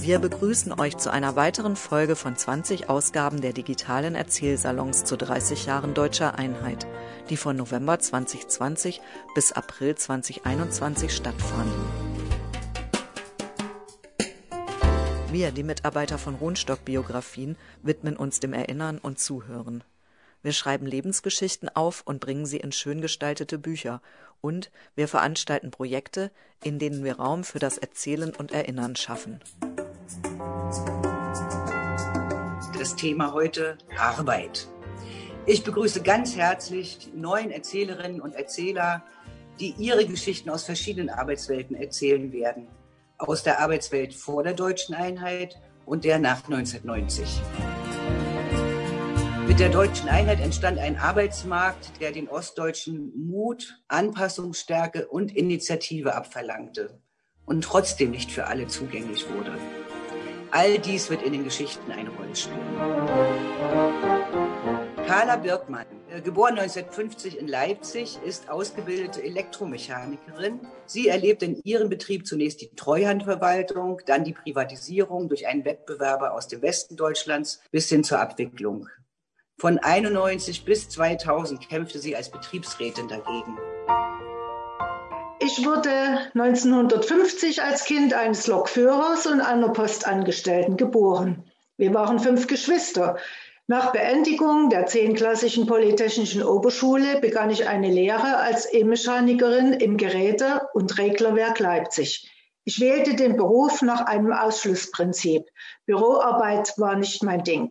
Wir begrüßen euch zu einer weiteren Folge von 20 Ausgaben der digitalen Erzählsalons zu 30 Jahren deutscher Einheit, die von November 2020 bis April 2021 stattfanden. Wir, die Mitarbeiter von Rohnstock Biografien, widmen uns dem Erinnern und Zuhören. Wir schreiben Lebensgeschichten auf und bringen sie in schön gestaltete Bücher. Und wir veranstalten Projekte, in denen wir Raum für das Erzählen und Erinnern schaffen. Das Thema heute Arbeit. Ich begrüße ganz herzlich die neuen Erzählerinnen und Erzähler, die ihre Geschichten aus verschiedenen Arbeitswelten erzählen werden. Aus der Arbeitswelt vor der deutschen Einheit und der nach 1990. Mit der deutschen Einheit entstand ein Arbeitsmarkt, der den Ostdeutschen Mut, Anpassungsstärke und Initiative abverlangte und trotzdem nicht für alle zugänglich wurde. All dies wird in den Geschichten eine Rolle spielen. Carla Birkmann, äh, geboren 1950 in Leipzig, ist ausgebildete Elektromechanikerin. Sie erlebt in ihrem Betrieb zunächst die Treuhandverwaltung, dann die Privatisierung durch einen Wettbewerber aus dem Westen Deutschlands bis hin zur Abwicklung. Von 91 bis 2000 kämpfte sie als Betriebsrätin dagegen. Ich wurde 1950 als Kind eines Lokführers und einer Postangestellten geboren. Wir waren fünf Geschwister. Nach Beendigung der zehnklassischen Polytechnischen Oberschule begann ich eine Lehre als E-Mechanikerin im Geräte- und Reglerwerk Leipzig. Ich wählte den Beruf nach einem Ausschlussprinzip. Büroarbeit war nicht mein Ding.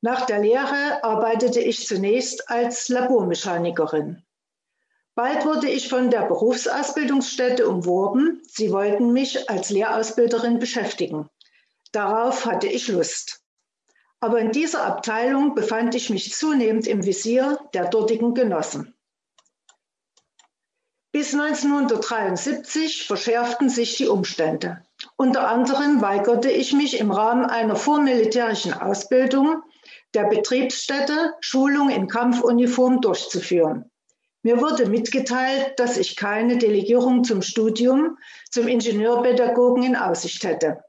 Nach der Lehre arbeitete ich zunächst als Labormechanikerin. Bald wurde ich von der Berufsausbildungsstätte umworben. Sie wollten mich als Lehrausbilderin beschäftigen. Darauf hatte ich Lust. Aber in dieser Abteilung befand ich mich zunehmend im Visier der dortigen Genossen. Bis 1973 verschärften sich die Umstände. Unter anderem weigerte ich mich im Rahmen einer vormilitärischen Ausbildung der Betriebsstätte Schulung in Kampfuniform durchzuführen. Mir wurde mitgeteilt, dass ich keine Delegierung zum Studium zum Ingenieurpädagogen in Aussicht hätte.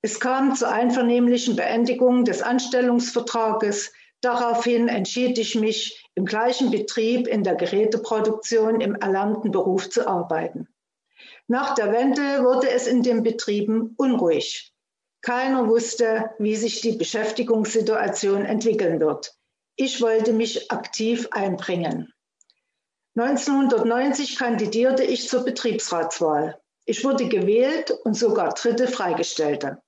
Es kam zur einvernehmlichen Beendigung des Anstellungsvertrages. Daraufhin entschied ich mich, im gleichen Betrieb in der Geräteproduktion im erlernten Beruf zu arbeiten. Nach der Wende wurde es in den Betrieben unruhig. Keiner wusste, wie sich die Beschäftigungssituation entwickeln wird. Ich wollte mich aktiv einbringen. 1990 kandidierte ich zur Betriebsratswahl. Ich wurde gewählt und sogar dritte Freigestellte.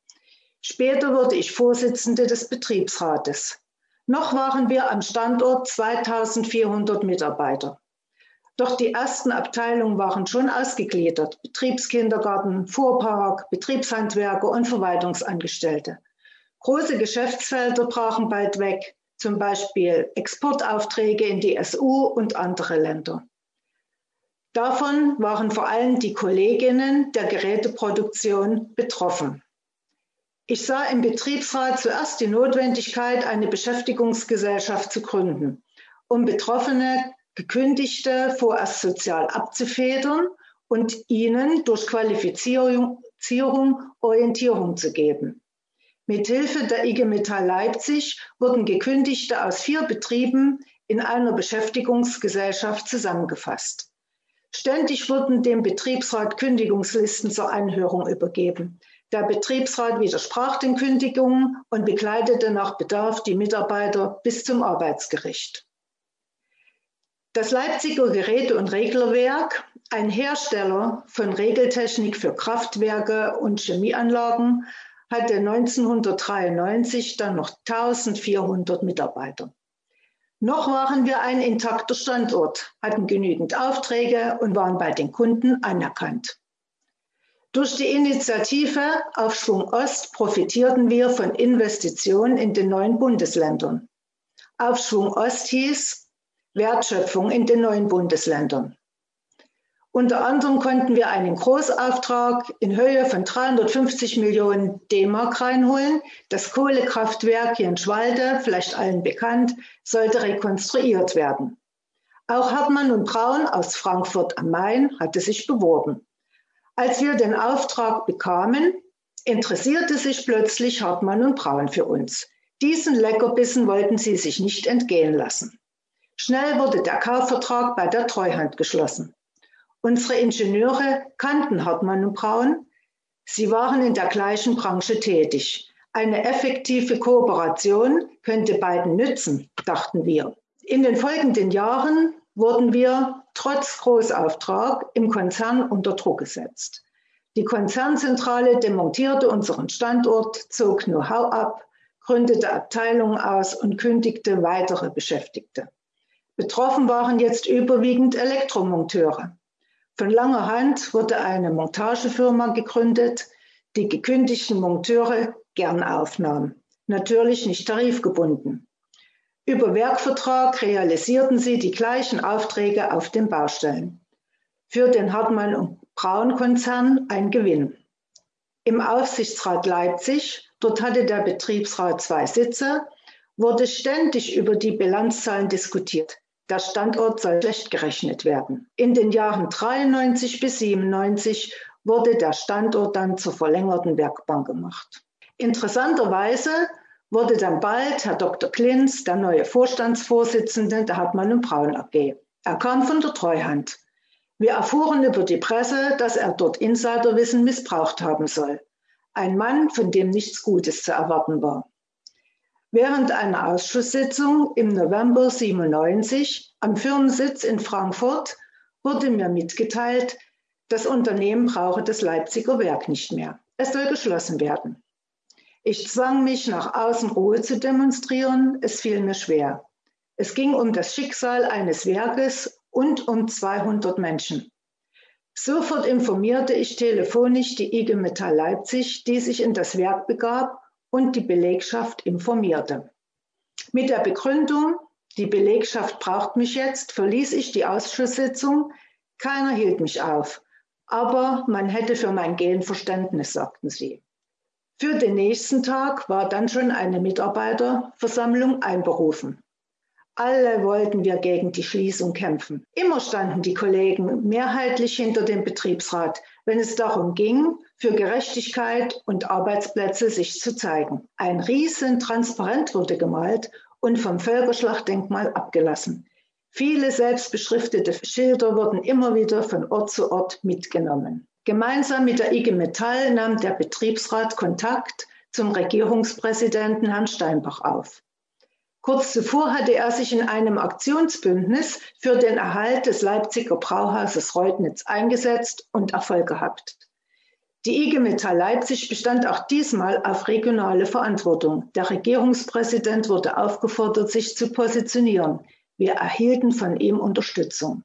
Später wurde ich Vorsitzende des Betriebsrates. Noch waren wir am Standort 2400 Mitarbeiter. Doch die ersten Abteilungen waren schon ausgegliedert. Betriebskindergarten, Fuhrpark, Betriebshandwerker und Verwaltungsangestellte. Große Geschäftsfelder brachen bald weg zum Beispiel Exportaufträge in die SU und andere Länder. Davon waren vor allem die Kolleginnen der Geräteproduktion betroffen. Ich sah im Betriebsrat zuerst die Notwendigkeit, eine Beschäftigungsgesellschaft zu gründen, um betroffene Gekündigte vorerst sozial abzufedern und ihnen durch Qualifizierung Orientierung zu geben. Mithilfe der IG Metall Leipzig wurden Gekündigte aus vier Betrieben in einer Beschäftigungsgesellschaft zusammengefasst. Ständig wurden dem Betriebsrat Kündigungslisten zur Anhörung übergeben. Der Betriebsrat widersprach den Kündigungen und begleitete nach Bedarf die Mitarbeiter bis zum Arbeitsgericht. Das Leipziger Geräte- und Reglerwerk, ein Hersteller von Regeltechnik für Kraftwerke und Chemieanlagen, hatte 1993 dann noch 1400 Mitarbeiter. Noch waren wir ein intakter Standort, hatten genügend Aufträge und waren bei den Kunden anerkannt. Durch die Initiative Aufschwung Ost profitierten wir von Investitionen in den neuen Bundesländern. Aufschwung Ost hieß Wertschöpfung in den neuen Bundesländern. Unter anderem konnten wir einen Großauftrag in Höhe von 350 Millionen D-Mark reinholen. Das Kohlekraftwerk hier in Schwalde, vielleicht allen bekannt, sollte rekonstruiert werden. Auch Hartmann und Braun aus Frankfurt am Main hatte sich beworben. Als wir den Auftrag bekamen, interessierte sich plötzlich Hartmann und Braun für uns. Diesen Leckerbissen wollten sie sich nicht entgehen lassen. Schnell wurde der Kaufvertrag bei der Treuhand geschlossen. Unsere Ingenieure kannten Hartmann und Braun. Sie waren in der gleichen Branche tätig. Eine effektive Kooperation könnte beiden nützen, dachten wir. In den folgenden Jahren wurden wir trotz Großauftrag im Konzern unter Druck gesetzt. Die Konzernzentrale demontierte unseren Standort, zog Know-how ab, gründete Abteilungen aus und kündigte weitere Beschäftigte. Betroffen waren jetzt überwiegend Elektromonteure. Von langer Hand wurde eine Montagefirma gegründet, die gekündigten Monteure gern aufnahm. Natürlich nicht tarifgebunden. Über Werkvertrag realisierten sie die gleichen Aufträge auf den Baustellen. Für den Hartmann und Braun Konzern ein Gewinn. Im Aufsichtsrat Leipzig, dort hatte der Betriebsrat zwei Sitze, wurde ständig über die Bilanzzahlen diskutiert. Der Standort soll schlecht gerechnet werden. In den Jahren 93 bis 97 wurde der Standort dann zur verlängerten Werkbank gemacht. Interessanterweise wurde dann bald Herr Dr. Klinz der neue Vorstandsvorsitzende der Hartmann und Braun AG. Er kam von der Treuhand. Wir erfuhren über die Presse, dass er dort Insiderwissen missbraucht haben soll. Ein Mann, von dem nichts Gutes zu erwarten war. Während einer Ausschusssitzung im November 97 am Firmensitz in Frankfurt wurde mir mitgeteilt, das Unternehmen brauche das Leipziger Werk nicht mehr. Es soll geschlossen werden. Ich zwang mich, nach außen Ruhe zu demonstrieren. Es fiel mir schwer. Es ging um das Schicksal eines Werkes und um 200 Menschen. Sofort informierte ich telefonisch die IG Metall Leipzig, die sich in das Werk begab und die Belegschaft informierte. Mit der Begründung, die Belegschaft braucht mich jetzt, verließ ich die Ausschusssitzung. Keiner hielt mich auf. Aber man hätte für mein Gehen Verständnis, sagten sie. Für den nächsten Tag war dann schon eine Mitarbeiterversammlung einberufen. Alle wollten wir gegen die Schließung kämpfen. Immer standen die Kollegen mehrheitlich hinter dem Betriebsrat, wenn es darum ging, für Gerechtigkeit und Arbeitsplätze sich zu zeigen. Ein riesen Transparent wurde gemalt und vom Völkerschlachtdenkmal abgelassen. Viele selbstbeschriftete Schilder wurden immer wieder von Ort zu Ort mitgenommen. Gemeinsam mit der IG Metall nahm der Betriebsrat Kontakt zum Regierungspräsidenten Herrn Steinbach auf. Kurz zuvor hatte er sich in einem Aktionsbündnis für den Erhalt des Leipziger Brauhauses Reutnitz eingesetzt und Erfolg gehabt. Die IG Metall Leipzig bestand auch diesmal auf regionale Verantwortung. Der Regierungspräsident wurde aufgefordert, sich zu positionieren. Wir erhielten von ihm Unterstützung.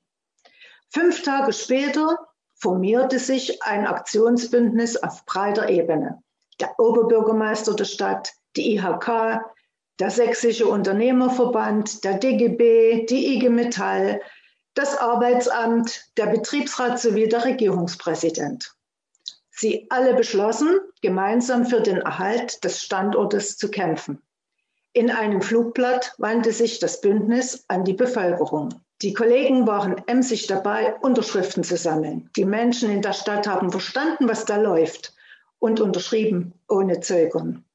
Fünf Tage später formierte sich ein Aktionsbündnis auf breiter Ebene. Der Oberbürgermeister der Stadt, die IHK, der Sächsische Unternehmerverband, der DGB, die IG Metall, das Arbeitsamt, der Betriebsrat sowie der Regierungspräsident. Sie alle beschlossen, gemeinsam für den Erhalt des Standortes zu kämpfen. In einem Flugblatt wandte sich das Bündnis an die Bevölkerung. Die Kollegen waren emsig dabei, Unterschriften zu sammeln. Die Menschen in der Stadt haben verstanden, was da läuft und unterschrieben ohne Zögern.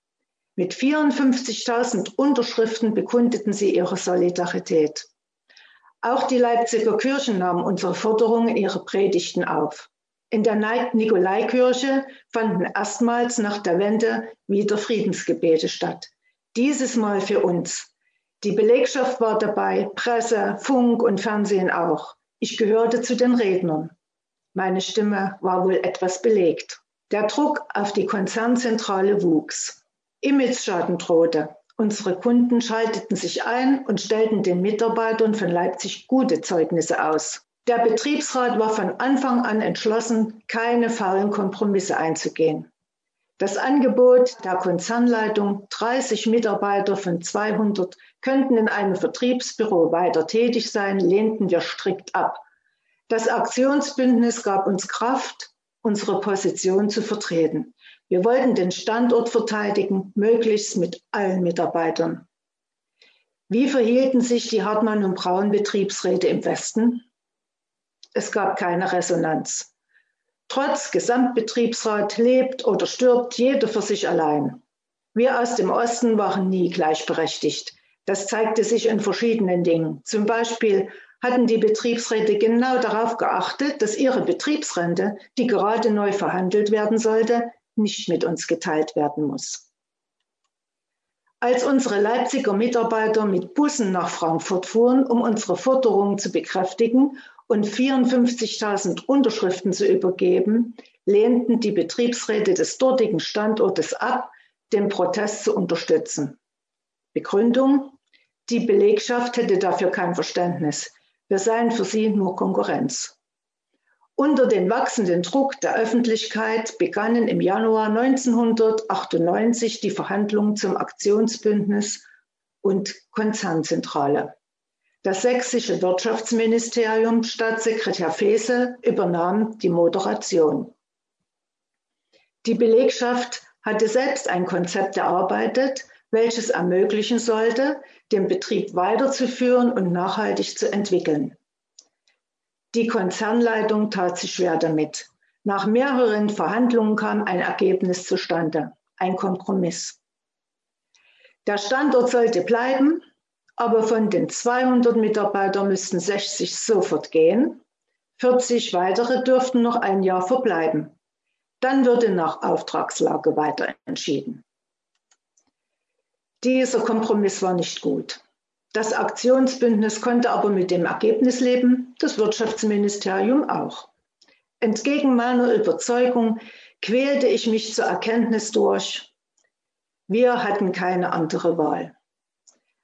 Mit 54.000 Unterschriften bekundeten sie ihre Solidarität. Auch die Leipziger Kirchen nahmen unsere Forderungen in ihre Predigten auf. In der Nikolaikirche fanden erstmals nach der Wende wieder Friedensgebete statt. Dieses Mal für uns. Die Belegschaft war dabei, Presse, Funk und Fernsehen auch. Ich gehörte zu den Rednern. Meine Stimme war wohl etwas belegt. Der Druck auf die Konzernzentrale wuchs. Imageschaden drohte. Unsere Kunden schalteten sich ein und stellten den Mitarbeitern von Leipzig gute Zeugnisse aus. Der Betriebsrat war von Anfang an entschlossen, keine faulen Kompromisse einzugehen. Das Angebot der Konzernleitung, 30 Mitarbeiter von 200 könnten in einem Vertriebsbüro weiter tätig sein, lehnten wir strikt ab. Das Aktionsbündnis gab uns Kraft, unsere Position zu vertreten. Wir wollten den Standort verteidigen, möglichst mit allen Mitarbeitern. Wie verhielten sich die Hartmann und Braun Betriebsräte im Westen? Es gab keine Resonanz. Trotz Gesamtbetriebsrat lebt oder stirbt jeder für sich allein. Wir aus dem Osten waren nie gleichberechtigt. Das zeigte sich in verschiedenen Dingen. Zum Beispiel hatten die Betriebsräte genau darauf geachtet, dass ihre Betriebsrente, die gerade neu verhandelt werden sollte, nicht mit uns geteilt werden muss. Als unsere Leipziger Mitarbeiter mit Bussen nach Frankfurt fuhren, um unsere Forderungen zu bekräftigen und 54.000 Unterschriften zu übergeben, lehnten die Betriebsräte des dortigen Standortes ab, den Protest zu unterstützen. Begründung? Die Belegschaft hätte dafür kein Verständnis. Wir seien für sie nur Konkurrenz. Unter dem wachsenden Druck der Öffentlichkeit begannen im Januar 1998 die Verhandlungen zum Aktionsbündnis und Konzernzentrale. Das sächsische Wirtschaftsministerium, Staatssekretär Fese, übernahm die Moderation. Die Belegschaft hatte selbst ein Konzept erarbeitet, welches ermöglichen sollte, den Betrieb weiterzuführen und nachhaltig zu entwickeln. Die Konzernleitung tat sich schwer damit. Nach mehreren Verhandlungen kam ein Ergebnis zustande, ein Kompromiss. Der Standort sollte bleiben, aber von den 200 Mitarbeitern müssten 60 sofort gehen, 40 weitere dürften noch ein Jahr verbleiben. Dann würde nach Auftragslage weiter entschieden. Dieser Kompromiss war nicht gut. Das Aktionsbündnis konnte aber mit dem Ergebnis leben, das Wirtschaftsministerium auch. Entgegen meiner Überzeugung quälte ich mich zur Erkenntnis durch, wir hatten keine andere Wahl.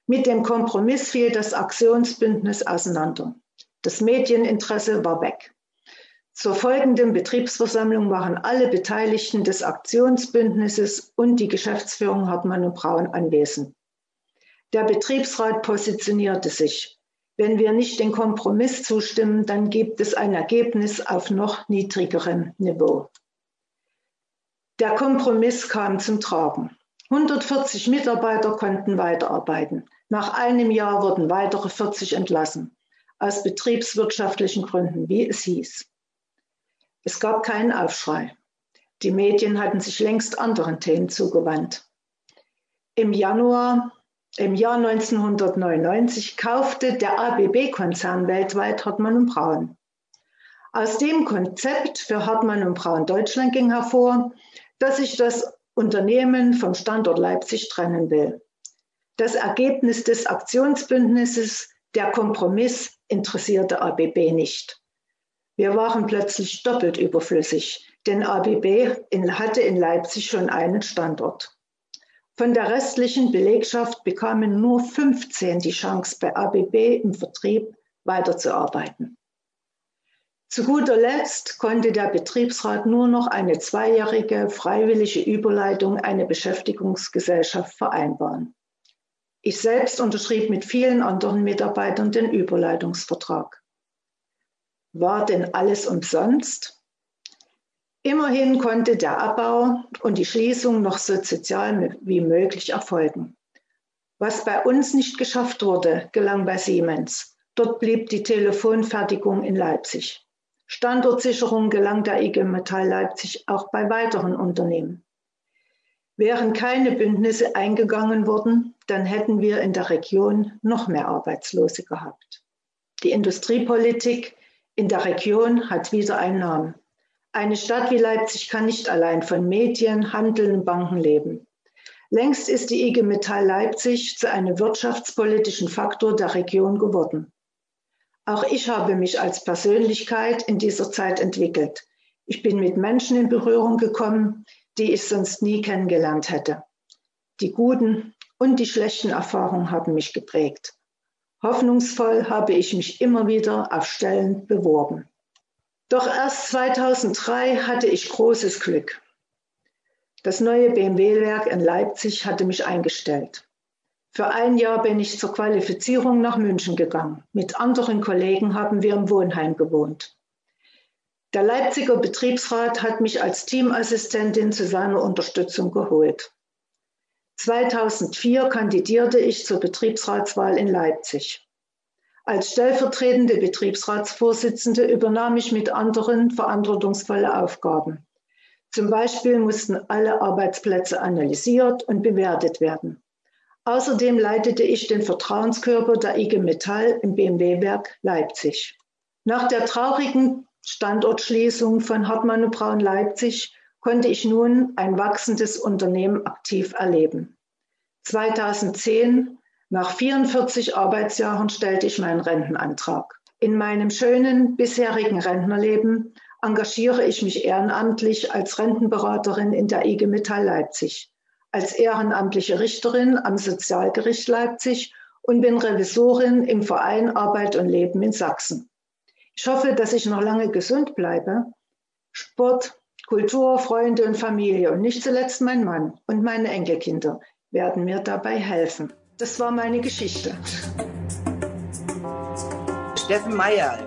Mit dem Kompromiss fiel das Aktionsbündnis auseinander. Das Medieninteresse war weg. Zur folgenden Betriebsversammlung waren alle Beteiligten des Aktionsbündnisses und die Geschäftsführung Hartmann und Braun anwesend. Der Betriebsrat positionierte sich. Wenn wir nicht den Kompromiss zustimmen, dann gibt es ein Ergebnis auf noch niedrigerem Niveau. Der Kompromiss kam zum Tragen. 140 Mitarbeiter konnten weiterarbeiten. Nach einem Jahr wurden weitere 40 entlassen, aus betriebswirtschaftlichen Gründen, wie es hieß. Es gab keinen Aufschrei. Die Medien hatten sich längst anderen Themen zugewandt. Im Januar, im Jahr 1999 kaufte der ABB-Konzern weltweit Hartmann und Braun. Aus dem Konzept für Hartmann und Braun Deutschland ging hervor, dass sich das Unternehmen vom Standort Leipzig trennen will. Das Ergebnis des Aktionsbündnisses, der Kompromiss, interessierte ABB nicht. Wir waren plötzlich doppelt überflüssig, denn ABB in, hatte in Leipzig schon einen Standort. Von der restlichen Belegschaft bekamen nur 15 die Chance, bei ABB im Vertrieb weiterzuarbeiten. Zu guter Letzt konnte der Betriebsrat nur noch eine zweijährige freiwillige Überleitung einer Beschäftigungsgesellschaft vereinbaren. Ich selbst unterschrieb mit vielen anderen Mitarbeitern den Überleitungsvertrag. War denn alles umsonst? Immerhin konnte der Abbau und die Schließung noch so sozial wie möglich erfolgen. Was bei uns nicht geschafft wurde, gelang bei Siemens. Dort blieb die Telefonfertigung in Leipzig. Standortsicherung gelang der IG Metall Leipzig auch bei weiteren Unternehmen. Wären keine Bündnisse eingegangen worden, dann hätten wir in der Region noch mehr Arbeitslose gehabt. Die Industriepolitik in der Region hat wieder einen Namen. Eine Stadt wie Leipzig kann nicht allein von Medien, Handel und Banken leben. Längst ist die IG Metall Leipzig zu einem wirtschaftspolitischen Faktor der Region geworden. Auch ich habe mich als Persönlichkeit in dieser Zeit entwickelt. Ich bin mit Menschen in Berührung gekommen, die ich sonst nie kennengelernt hätte. Die guten und die schlechten Erfahrungen haben mich geprägt. Hoffnungsvoll habe ich mich immer wieder auf Stellen beworben. Doch erst 2003 hatte ich großes Glück. Das neue BMW-Werk in Leipzig hatte mich eingestellt. Für ein Jahr bin ich zur Qualifizierung nach München gegangen. Mit anderen Kollegen haben wir im Wohnheim gewohnt. Der Leipziger Betriebsrat hat mich als Teamassistentin zu seiner Unterstützung geholt. 2004 kandidierte ich zur Betriebsratswahl in Leipzig. Als stellvertretende Betriebsratsvorsitzende übernahm ich mit anderen verantwortungsvolle Aufgaben. Zum Beispiel mussten alle Arbeitsplätze analysiert und bewertet werden. Außerdem leitete ich den Vertrauenskörper der IG Metall im BMW-Werk Leipzig. Nach der traurigen Standortschließung von Hartmann und Braun Leipzig konnte ich nun ein wachsendes Unternehmen aktiv erleben. 2010 nach 44 Arbeitsjahren stellte ich meinen Rentenantrag. In meinem schönen bisherigen Rentnerleben engagiere ich mich ehrenamtlich als Rentenberaterin in der IG Metall Leipzig, als ehrenamtliche Richterin am Sozialgericht Leipzig und bin Revisorin im Verein Arbeit und Leben in Sachsen. Ich hoffe, dass ich noch lange gesund bleibe. Sport, Kultur, Freunde und Familie und nicht zuletzt mein Mann und meine Enkelkinder werden mir dabei helfen. Das war meine Geschichte. Steffen Meyer,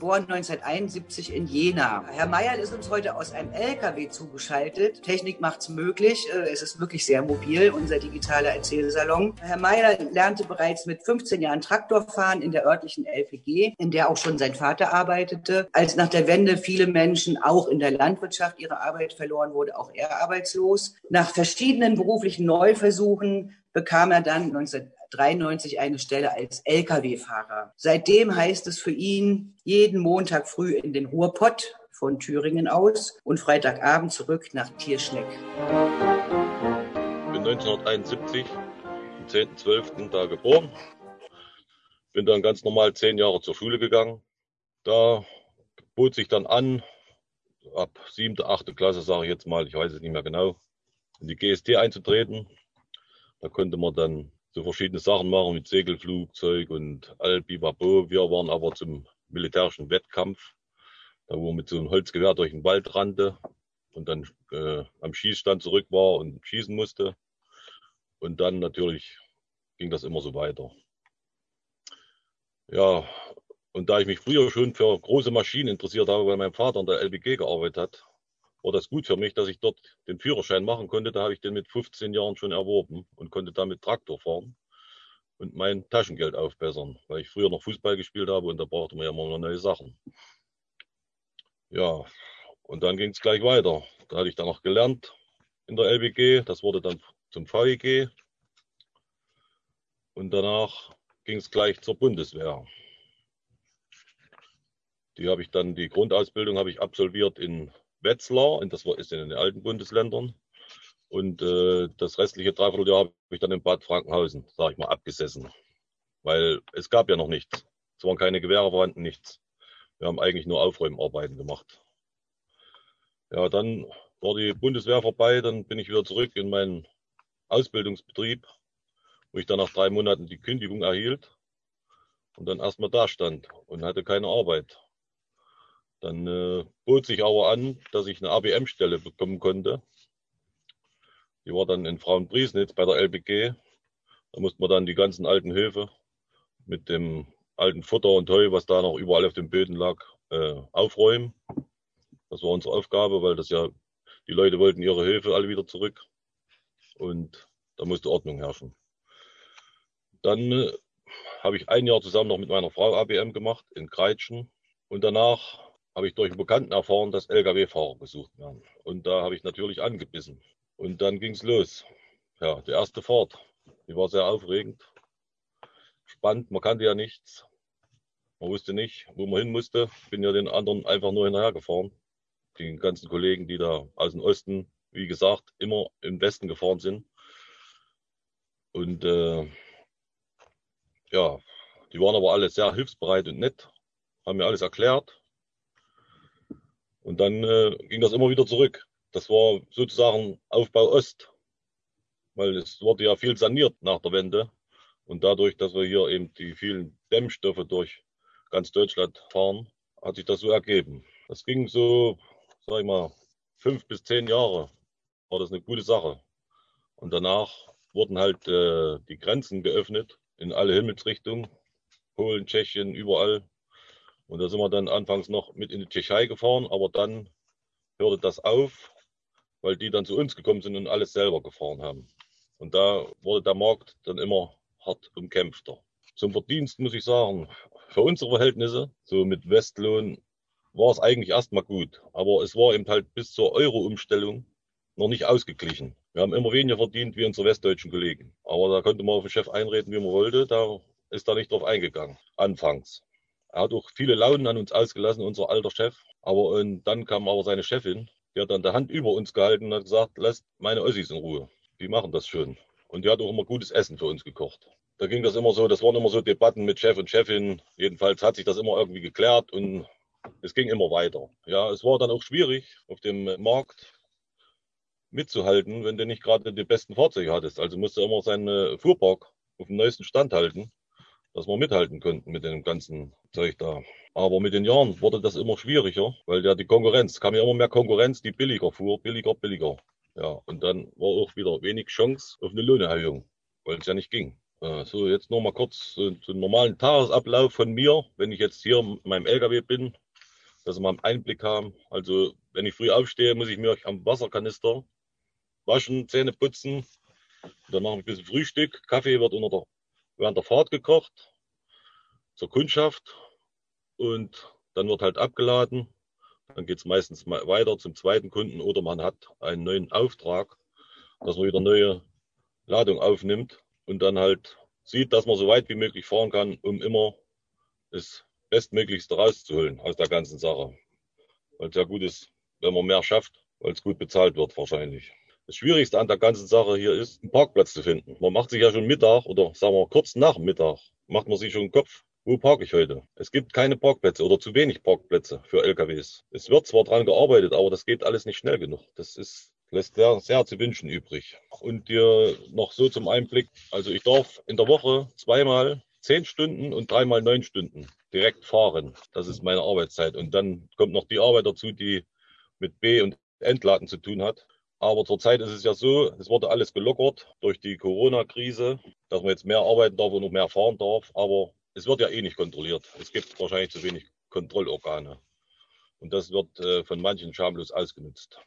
geboren 1971 in Jena. Herr Meyer ist uns heute aus einem LKW zugeschaltet. Technik macht es möglich. Äh, es ist wirklich sehr mobil, unser digitaler Erzählsalon. Herr Meyer lernte bereits mit 15 Jahren Traktorfahren in der örtlichen LPG, in der auch schon sein Vater arbeitete. Als nach der Wende viele Menschen auch in der Landwirtschaft ihre Arbeit verloren wurde, auch er arbeitslos. Nach verschiedenen beruflichen Neuversuchen bekam er dann 1993 eine Stelle als Lkw-Fahrer. Seitdem heißt es für ihn jeden Montag früh in den Ruhrpott von Thüringen aus und Freitagabend zurück nach Tierschneck. Ich bin 1971 am 10.12. da geboren. Bin dann ganz normal zehn Jahre zur Schule gegangen. Da bot sich dann an, ab siebte, achte Klasse, sage ich jetzt mal, ich weiß es nicht mehr genau, in die GST einzutreten. Da konnte man dann so verschiedene Sachen machen mit Segelflugzeug und all Bibabo. Wir waren aber zum militärischen Wettkampf, da wo man mit so einem Holzgewehr durch den Wald rannte und dann äh, am Schießstand zurück war und schießen musste. Und dann natürlich ging das immer so weiter. Ja, und da ich mich früher schon für große Maschinen interessiert habe, weil mein Vater an der LBG gearbeitet hat, war das gut für mich, dass ich dort den Führerschein machen konnte. Da habe ich den mit 15 Jahren schon erworben und konnte damit Traktor fahren und mein Taschengeld aufbessern, weil ich früher noch Fußball gespielt habe und da brauchte man ja immer neue Sachen. Ja, und dann ging es gleich weiter. Da hatte ich dann noch gelernt in der LBG. Das wurde dann zum VEG. Und danach ging es gleich zur Bundeswehr. Die habe ich dann, die Grundausbildung habe ich absolviert in Wetzlar, und das ist in den alten Bundesländern. Und äh, das restliche Dreivierteljahr habe ich dann in Bad Frankenhausen, sage ich mal, abgesessen. Weil es gab ja noch nichts. Es waren keine Gewehre vorhanden, nichts. Wir haben eigentlich nur Aufräumarbeiten gemacht. Ja, dann war die Bundeswehr vorbei, dann bin ich wieder zurück in meinen Ausbildungsbetrieb, wo ich dann nach drei Monaten die Kündigung erhielt und dann erstmal da stand und hatte keine Arbeit. Dann äh, bot sich aber an, dass ich eine ABM-Stelle bekommen konnte. Die war dann in Frauenpriesnitz bei der LBG. Da musste man dann die ganzen alten Höfe mit dem alten Futter und Heu, was da noch überall auf den Böden lag, äh, aufräumen. Das war unsere Aufgabe, weil das ja, die Leute wollten ihre Höfe alle wieder zurück. Und da musste Ordnung herrschen. Dann äh, habe ich ein Jahr zusammen noch mit meiner Frau ABM gemacht in Kreitschen. Und danach habe ich durch einen Bekannten erfahren, dass Lkw-Fahrer gesucht werden. Und da habe ich natürlich angebissen. Und dann ging es los. Ja, die erste Fahrt, die war sehr aufregend, spannend, man kannte ja nichts. Man wusste nicht, wo man hin musste. Bin ja den anderen einfach nur hinterhergefahren. Die ganzen Kollegen, die da aus dem Osten, wie gesagt, immer im Westen gefahren sind. Und äh, ja, die waren aber alle sehr hilfsbereit und nett, haben mir alles erklärt. Und dann äh, ging das immer wieder zurück. Das war sozusagen Aufbau Ost, weil es wurde ja viel saniert nach der Wende. Und dadurch, dass wir hier eben die vielen Dämmstoffe durch ganz Deutschland fahren, hat sich das so ergeben. Das ging so, sag ich mal, fünf bis zehn Jahre war das eine gute Sache. Und danach wurden halt äh, die Grenzen geöffnet in alle Himmelsrichtungen. Polen, Tschechien, überall. Und da sind wir dann anfangs noch mit in die Tschechei gefahren, aber dann hörte das auf, weil die dann zu uns gekommen sind und alles selber gefahren haben. Und da wurde der Markt dann immer hart umkämpfter. Zum Verdienst muss ich sagen, für unsere Verhältnisse, so mit Westlohn, war es eigentlich erstmal gut. Aber es war eben halt bis zur Euro-Umstellung noch nicht ausgeglichen. Wir haben immer weniger verdient wie unsere westdeutschen Kollegen. Aber da konnte man auf den Chef einreden, wie man wollte. Da ist da nicht drauf eingegangen. Anfangs. Er hat auch viele Launen an uns ausgelassen, unser alter Chef. Aber und dann kam aber seine Chefin, die hat dann die Hand über uns gehalten und hat gesagt, lasst meine Ossis in Ruhe. Die machen das schon. Und die hat auch immer gutes Essen für uns gekocht. Da ging das immer so, das waren immer so Debatten mit Chef und Chefin. Jedenfalls hat sich das immer irgendwie geklärt und es ging immer weiter. Ja, es war dann auch schwierig auf dem Markt mitzuhalten, wenn du nicht gerade die besten Fahrzeuge hattest. Also musste immer seinen Fuhrpark auf dem neuesten Stand halten, dass wir mithalten konnten mit dem ganzen Zeug da. Aber mit den Jahren wurde das immer schwieriger, weil ja die Konkurrenz, kam ja immer mehr Konkurrenz, die billiger fuhr, billiger, billiger. Ja, und dann war auch wieder wenig Chance auf eine Lohnerhöhung, weil es ja nicht ging. So, jetzt noch mal kurz einen normalen Tagesablauf von mir, wenn ich jetzt hier in meinem LKW bin, dass wir mal einen Einblick haben. Also, wenn ich früh aufstehe, muss ich mir am Wasserkanister waschen, Zähne putzen. Dann mache ich ein bisschen Frühstück. Kaffee wird unter der, während der Fahrt gekocht zur Kundschaft und dann wird halt abgeladen. Dann geht es meistens weiter zum zweiten Kunden oder man hat einen neuen Auftrag, dass man wieder neue Ladung aufnimmt und dann halt sieht, dass man so weit wie möglich fahren kann, um immer das Bestmöglichste rauszuholen aus der ganzen Sache. Weil es ja gut ist, wenn man mehr schafft, weil es gut bezahlt wird wahrscheinlich. Das Schwierigste an der ganzen Sache hier ist, einen Parkplatz zu finden. Man macht sich ja schon Mittag oder sagen wir kurz nach Mittag, macht man sich schon einen Kopf, wo parke ich heute? Es gibt keine Parkplätze oder zu wenig Parkplätze für LKWs. Es wird zwar dran gearbeitet, aber das geht alles nicht schnell genug. Das ist, lässt sehr, sehr zu wünschen übrig. Und dir noch so zum Einblick, also ich darf in der Woche zweimal zehn Stunden und dreimal neun Stunden direkt fahren. Das ist meine Arbeitszeit. Und dann kommt noch die Arbeit dazu, die mit B- und Entladen zu tun hat. Aber zurzeit ist es ja so, es wurde alles gelockert durch die Corona-Krise, dass man jetzt mehr arbeiten darf und noch mehr fahren darf. Aber es wird ja eh nicht kontrolliert. Es gibt wahrscheinlich zu wenig Kontrollorgane. Und das wird äh, von manchen schamlos ausgenutzt.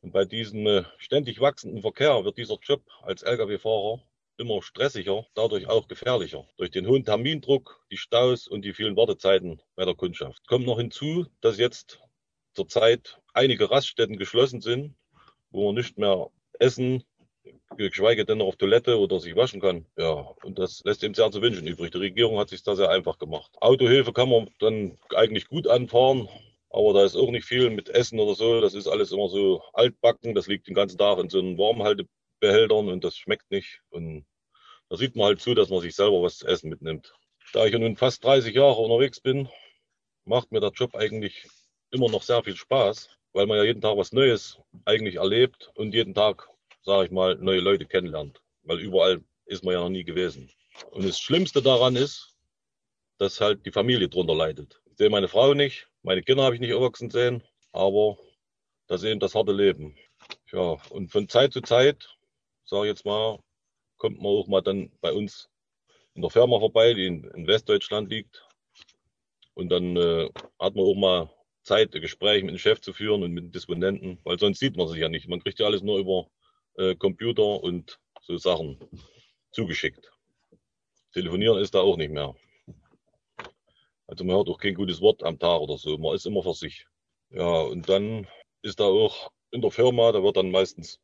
Und bei diesem äh, ständig wachsenden Verkehr wird dieser Job als Lkw-Fahrer immer stressiger, dadurch auch gefährlicher. Durch den hohen Termindruck, die Staus und die vielen Wartezeiten bei der Kundschaft. Kommt noch hinzu, dass jetzt zurzeit einige Raststätten geschlossen sind wo man nicht mehr essen, geschweige denn noch auf Toilette oder sich waschen kann. Ja, und das lässt eben sehr zu wünschen übrig. Die Regierung hat sich da sehr einfach gemacht. Autohilfe kann man dann eigentlich gut anfahren, aber da ist auch nicht viel mit Essen oder so. Das ist alles immer so altbacken. Das liegt den ganzen Tag in so einen Warmhaltebehältern und das schmeckt nicht. Und da sieht man halt zu, dass man sich selber was zu essen mitnimmt. Da ich nun fast 30 Jahre unterwegs bin, macht mir der Job eigentlich immer noch sehr viel Spaß weil man ja jeden Tag was Neues eigentlich erlebt und jeden Tag, sage ich mal, neue Leute kennenlernt. Weil überall ist man ja noch nie gewesen. Und das Schlimmste daran ist, dass halt die Familie drunter leidet. Ich sehe meine Frau nicht, meine Kinder habe ich nicht erwachsen sehen, aber das ist eben das harte Leben. Ja, und von Zeit zu Zeit, sage ich jetzt mal, kommt man auch mal dann bei uns in der Firma vorbei, die in, Westdeutschland liegt. Und dann äh, hat man auch mal Zeit, Gespräche mit dem Chef zu führen und mit den Disponenten, weil sonst sieht man sich ja nicht. Man kriegt ja alles nur über äh, Computer und so Sachen zugeschickt. Telefonieren ist da auch nicht mehr. Also man hört auch kein gutes Wort am Tag oder so. Man ist immer für sich. Ja, und dann ist da auch in der Firma, da wird dann meistens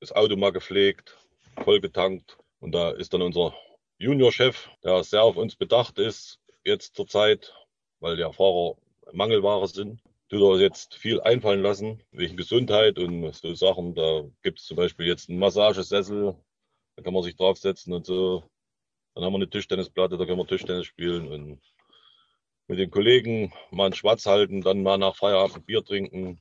das Auto mal gepflegt, voll getankt. Und da ist dann unser Juniorchef, der sehr auf uns bedacht ist, jetzt zur Zeit, weil der Fahrer Mangelware sind. Tut er jetzt viel einfallen lassen, wegen Gesundheit und so Sachen. Da gibt es zum Beispiel jetzt einen Massagesessel, da kann man sich draufsetzen und so. Dann haben wir eine Tischtennisplatte, da können wir Tischtennis spielen und mit den Kollegen mal einen Schwatz halten, dann mal nach Feierabend Bier trinken.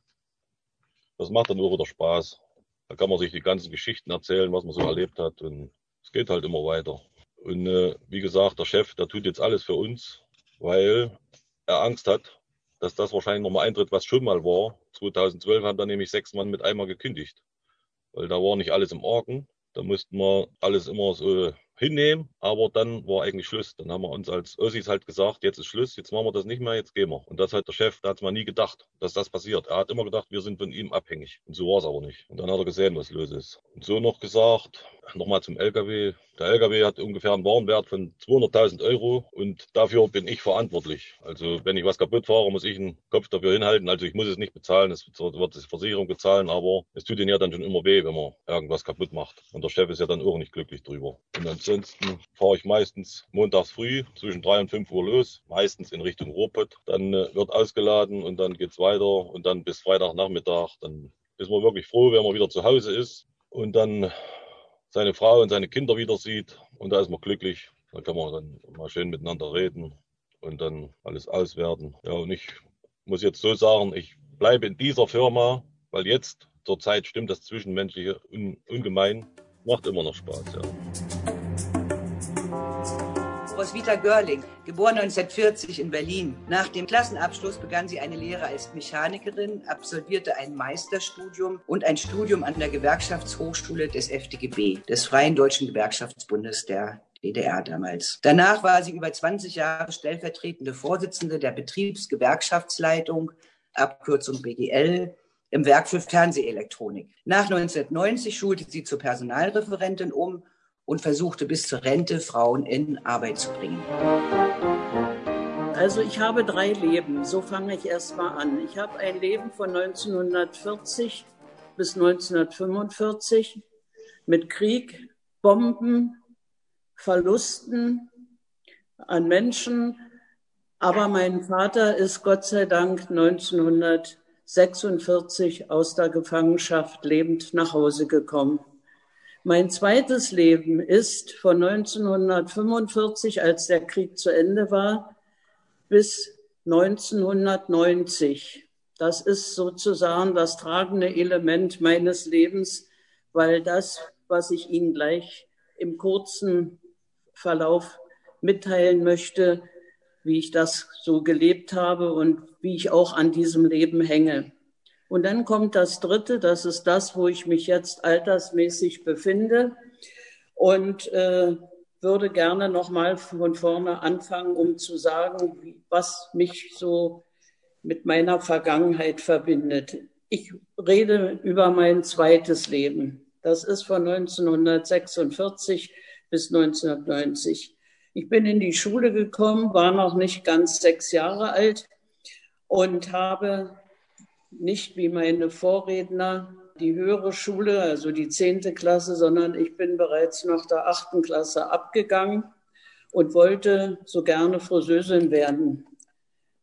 Das macht dann auch wieder Spaß. Da kann man sich die ganzen Geschichten erzählen, was man so erlebt hat und es geht halt immer weiter. Und äh, wie gesagt, der Chef, der tut jetzt alles für uns, weil er Angst hat, dass das wahrscheinlich nochmal eintritt, was schon mal war. 2012 haben dann nämlich sechs Mann mit einmal gekündigt. Weil da war nicht alles im Orgen. Da mussten wir alles immer so hinnehmen, aber dann war eigentlich Schluss. Dann haben wir uns als Ossis halt gesagt, jetzt ist Schluss, jetzt machen wir das nicht mehr, jetzt gehen wir. Und das hat der Chef, da hat mal nie gedacht, dass das passiert. Er hat immer gedacht, wir sind von ihm abhängig. Und so war es aber nicht. Und dann hat er gesehen, was los ist. Und so noch gesagt, nochmal zum LKW. Der LKW hat ungefähr einen Warenwert von 200.000 Euro und dafür bin ich verantwortlich. Also wenn ich was kaputt fahre, muss ich einen Kopf dafür hinhalten. Also ich muss es nicht bezahlen, es wird die Versicherung bezahlen, aber es tut ihnen ja dann schon immer weh, wenn man irgendwas kaputt macht. Und der Chef ist ja dann auch nicht glücklich drüber. Und ansonsten fahre ich meistens montags früh zwischen drei und fünf Uhr los, meistens in Richtung Ruhrpott. Dann äh, wird ausgeladen und dann geht's weiter und dann bis Freitagnachmittag. Dann ist man wirklich froh, wenn man wieder zu Hause ist und dann seine Frau und seine Kinder wieder sieht. Und da ist man glücklich. Da kann man dann mal schön miteinander reden und dann alles auswerten. Ja, und ich muss jetzt so sagen, ich bleibe in dieser Firma, weil jetzt zur Zeit stimmt das Zwischenmenschliche un ungemein. Macht immer noch Spaß, ja. Roswitha Görling, geboren 1940 in Berlin. Nach dem Klassenabschluss begann sie eine Lehre als Mechanikerin, absolvierte ein Meisterstudium und ein Studium an der Gewerkschaftshochschule des FDGB, des Freien Deutschen Gewerkschaftsbundes der DDR damals. Danach war sie über 20 Jahre stellvertretende Vorsitzende der Betriebsgewerkschaftsleitung, Abkürzung BGL, im Werk für Fernsehelektronik. Nach 1990 schulte sie zur Personalreferentin um und versuchte bis zur Rente Frauen in Arbeit zu bringen. Also ich habe drei Leben, so fange ich erstmal an. Ich habe ein Leben von 1940 bis 1945 mit Krieg, Bomben, Verlusten an Menschen. Aber mein Vater ist Gott sei Dank 1946 aus der Gefangenschaft lebend nach Hause gekommen. Mein zweites Leben ist von 1945, als der Krieg zu Ende war, bis 1990. Das ist sozusagen das tragende Element meines Lebens, weil das, was ich Ihnen gleich im kurzen Verlauf mitteilen möchte, wie ich das so gelebt habe und wie ich auch an diesem Leben hänge. Und dann kommt das Dritte, das ist das, wo ich mich jetzt altersmäßig befinde und äh, würde gerne nochmal von vorne anfangen, um zu sagen, was mich so mit meiner Vergangenheit verbindet. Ich rede über mein zweites Leben. Das ist von 1946 bis 1990. Ich bin in die Schule gekommen, war noch nicht ganz sechs Jahre alt und habe nicht wie meine Vorredner die höhere Schule, also die zehnte Klasse, sondern ich bin bereits nach der achten Klasse abgegangen und wollte so gerne Friseusin werden.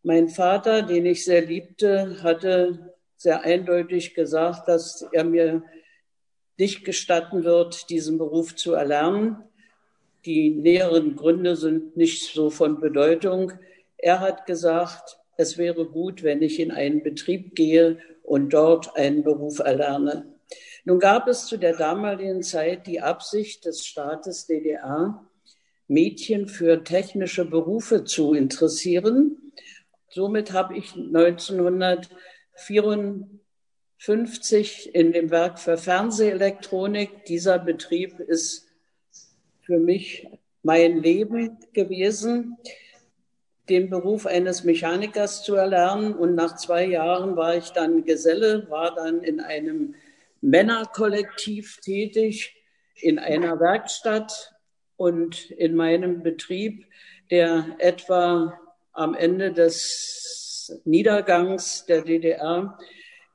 Mein Vater, den ich sehr liebte, hatte sehr eindeutig gesagt, dass er mir nicht gestatten wird, diesen Beruf zu erlernen. Die näheren Gründe sind nicht so von Bedeutung. Er hat gesagt, es wäre gut, wenn ich in einen Betrieb gehe und dort einen Beruf erlerne. Nun gab es zu der damaligen Zeit die Absicht des Staates DDR, Mädchen für technische Berufe zu interessieren. Somit habe ich 1954 in dem Werk für Fernsehelektronik, dieser Betrieb ist für mich mein Leben gewesen den Beruf eines Mechanikers zu erlernen. Und nach zwei Jahren war ich dann Geselle, war dann in einem Männerkollektiv tätig, in einer Werkstatt und in meinem Betrieb, der etwa am Ende des Niedergangs der DDR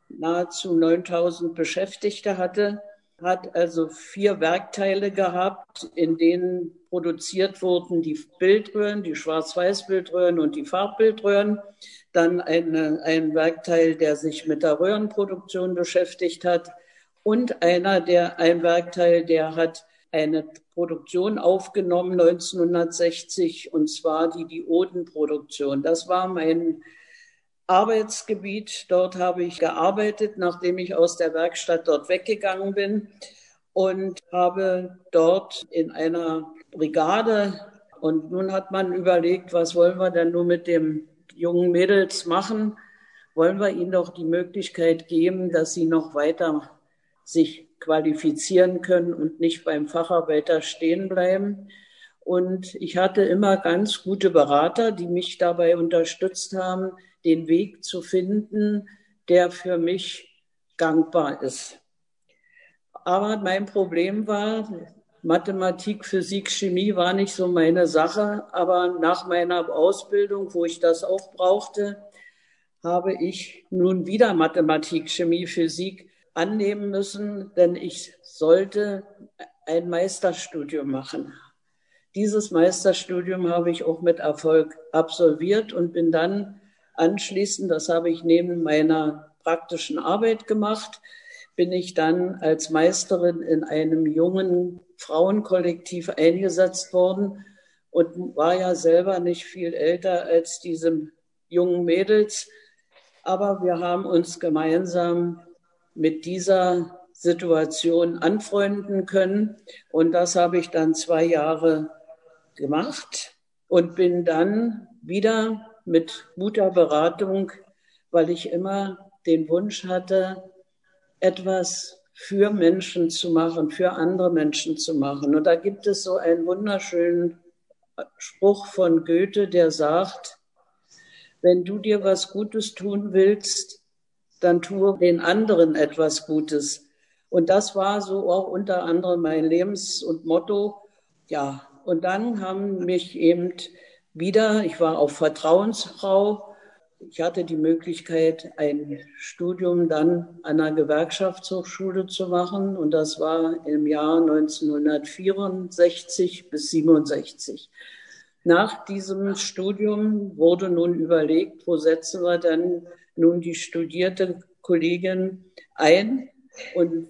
nahezu 9000 Beschäftigte hatte, hat also vier Werkteile gehabt, in denen produziert wurden die Bildröhren, die Schwarz-Weiß-Bildröhren und die Farbbildröhren. Dann eine, ein Werkteil, der sich mit der Röhrenproduktion beschäftigt hat. Und einer, der, ein Werkteil, der hat eine Produktion aufgenommen 1960, und zwar die Diodenproduktion. Das war mein Arbeitsgebiet. Dort habe ich gearbeitet, nachdem ich aus der Werkstatt dort weggegangen bin und habe dort in einer Brigade und nun hat man überlegt, was wollen wir denn nun mit dem jungen Mädels machen? Wollen wir ihnen doch die Möglichkeit geben, dass sie noch weiter sich qualifizieren können und nicht beim Facharbeiter stehen bleiben. Und ich hatte immer ganz gute Berater, die mich dabei unterstützt haben, den Weg zu finden, der für mich gangbar ist. Aber mein Problem war, Mathematik, Physik, Chemie war nicht so meine Sache. Aber nach meiner Ausbildung, wo ich das auch brauchte, habe ich nun wieder Mathematik, Chemie, Physik annehmen müssen, denn ich sollte ein Meisterstudium machen. Dieses Meisterstudium habe ich auch mit Erfolg absolviert und bin dann anschließend, das habe ich neben meiner praktischen Arbeit gemacht, bin ich dann als Meisterin in einem jungen Frauenkollektiv eingesetzt worden und war ja selber nicht viel älter als diese jungen Mädels. Aber wir haben uns gemeinsam mit dieser Situation anfreunden können. Und das habe ich dann zwei Jahre gemacht und bin dann wieder mit guter Beratung, weil ich immer den Wunsch hatte, etwas für Menschen zu machen, für andere Menschen zu machen. Und da gibt es so einen wunderschönen Spruch von Goethe, der sagt, wenn du dir was Gutes tun willst, dann tue den anderen etwas Gutes. Und das war so auch unter anderem mein Lebens- und Motto. Ja, und dann haben mich eben wieder, ich war auch Vertrauensfrau, ich hatte die Möglichkeit, ein Studium dann an einer Gewerkschaftshochschule zu machen und das war im Jahr 1964 bis 67. Nach diesem Studium wurde nun überlegt, wo setzen wir dann nun die studierte Kollegin ein und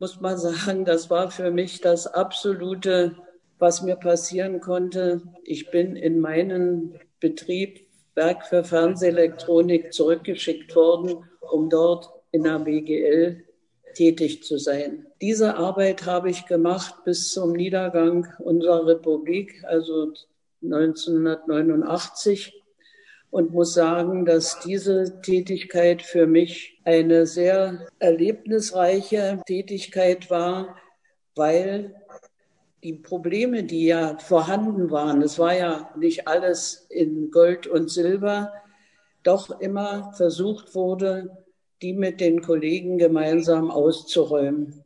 muss man sagen, das war für mich das absolute, was mir passieren konnte. Ich bin in meinen Betrieb Werk für Fernsehelektronik zurückgeschickt worden, um dort in der BGL tätig zu sein. Diese Arbeit habe ich gemacht bis zum Niedergang unserer Republik, also 1989 und muss sagen, dass diese Tätigkeit für mich eine sehr erlebnisreiche Tätigkeit war, weil die Probleme, die ja vorhanden waren, es war ja nicht alles in Gold und Silber, doch immer versucht wurde, die mit den Kollegen gemeinsam auszuräumen.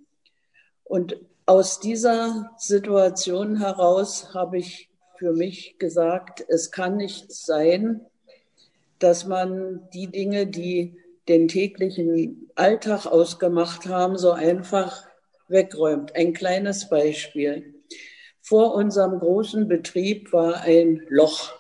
Und aus dieser Situation heraus habe ich für mich gesagt, es kann nicht sein, dass man die Dinge, die den täglichen Alltag ausgemacht haben, so einfach wegräumt. Ein kleines Beispiel. Vor unserem großen Betrieb war ein Loch.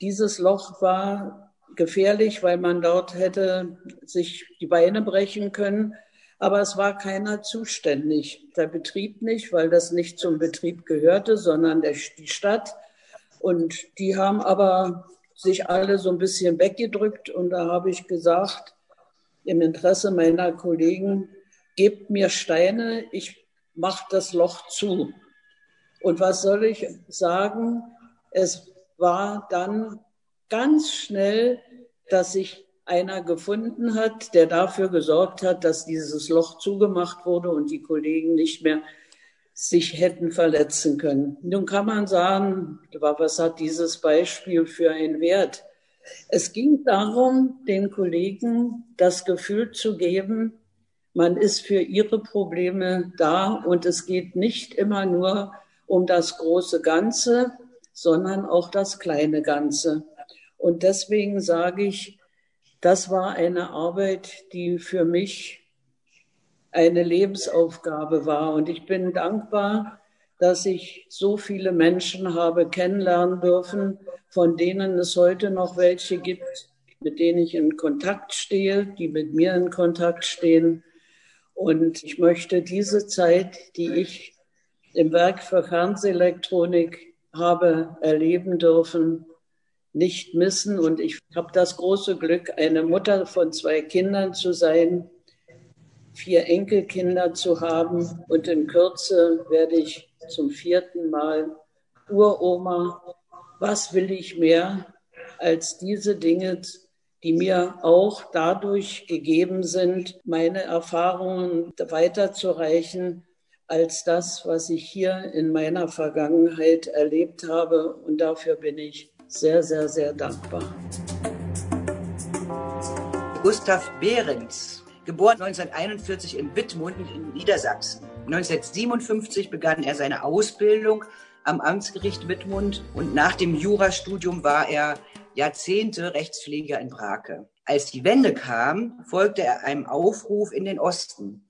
Dieses Loch war gefährlich, weil man dort hätte sich die Beine brechen können. Aber es war keiner zuständig. Der Betrieb nicht, weil das nicht zum Betrieb gehörte, sondern der, die Stadt. Und die haben aber sich alle so ein bisschen weggedrückt. Und da habe ich gesagt, im Interesse meiner Kollegen, gebt mir Steine, ich mache das Loch zu. Und was soll ich sagen? Es war dann ganz schnell, dass sich einer gefunden hat, der dafür gesorgt hat, dass dieses Loch zugemacht wurde und die Kollegen nicht mehr sich hätten verletzen können. Nun kann man sagen, was hat dieses Beispiel für einen Wert? Es ging darum, den Kollegen das Gefühl zu geben, man ist für ihre Probleme da und es geht nicht immer nur um das große Ganze, sondern auch das kleine Ganze. Und deswegen sage ich, das war eine Arbeit, die für mich eine Lebensaufgabe war. Und ich bin dankbar, dass ich so viele Menschen habe kennenlernen dürfen, von denen es heute noch welche gibt, mit denen ich in Kontakt stehe, die mit mir in Kontakt stehen. Und ich möchte diese Zeit, die ich im Werk für Fernsehelektronik habe erleben dürfen, nicht missen. Und ich habe das große Glück, eine Mutter von zwei Kindern zu sein, vier Enkelkinder zu haben. Und in Kürze werde ich zum vierten Mal Uroma. Was will ich mehr, als diese Dinge die mir auch dadurch gegeben sind, meine Erfahrungen weiterzureichen als das, was ich hier in meiner Vergangenheit erlebt habe. Und dafür bin ich sehr, sehr, sehr dankbar. Gustav Behrens, geboren 1941 in Wittmund in Niedersachsen. 1957 begann er seine Ausbildung am Amtsgericht Wittmund und nach dem Jurastudium war er Jahrzehnte Rechtspfleger in Brake. Als die Wende kam, folgte er einem Aufruf in den Osten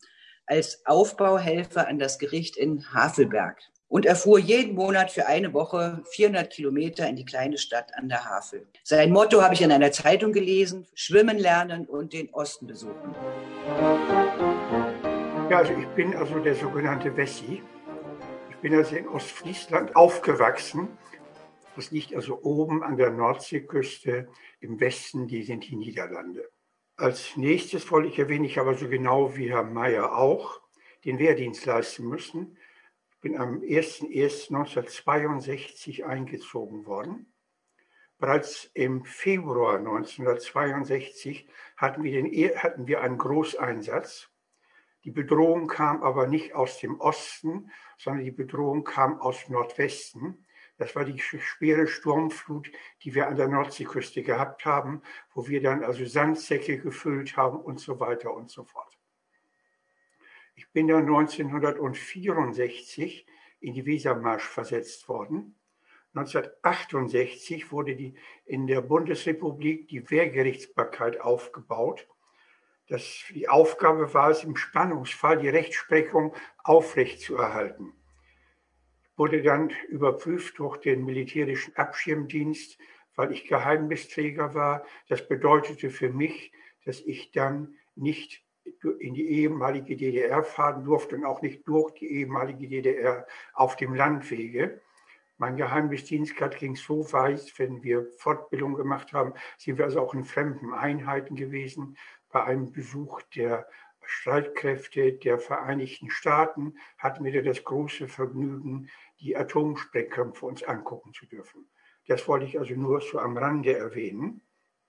als Aufbauhelfer an das Gericht in Havelberg und er fuhr jeden Monat für eine Woche 400 Kilometer in die kleine Stadt an der Havel. Sein Motto habe ich in einer Zeitung gelesen, schwimmen lernen und den Osten besuchen. Ja, also ich bin also der sogenannte Wessi. Ich bin also in Ostfriesland aufgewachsen das liegt also oben an der Nordseeküste. Im Westen, die sind die Niederlande. Als nächstes wollte ich erwähnen, ich habe so genau wie Herr Mayer auch den Wehrdienst leisten müssen. Ich bin am 01.01.1962 eingezogen worden. Bereits im Februar 1962 hatten wir, den, hatten wir einen Großeinsatz. Die Bedrohung kam aber nicht aus dem Osten, sondern die Bedrohung kam aus Nordwesten. Das war die schwere Sturmflut, die wir an der Nordseeküste gehabt haben, wo wir dann also Sandsäcke gefüllt haben und so weiter und so fort. Ich bin dann 1964 in die Wesermarsch versetzt worden. 1968 wurde die, in der Bundesrepublik die Wehrgerichtsbarkeit aufgebaut. Das, die Aufgabe war es, im Spannungsfall die Rechtsprechung aufrechtzuerhalten wurde dann überprüft durch den militärischen Abschirmdienst, weil ich Geheimnisträger war. Das bedeutete für mich, dass ich dann nicht in die ehemalige DDR fahren durfte und auch nicht durch die ehemalige DDR auf dem Landwege. Mein Geheimdienstgrad ging so weit, wenn wir Fortbildung gemacht haben, sind wir also auch in fremden Einheiten gewesen. Bei einem Besuch der Streitkräfte der Vereinigten Staaten hatten wir das große Vergnügen, die Atomsprengkämpfe uns angucken zu dürfen. Das wollte ich also nur so am Rande erwähnen.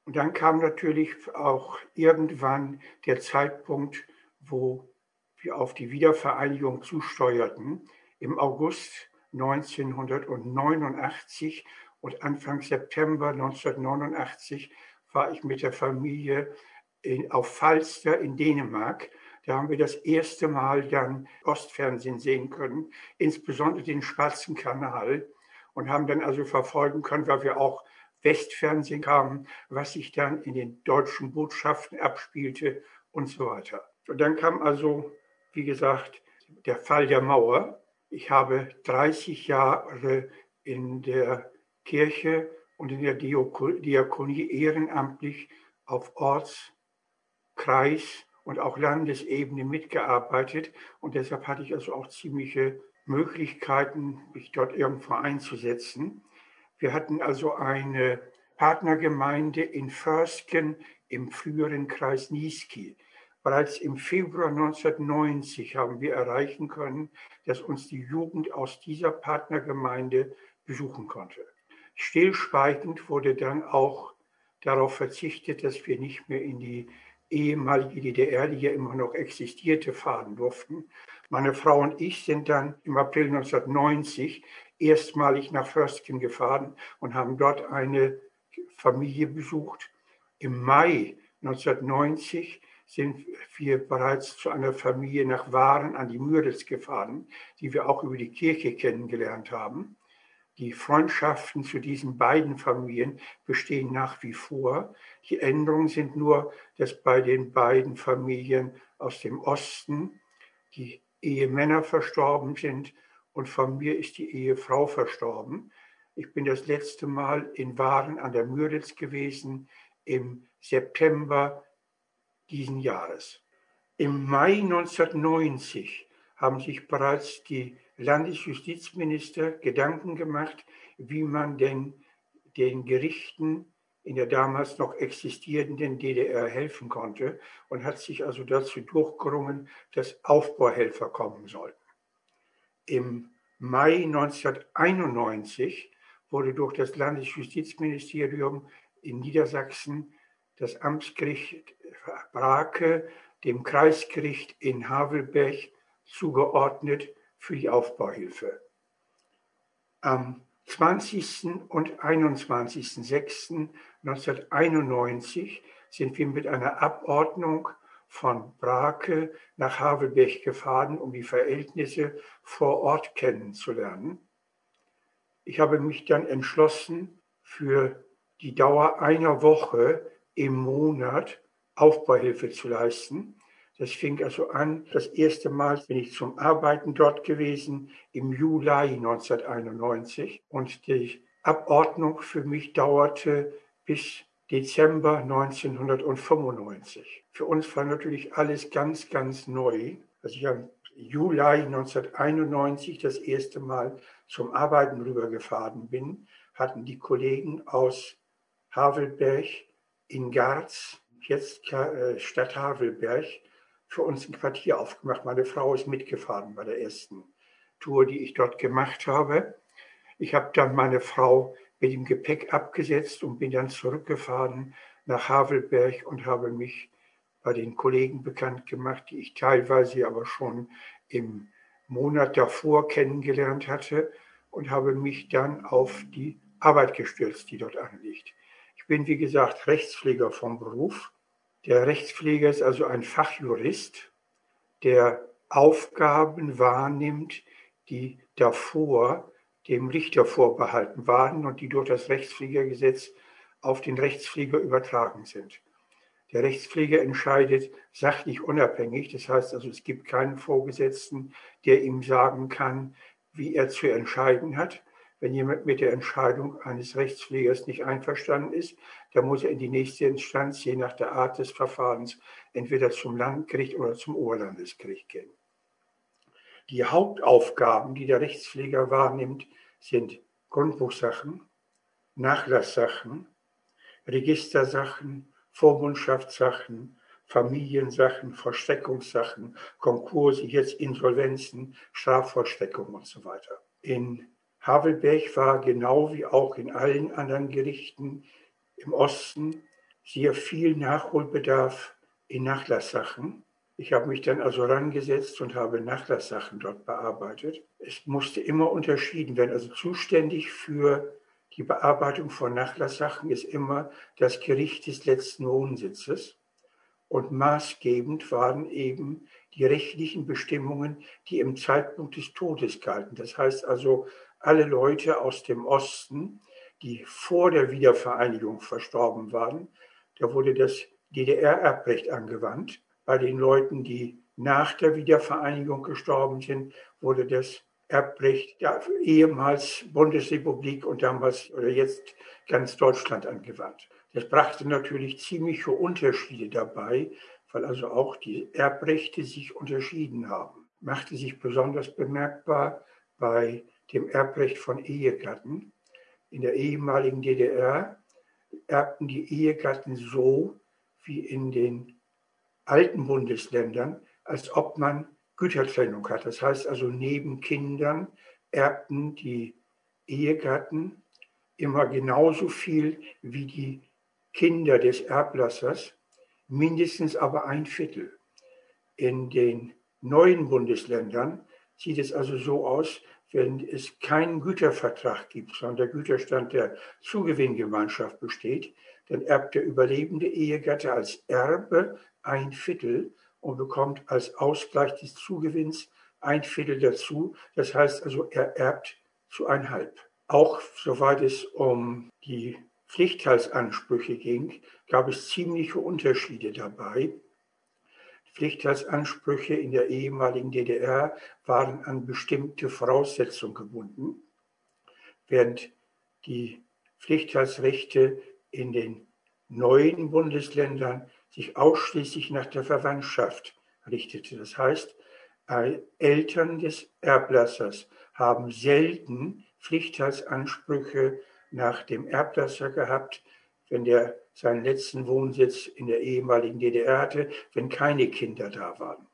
Und dann kam natürlich auch irgendwann der Zeitpunkt, wo wir auf die Wiedervereinigung zusteuerten. Im August 1989 und Anfang September 1989 war ich mit der Familie in, auf Falster in Dänemark da haben wir das erste Mal dann Ostfernsehen sehen können, insbesondere den Schwarzen Kanal und haben dann also verfolgen können, weil wir auch Westfernsehen kamen, was sich dann in den deutschen Botschaften abspielte und so weiter. Und dann kam also, wie gesagt, der Fall der Mauer. Ich habe 30 Jahre in der Kirche und in der Diakonie ehrenamtlich auf Orts-, Kreis- und auch Landesebene mitgearbeitet. Und deshalb hatte ich also auch ziemliche Möglichkeiten, mich dort irgendwo einzusetzen. Wir hatten also eine Partnergemeinde in Försken im früheren Kreis Niesky. Bereits im Februar 1990 haben wir erreichen können, dass uns die Jugend aus dieser Partnergemeinde besuchen konnte. Stillschweigend wurde dann auch darauf verzichtet, dass wir nicht mehr in die ehemalige DDR, die ja immer noch existierte, fahren durften. Meine Frau und ich sind dann im April 1990 erstmalig nach Försken gefahren und haben dort eine Familie besucht. Im Mai 1990 sind wir bereits zu einer Familie nach Waren an die Müritz gefahren, die wir auch über die Kirche kennengelernt haben. Die Freundschaften zu diesen beiden Familien bestehen nach wie vor. Die Änderungen sind nur, dass bei den beiden Familien aus dem Osten die Ehemänner verstorben sind und von mir ist die Ehefrau verstorben. Ich bin das letzte Mal in Waren an der Müritz gewesen im September diesen Jahres. Im Mai 1990 haben sich bereits die Landesjustizminister Gedanken gemacht, wie man denn den Gerichten in der damals noch existierenden DDR helfen konnte und hat sich also dazu durchgerungen, dass Aufbauhelfer kommen sollten. Im Mai 1991 wurde durch das Landesjustizministerium in Niedersachsen das Amtsgericht Brake dem Kreisgericht in Havelberg zugeordnet für die Aufbauhilfe. Am 20. und 21.06.1991 sind wir mit einer Abordnung von Brake nach Havelberg gefahren, um die Verhältnisse vor Ort kennenzulernen. Ich habe mich dann entschlossen, für die Dauer einer Woche im Monat Aufbauhilfe zu leisten. Das fing also an, das erste Mal bin ich zum Arbeiten dort gewesen im Juli 1991 und die Abordnung für mich dauerte bis Dezember 1995. Für uns war natürlich alles ganz, ganz neu. Als ich am Juli 1991 das erste Mal zum Arbeiten rübergefahren bin, hatten die Kollegen aus Havelberg in Garz, jetzt äh, Stadt Havelberg, für uns ein Quartier aufgemacht. Meine Frau ist mitgefahren bei der ersten Tour, die ich dort gemacht habe. Ich habe dann meine Frau mit dem Gepäck abgesetzt und bin dann zurückgefahren nach Havelberg und habe mich bei den Kollegen bekannt gemacht, die ich teilweise aber schon im Monat davor kennengelernt hatte und habe mich dann auf die Arbeit gestürzt, die dort anliegt. Ich bin, wie gesagt, Rechtspfleger vom Beruf. Der Rechtspfleger ist also ein Fachjurist, der Aufgaben wahrnimmt, die davor dem Richter vorbehalten waren und die durch das Rechtspflegergesetz auf den Rechtspfleger übertragen sind. Der Rechtspfleger entscheidet sachlich unabhängig, das heißt also, es gibt keinen Vorgesetzten, der ihm sagen kann, wie er zu entscheiden hat. Wenn jemand mit der Entscheidung eines Rechtspflegers nicht einverstanden ist, dann muss er in die nächste Instanz, je nach der Art des Verfahrens, entweder zum Landgericht oder zum Oberlandesgericht gehen. Die Hauptaufgaben, die der Rechtspfleger wahrnimmt, sind Grundbuchsachen, Nachlasssachen, Registersachen, Vormundschaftssachen, Familiensachen, Versteckungssachen, Konkurse, jetzt Insolvenzen, Strafvollstreckung und so weiter. In Havelberg war genau wie auch in allen anderen Gerichten im Osten sehr viel Nachholbedarf in Nachlasssachen. Ich habe mich dann also rangesetzt und habe Nachlasssachen dort bearbeitet. Es musste immer unterschieden werden. Also zuständig für die Bearbeitung von Nachlasssachen ist immer das Gericht des letzten Wohnsitzes. Und maßgebend waren eben die rechtlichen Bestimmungen, die im Zeitpunkt des Todes galten. Das heißt also, alle Leute aus dem Osten, die vor der Wiedervereinigung verstorben waren, da wurde das DDR-Erbrecht angewandt bei den Leuten, die nach der Wiedervereinigung gestorben sind, wurde das Erbrecht der ehemals Bundesrepublik und damals oder jetzt ganz Deutschland angewandt. Das brachte natürlich ziemliche Unterschiede dabei, weil also auch die Erbrechte sich unterschieden haben. Machte sich besonders bemerkbar bei dem Erbrecht von Ehegatten. In der ehemaligen DDR erbten die Ehegatten so wie in den alten Bundesländern, als ob man Gütertrennung hat. Das heißt also, neben Kindern erbten die Ehegatten immer genauso viel wie die Kinder des Erblassers, mindestens aber ein Viertel. In den neuen Bundesländern sieht es also so aus, wenn es keinen Gütervertrag gibt, sondern der Güterstand der Zugewinngemeinschaft besteht, dann erbt der überlebende Ehegatte als Erbe ein Viertel und bekommt als Ausgleich des Zugewinns ein Viertel dazu. Das heißt also, er erbt zu einhalb. Auch soweit es um die Pflichtteilsansprüche ging, gab es ziemliche Unterschiede dabei. Pflichtteilsansprüche in der ehemaligen DDR waren an bestimmte Voraussetzungen gebunden, während die Pflichtteilsrechte in den neuen Bundesländern sich ausschließlich nach der Verwandtschaft richtete. Das heißt, Eltern des Erblassers haben selten Pflichtteilsansprüche nach dem Erblasser gehabt, wenn der seinen letzten Wohnsitz in der ehemaligen DDR hatte, wenn keine Kinder da waren.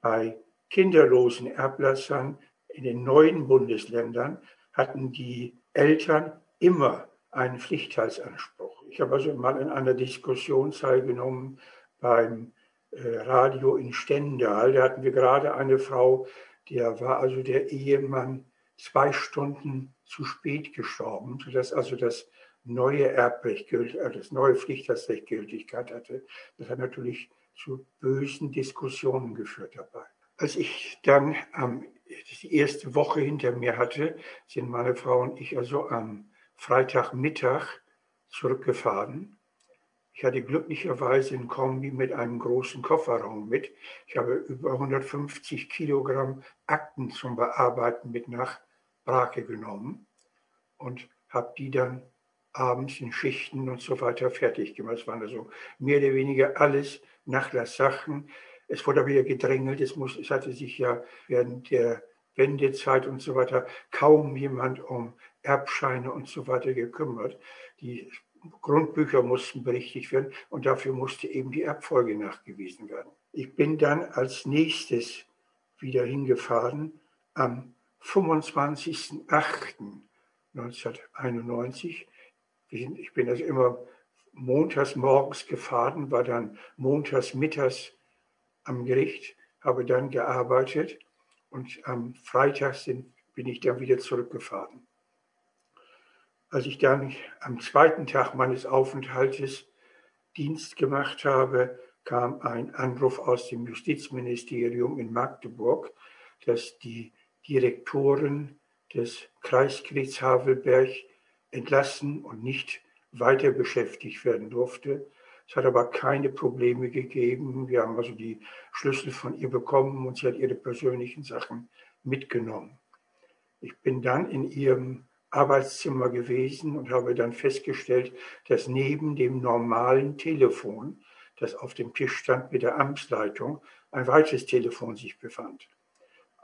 Bei kinderlosen Erblassern in den neuen Bundesländern hatten die Eltern immer einen Pflichtteilsanspruch. Ich habe also mal in einer Diskussion teilgenommen beim äh, Radio in Stendal. Da hatten wir gerade eine Frau, der war also der Ehemann zwei Stunden zu spät gestorben, sodass also das neue Erbrecht, äh, das neue Pflichtteilsrecht Gültigkeit hatte. Das hat natürlich zu bösen Diskussionen geführt dabei. Als ich dann ähm, die erste Woche hinter mir hatte, sind meine Frau und ich also am Freitagmittag zurückgefahren. Ich hatte glücklicherweise ein Kombi mit einem großen Kofferraum mit. Ich habe über 150 Kilogramm Akten zum Bearbeiten mit nach Brake genommen und habe die dann abends in Schichten und so weiter fertig gemacht. Es waren also mehr oder weniger alles Nachlasssachen. Es wurde wieder gedrängelt. Es, muss, es hatte sich ja während der Wendezeit und so weiter kaum jemand um Erbscheine und so weiter gekümmert. Die Grundbücher mussten berichtigt werden und dafür musste eben die Erbfolge nachgewiesen werden. Ich bin dann als nächstes wieder hingefahren am 25.08.1991. Ich bin also immer montags morgens gefahren, war dann montags mittags am Gericht, habe dann gearbeitet und am Freitag bin ich dann wieder zurückgefahren. Als ich dann am zweiten Tag meines Aufenthaltes Dienst gemacht habe, kam ein Anruf aus dem Justizministerium in Magdeburg, dass die Direktoren des Kreisgerichts Havelberg entlassen und nicht weiter beschäftigt werden durfte. Es hat aber keine Probleme gegeben. Wir haben also die Schlüssel von ihr bekommen und sie hat ihre persönlichen Sachen mitgenommen. Ich bin dann in ihrem Arbeitszimmer gewesen und habe dann festgestellt, dass neben dem normalen Telefon, das auf dem Tisch stand mit der Amtsleitung, ein weiteres Telefon sich befand.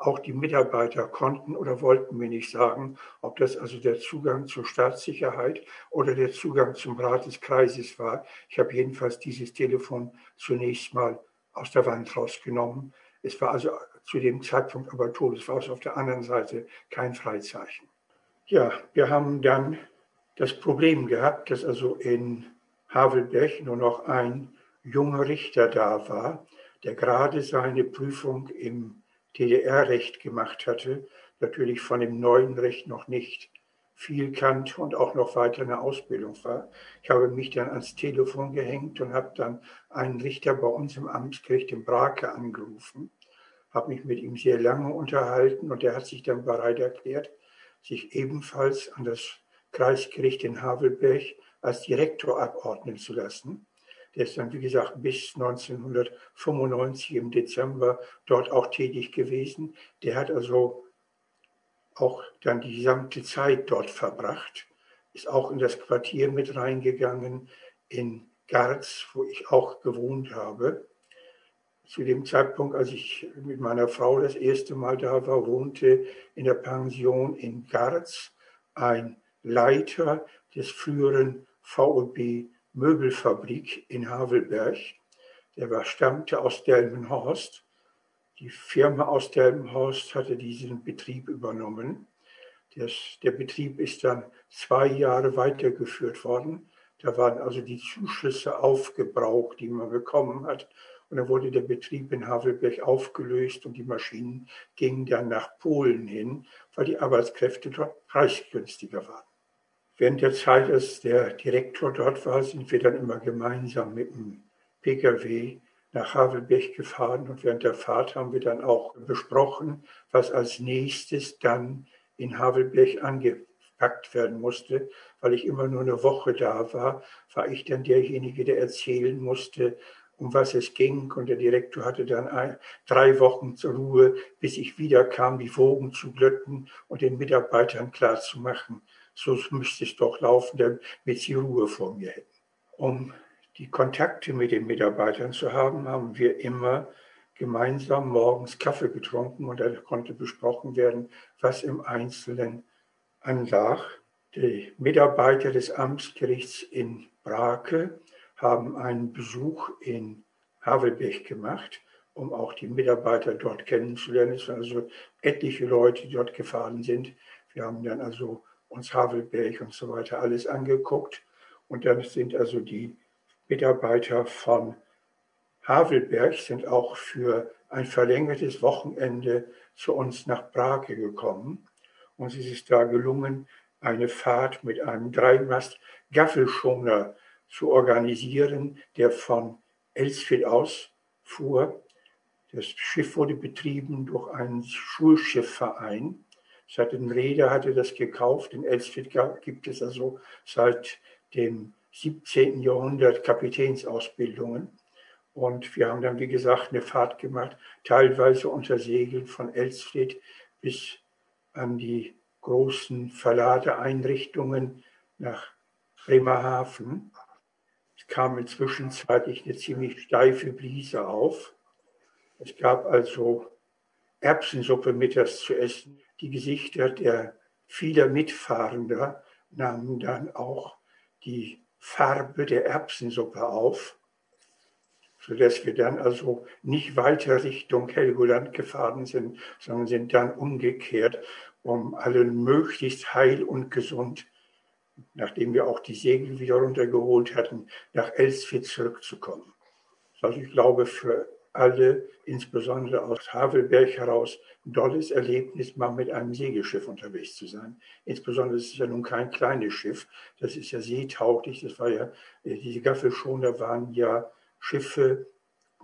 Auch die Mitarbeiter konnten oder wollten mir nicht sagen, ob das also der Zugang zur Staatssicherheit oder der Zugang zum Rat des Kreises war. Ich habe jedenfalls dieses Telefon zunächst mal aus der Wand rausgenommen. Es war also zu dem Zeitpunkt aber tot. Es war also auf der anderen Seite kein Freizeichen. Ja, wir haben dann das Problem gehabt, dass also in Havelberg nur noch ein junger Richter da war, der gerade seine Prüfung im DDR-Recht gemacht hatte, natürlich von dem neuen Recht noch nicht viel kannte und auch noch weiter in der Ausbildung war. Ich habe mich dann ans Telefon gehängt und habe dann einen Richter bei uns im Amtsgericht in Brake angerufen, habe mich mit ihm sehr lange unterhalten und er hat sich dann bereit erklärt, sich ebenfalls an das Kreisgericht in Havelberg als Direktor abordnen zu lassen. Der ist dann, wie gesagt, bis 1995 im Dezember dort auch tätig gewesen. Der hat also auch dann die gesamte Zeit dort verbracht, ist auch in das Quartier mit reingegangen in Garz, wo ich auch gewohnt habe. Zu dem Zeitpunkt, als ich mit meiner Frau das erste Mal da war, wohnte in der Pension in Garz ein Leiter des früheren VOB Möbelfabrik in Havelberg. Der stammte aus Delmenhorst. Die Firma aus Delmenhorst hatte diesen Betrieb übernommen. Das, der Betrieb ist dann zwei Jahre weitergeführt worden. Da waren also die Zuschüsse aufgebraucht, die man bekommen hat. Und dann wurde der Betrieb in Havelberg aufgelöst und die Maschinen gingen dann nach Polen hin, weil die Arbeitskräfte dort preisgünstiger waren. Während der Zeit, als der Direktor dort war, sind wir dann immer gemeinsam mit dem Pkw nach Havelberg gefahren und während der Fahrt haben wir dann auch besprochen, was als nächstes dann in Havelberg angepackt werden musste. Weil ich immer nur eine Woche da war, war ich dann derjenige, der erzählen musste, um was es ging. Und der Direktor hatte dann ein, drei Wochen zur Ruhe, bis ich wiederkam, die Wogen zu glötten und den Mitarbeitern klarzumachen, so müsste es doch laufen, damit sie Ruhe vor mir hätten. Um die Kontakte mit den Mitarbeitern zu haben, haben wir immer gemeinsam morgens Kaffee getrunken und da konnte besprochen werden, was im Einzelnen anlag. Die Mitarbeiter des Amtsgerichts in Brake haben einen Besuch in Havelberg gemacht, um auch die Mitarbeiter dort kennenzulernen. Es waren also etliche Leute, die dort gefahren sind. Wir haben dann also uns Havelberg und so weiter alles angeguckt. Und dann sind also die Mitarbeiter von Havelberg sind auch für ein verlängertes Wochenende zu uns nach Brake gekommen. Und es ist da gelungen, eine Fahrt mit einem Dreimast Gaffelschoner zu organisieren, der von Elsfeld aus fuhr. Das Schiff wurde betrieben durch einen Schulschiffverein. Reeder hatte das gekauft. In Elsfeld gibt es also seit dem 17. Jahrhundert Kapitänsausbildungen. Und wir haben dann, wie gesagt, eine Fahrt gemacht, teilweise unter Segeln von Elsfeld bis an die großen Verladeeinrichtungen nach Bremerhaven. Es kam inzwischen zeitlich eine ziemlich steife Brise auf. Es gab also Erbsensuppe mittags zu essen. Die Gesichter der vieler Mitfahrender nahmen dann auch die Farbe der Erbsensuppe auf, sodass wir dann also nicht weiter Richtung Helgoland gefahren sind, sondern sind dann umgekehrt, um alle möglichst heil und gesund, nachdem wir auch die Segel wieder runtergeholt hatten, nach Elsfeld zurückzukommen. Also ich glaube, für alle, insbesondere aus Havelberg heraus, ein tolles Erlebnis, mal mit einem Segelschiff unterwegs zu sein. Insbesondere ist es ja nun kein kleines Schiff, das ist ja seetauglich, das war ja, äh, diese Gaffelschoner waren ja Schiffe,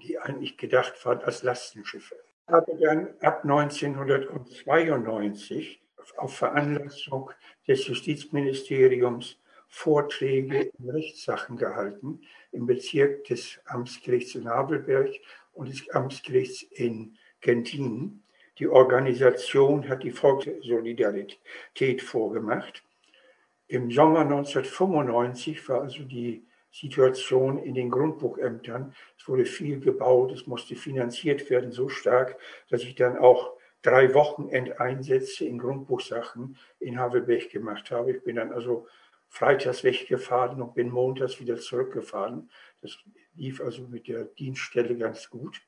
die eigentlich gedacht waren als Lastenschiffe. Ich habe dann ab 1992 auf Veranlassung des Justizministeriums Vorträge in Rechtssachen gehalten im Bezirk des Amtsgerichts in Habelberg und des Amtsgerichts in Genthin. Die Organisation hat die Volkssolidarität vorgemacht. Im Sommer 1995 war also die Situation in den Grundbuchämtern. Es wurde viel gebaut, es musste finanziert werden, so stark, dass ich dann auch drei Wochenendeinsätze in Grundbuchsachen in Havelberg gemacht habe. Ich bin dann also freitags weggefahren und bin montags wieder zurückgefahren. Das lief also mit der Dienststelle ganz gut.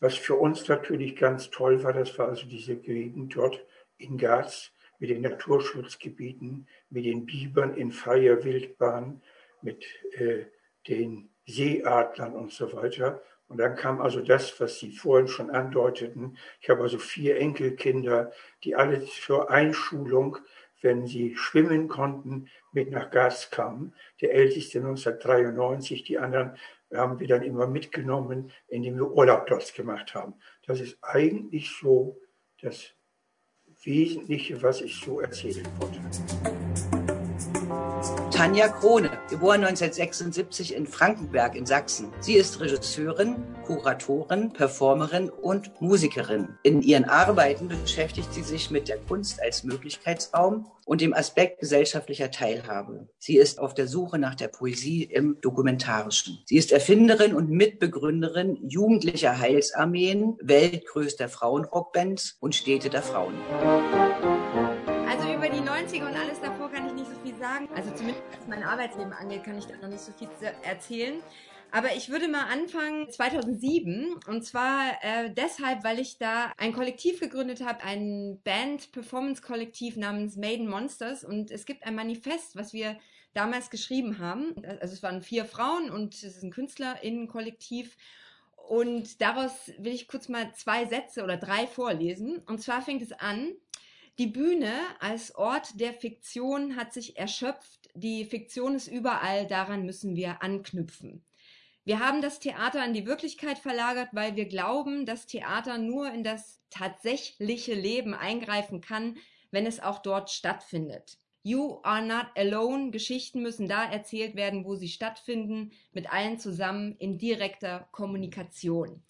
Was für uns natürlich ganz toll war, das war also diese Gegend dort in Garz mit den Naturschutzgebieten, mit den Bibern in freier Wildbahn, mit äh, den Seeadlern und so weiter. Und dann kam also das, was Sie vorhin schon andeuteten. Ich habe also vier Enkelkinder, die alle zur Einschulung wenn sie schwimmen konnten, mit nach Gas kamen. Der älteste 1993, die anderen haben wir dann immer mitgenommen, indem wir Urlaub dort gemacht haben. Das ist eigentlich so das Wesentliche, was ich so erzählen wollte. Tanja Krone, geboren 1976 in Frankenberg in Sachsen. Sie ist Regisseurin, Kuratorin, Performerin und Musikerin. In ihren Arbeiten beschäftigt sie sich mit der Kunst als Möglichkeitsraum und dem Aspekt gesellschaftlicher Teilhabe. Sie ist auf der Suche nach der Poesie im Dokumentarischen. Sie ist Erfinderin und Mitbegründerin jugendlicher Heilsarmeen, weltgrößter Frauenrockbands und Städte der Frauen. Mein Arbeitsleben angeht, kann ich da noch nicht so viel erzählen. Aber ich würde mal anfangen 2007 und zwar äh, deshalb, weil ich da ein Kollektiv gegründet habe, ein Band-Performance-Kollektiv namens Maiden Monsters und es gibt ein Manifest, was wir damals geschrieben haben. Also es waren vier Frauen und es ist ein KünstlerInnen-Kollektiv und daraus will ich kurz mal zwei Sätze oder drei vorlesen. Und zwar fängt es an, die Bühne als Ort der Fiktion hat sich erschöpft. Die Fiktion ist überall, daran müssen wir anknüpfen. Wir haben das Theater in die Wirklichkeit verlagert, weil wir glauben, dass Theater nur in das tatsächliche Leben eingreifen kann, wenn es auch dort stattfindet. You are not alone. Geschichten müssen da erzählt werden, wo sie stattfinden, mit allen zusammen in direkter Kommunikation.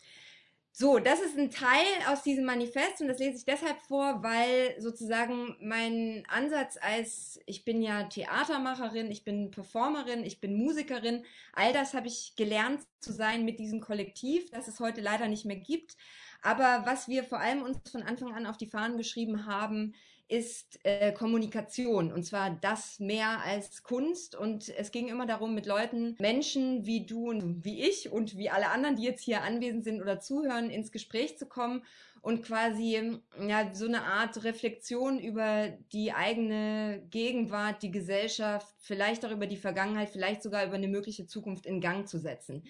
So, das ist ein Teil aus diesem Manifest und das lese ich deshalb vor, weil sozusagen mein Ansatz als, ich bin ja Theatermacherin, ich bin Performerin, ich bin Musikerin, all das habe ich gelernt zu sein mit diesem Kollektiv, das es heute leider nicht mehr gibt. Aber was wir vor allem uns von Anfang an auf die Fahnen geschrieben haben, ist äh, Kommunikation und zwar das mehr als Kunst und es ging immer darum, mit Leuten, Menschen wie du und wie ich und wie alle anderen, die jetzt hier anwesend sind oder zuhören, ins Gespräch zu kommen und quasi ja so eine Art Reflexion über die eigene Gegenwart, die Gesellschaft, vielleicht auch über die Vergangenheit, vielleicht sogar über eine mögliche Zukunft in Gang zu setzen.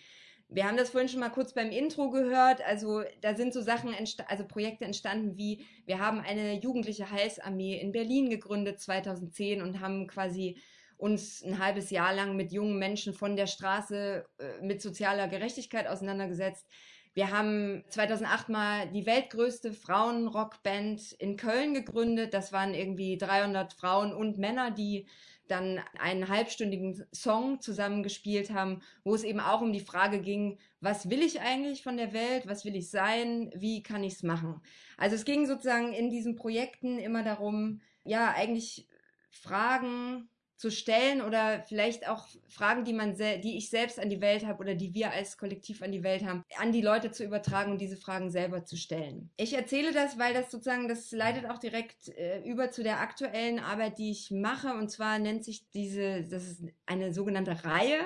Wir haben das vorhin schon mal kurz beim Intro gehört. Also da sind so Sachen, also Projekte entstanden wie, wir haben eine jugendliche Heilsarmee in Berlin gegründet 2010 und haben quasi uns ein halbes Jahr lang mit jungen Menschen von der Straße äh, mit sozialer Gerechtigkeit auseinandergesetzt. Wir haben 2008 mal die weltgrößte Frauenrockband in Köln gegründet. Das waren irgendwie 300 Frauen und Männer, die dann einen halbstündigen Song zusammengespielt haben, wo es eben auch um die Frage ging, was will ich eigentlich von der Welt, was will ich sein, wie kann ich es machen. Also es ging sozusagen in diesen Projekten immer darum, ja, eigentlich Fragen zu stellen oder vielleicht auch Fragen, die man die ich selbst an die Welt habe oder die wir als Kollektiv an die Welt haben, an die Leute zu übertragen und diese Fragen selber zu stellen. Ich erzähle das, weil das sozusagen das leitet auch direkt äh, über zu der aktuellen Arbeit, die ich mache und zwar nennt sich diese das ist eine sogenannte Reihe,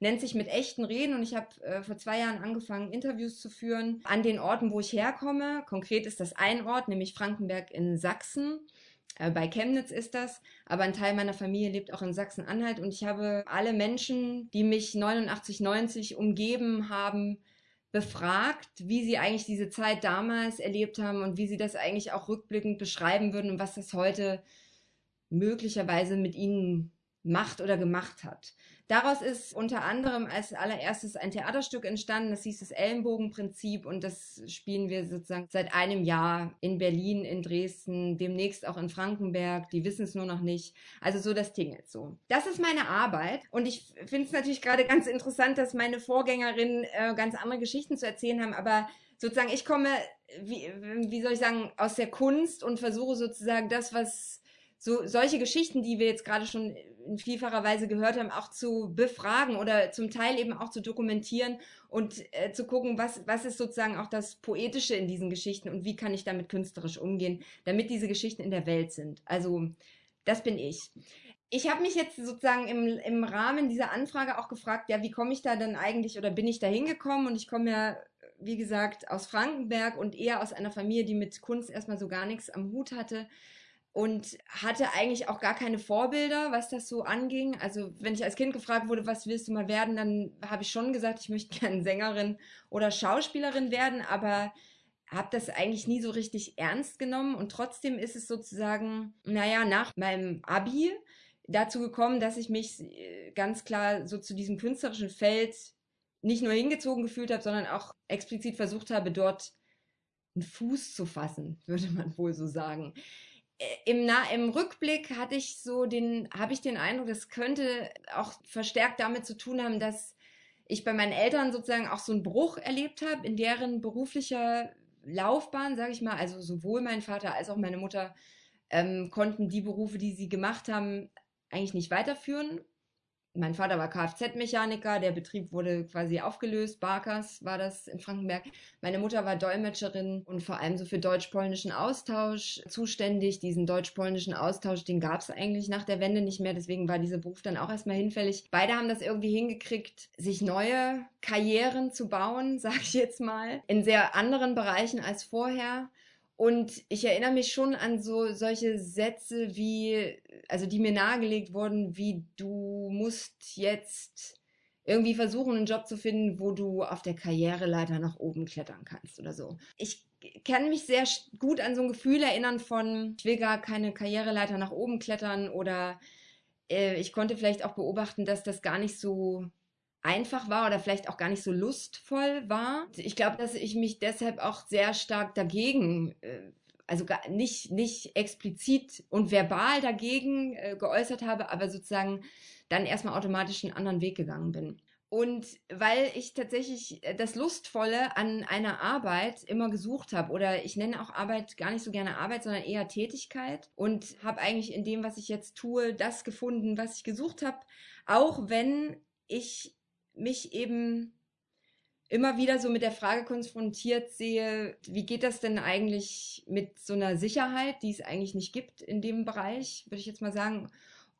nennt sich mit echten Reden und ich habe äh, vor zwei Jahren angefangen Interviews zu führen an den Orten, wo ich herkomme. Konkret ist das ein Ort, nämlich Frankenberg in Sachsen. Äh, bei Chemnitz ist das, aber ein Teil meiner Familie lebt auch in Sachsen-Anhalt und ich habe alle Menschen, die mich 89, 90 umgeben haben, befragt, wie sie eigentlich diese Zeit damals erlebt haben und wie sie das eigentlich auch rückblickend beschreiben würden und was das heute möglicherweise mit ihnen macht oder gemacht hat. Daraus ist unter anderem als allererstes ein Theaterstück entstanden, das hieß das Ellenbogenprinzip und das spielen wir sozusagen seit einem Jahr in Berlin, in Dresden, demnächst auch in Frankenberg, die wissen es nur noch nicht. Also so das Ding jetzt so. Das ist meine Arbeit und ich finde es natürlich gerade ganz interessant, dass meine Vorgängerinnen äh, ganz andere Geschichten zu erzählen haben, aber sozusagen ich komme, wie, wie soll ich sagen, aus der Kunst und versuche sozusagen das, was so solche Geschichten, die wir jetzt gerade schon in vielfacher Weise gehört haben, auch zu befragen oder zum Teil eben auch zu dokumentieren und äh, zu gucken, was, was ist sozusagen auch das Poetische in diesen Geschichten und wie kann ich damit künstlerisch umgehen, damit diese Geschichten in der Welt sind. Also das bin ich. Ich habe mich jetzt sozusagen im, im Rahmen dieser Anfrage auch gefragt, ja, wie komme ich da dann eigentlich oder bin ich da hingekommen? Und ich komme ja, wie gesagt, aus Frankenberg und eher aus einer Familie, die mit Kunst erstmal so gar nichts am Hut hatte und hatte eigentlich auch gar keine Vorbilder, was das so anging. Also wenn ich als Kind gefragt wurde, was willst du mal werden, dann habe ich schon gesagt, ich möchte gerne Sängerin oder Schauspielerin werden, aber habe das eigentlich nie so richtig ernst genommen und trotzdem ist es sozusagen, naja, nach meinem Abi dazu gekommen, dass ich mich äh, ganz klar so zu diesem künstlerischen Feld nicht nur hingezogen gefühlt habe, sondern auch explizit versucht habe, dort einen Fuß zu fassen, würde man wohl so sagen im, Na im Rückblick hatte ich so den, habe ich den Eindruck, das könnte auch verstärkt damit zu tun haben, dass ich bei meinen Eltern sozusagen auch so einen Bruch erlebt habe in deren beruflicher Laufbahn, sage ich mal. Also sowohl mein Vater als auch meine Mutter ähm, konnten die Berufe, die sie gemacht haben, eigentlich nicht weiterführen mein Vater war Kfz-Mechaniker, der Betrieb wurde quasi aufgelöst, Barkers war das in Frankenberg. Meine Mutter war Dolmetscherin und vor allem so für deutsch-polnischen Austausch zuständig. Diesen deutsch-polnischen Austausch, den gab es eigentlich nach der Wende nicht mehr, deswegen war dieser Beruf dann auch erstmal hinfällig. Beide haben das irgendwie hingekriegt, sich neue Karrieren zu bauen, sag ich jetzt mal, in sehr anderen Bereichen als vorher. Und ich erinnere mich schon an so solche Sätze wie, also die mir nahegelegt wurden, wie du musst jetzt irgendwie versuchen, einen Job zu finden, wo du auf der Karriereleiter nach oben klettern kannst oder so. Ich kann mich sehr gut an so ein Gefühl erinnern von, ich will gar keine Karriereleiter nach oben klettern oder äh, ich konnte vielleicht auch beobachten, dass das gar nicht so einfach war oder vielleicht auch gar nicht so lustvoll war. Ich glaube, dass ich mich deshalb auch sehr stark dagegen, äh, also gar nicht, nicht explizit und verbal dagegen äh, geäußert habe, aber sozusagen dann erstmal automatisch einen anderen Weg gegangen bin. Und weil ich tatsächlich äh, das Lustvolle an einer Arbeit immer gesucht habe, oder ich nenne auch Arbeit gar nicht so gerne Arbeit, sondern eher Tätigkeit und habe eigentlich in dem, was ich jetzt tue, das gefunden, was ich gesucht habe, auch wenn ich mich eben immer wieder so mit der Frage konfrontiert sehe, wie geht das denn eigentlich mit so einer Sicherheit, die es eigentlich nicht gibt in dem Bereich, würde ich jetzt mal sagen,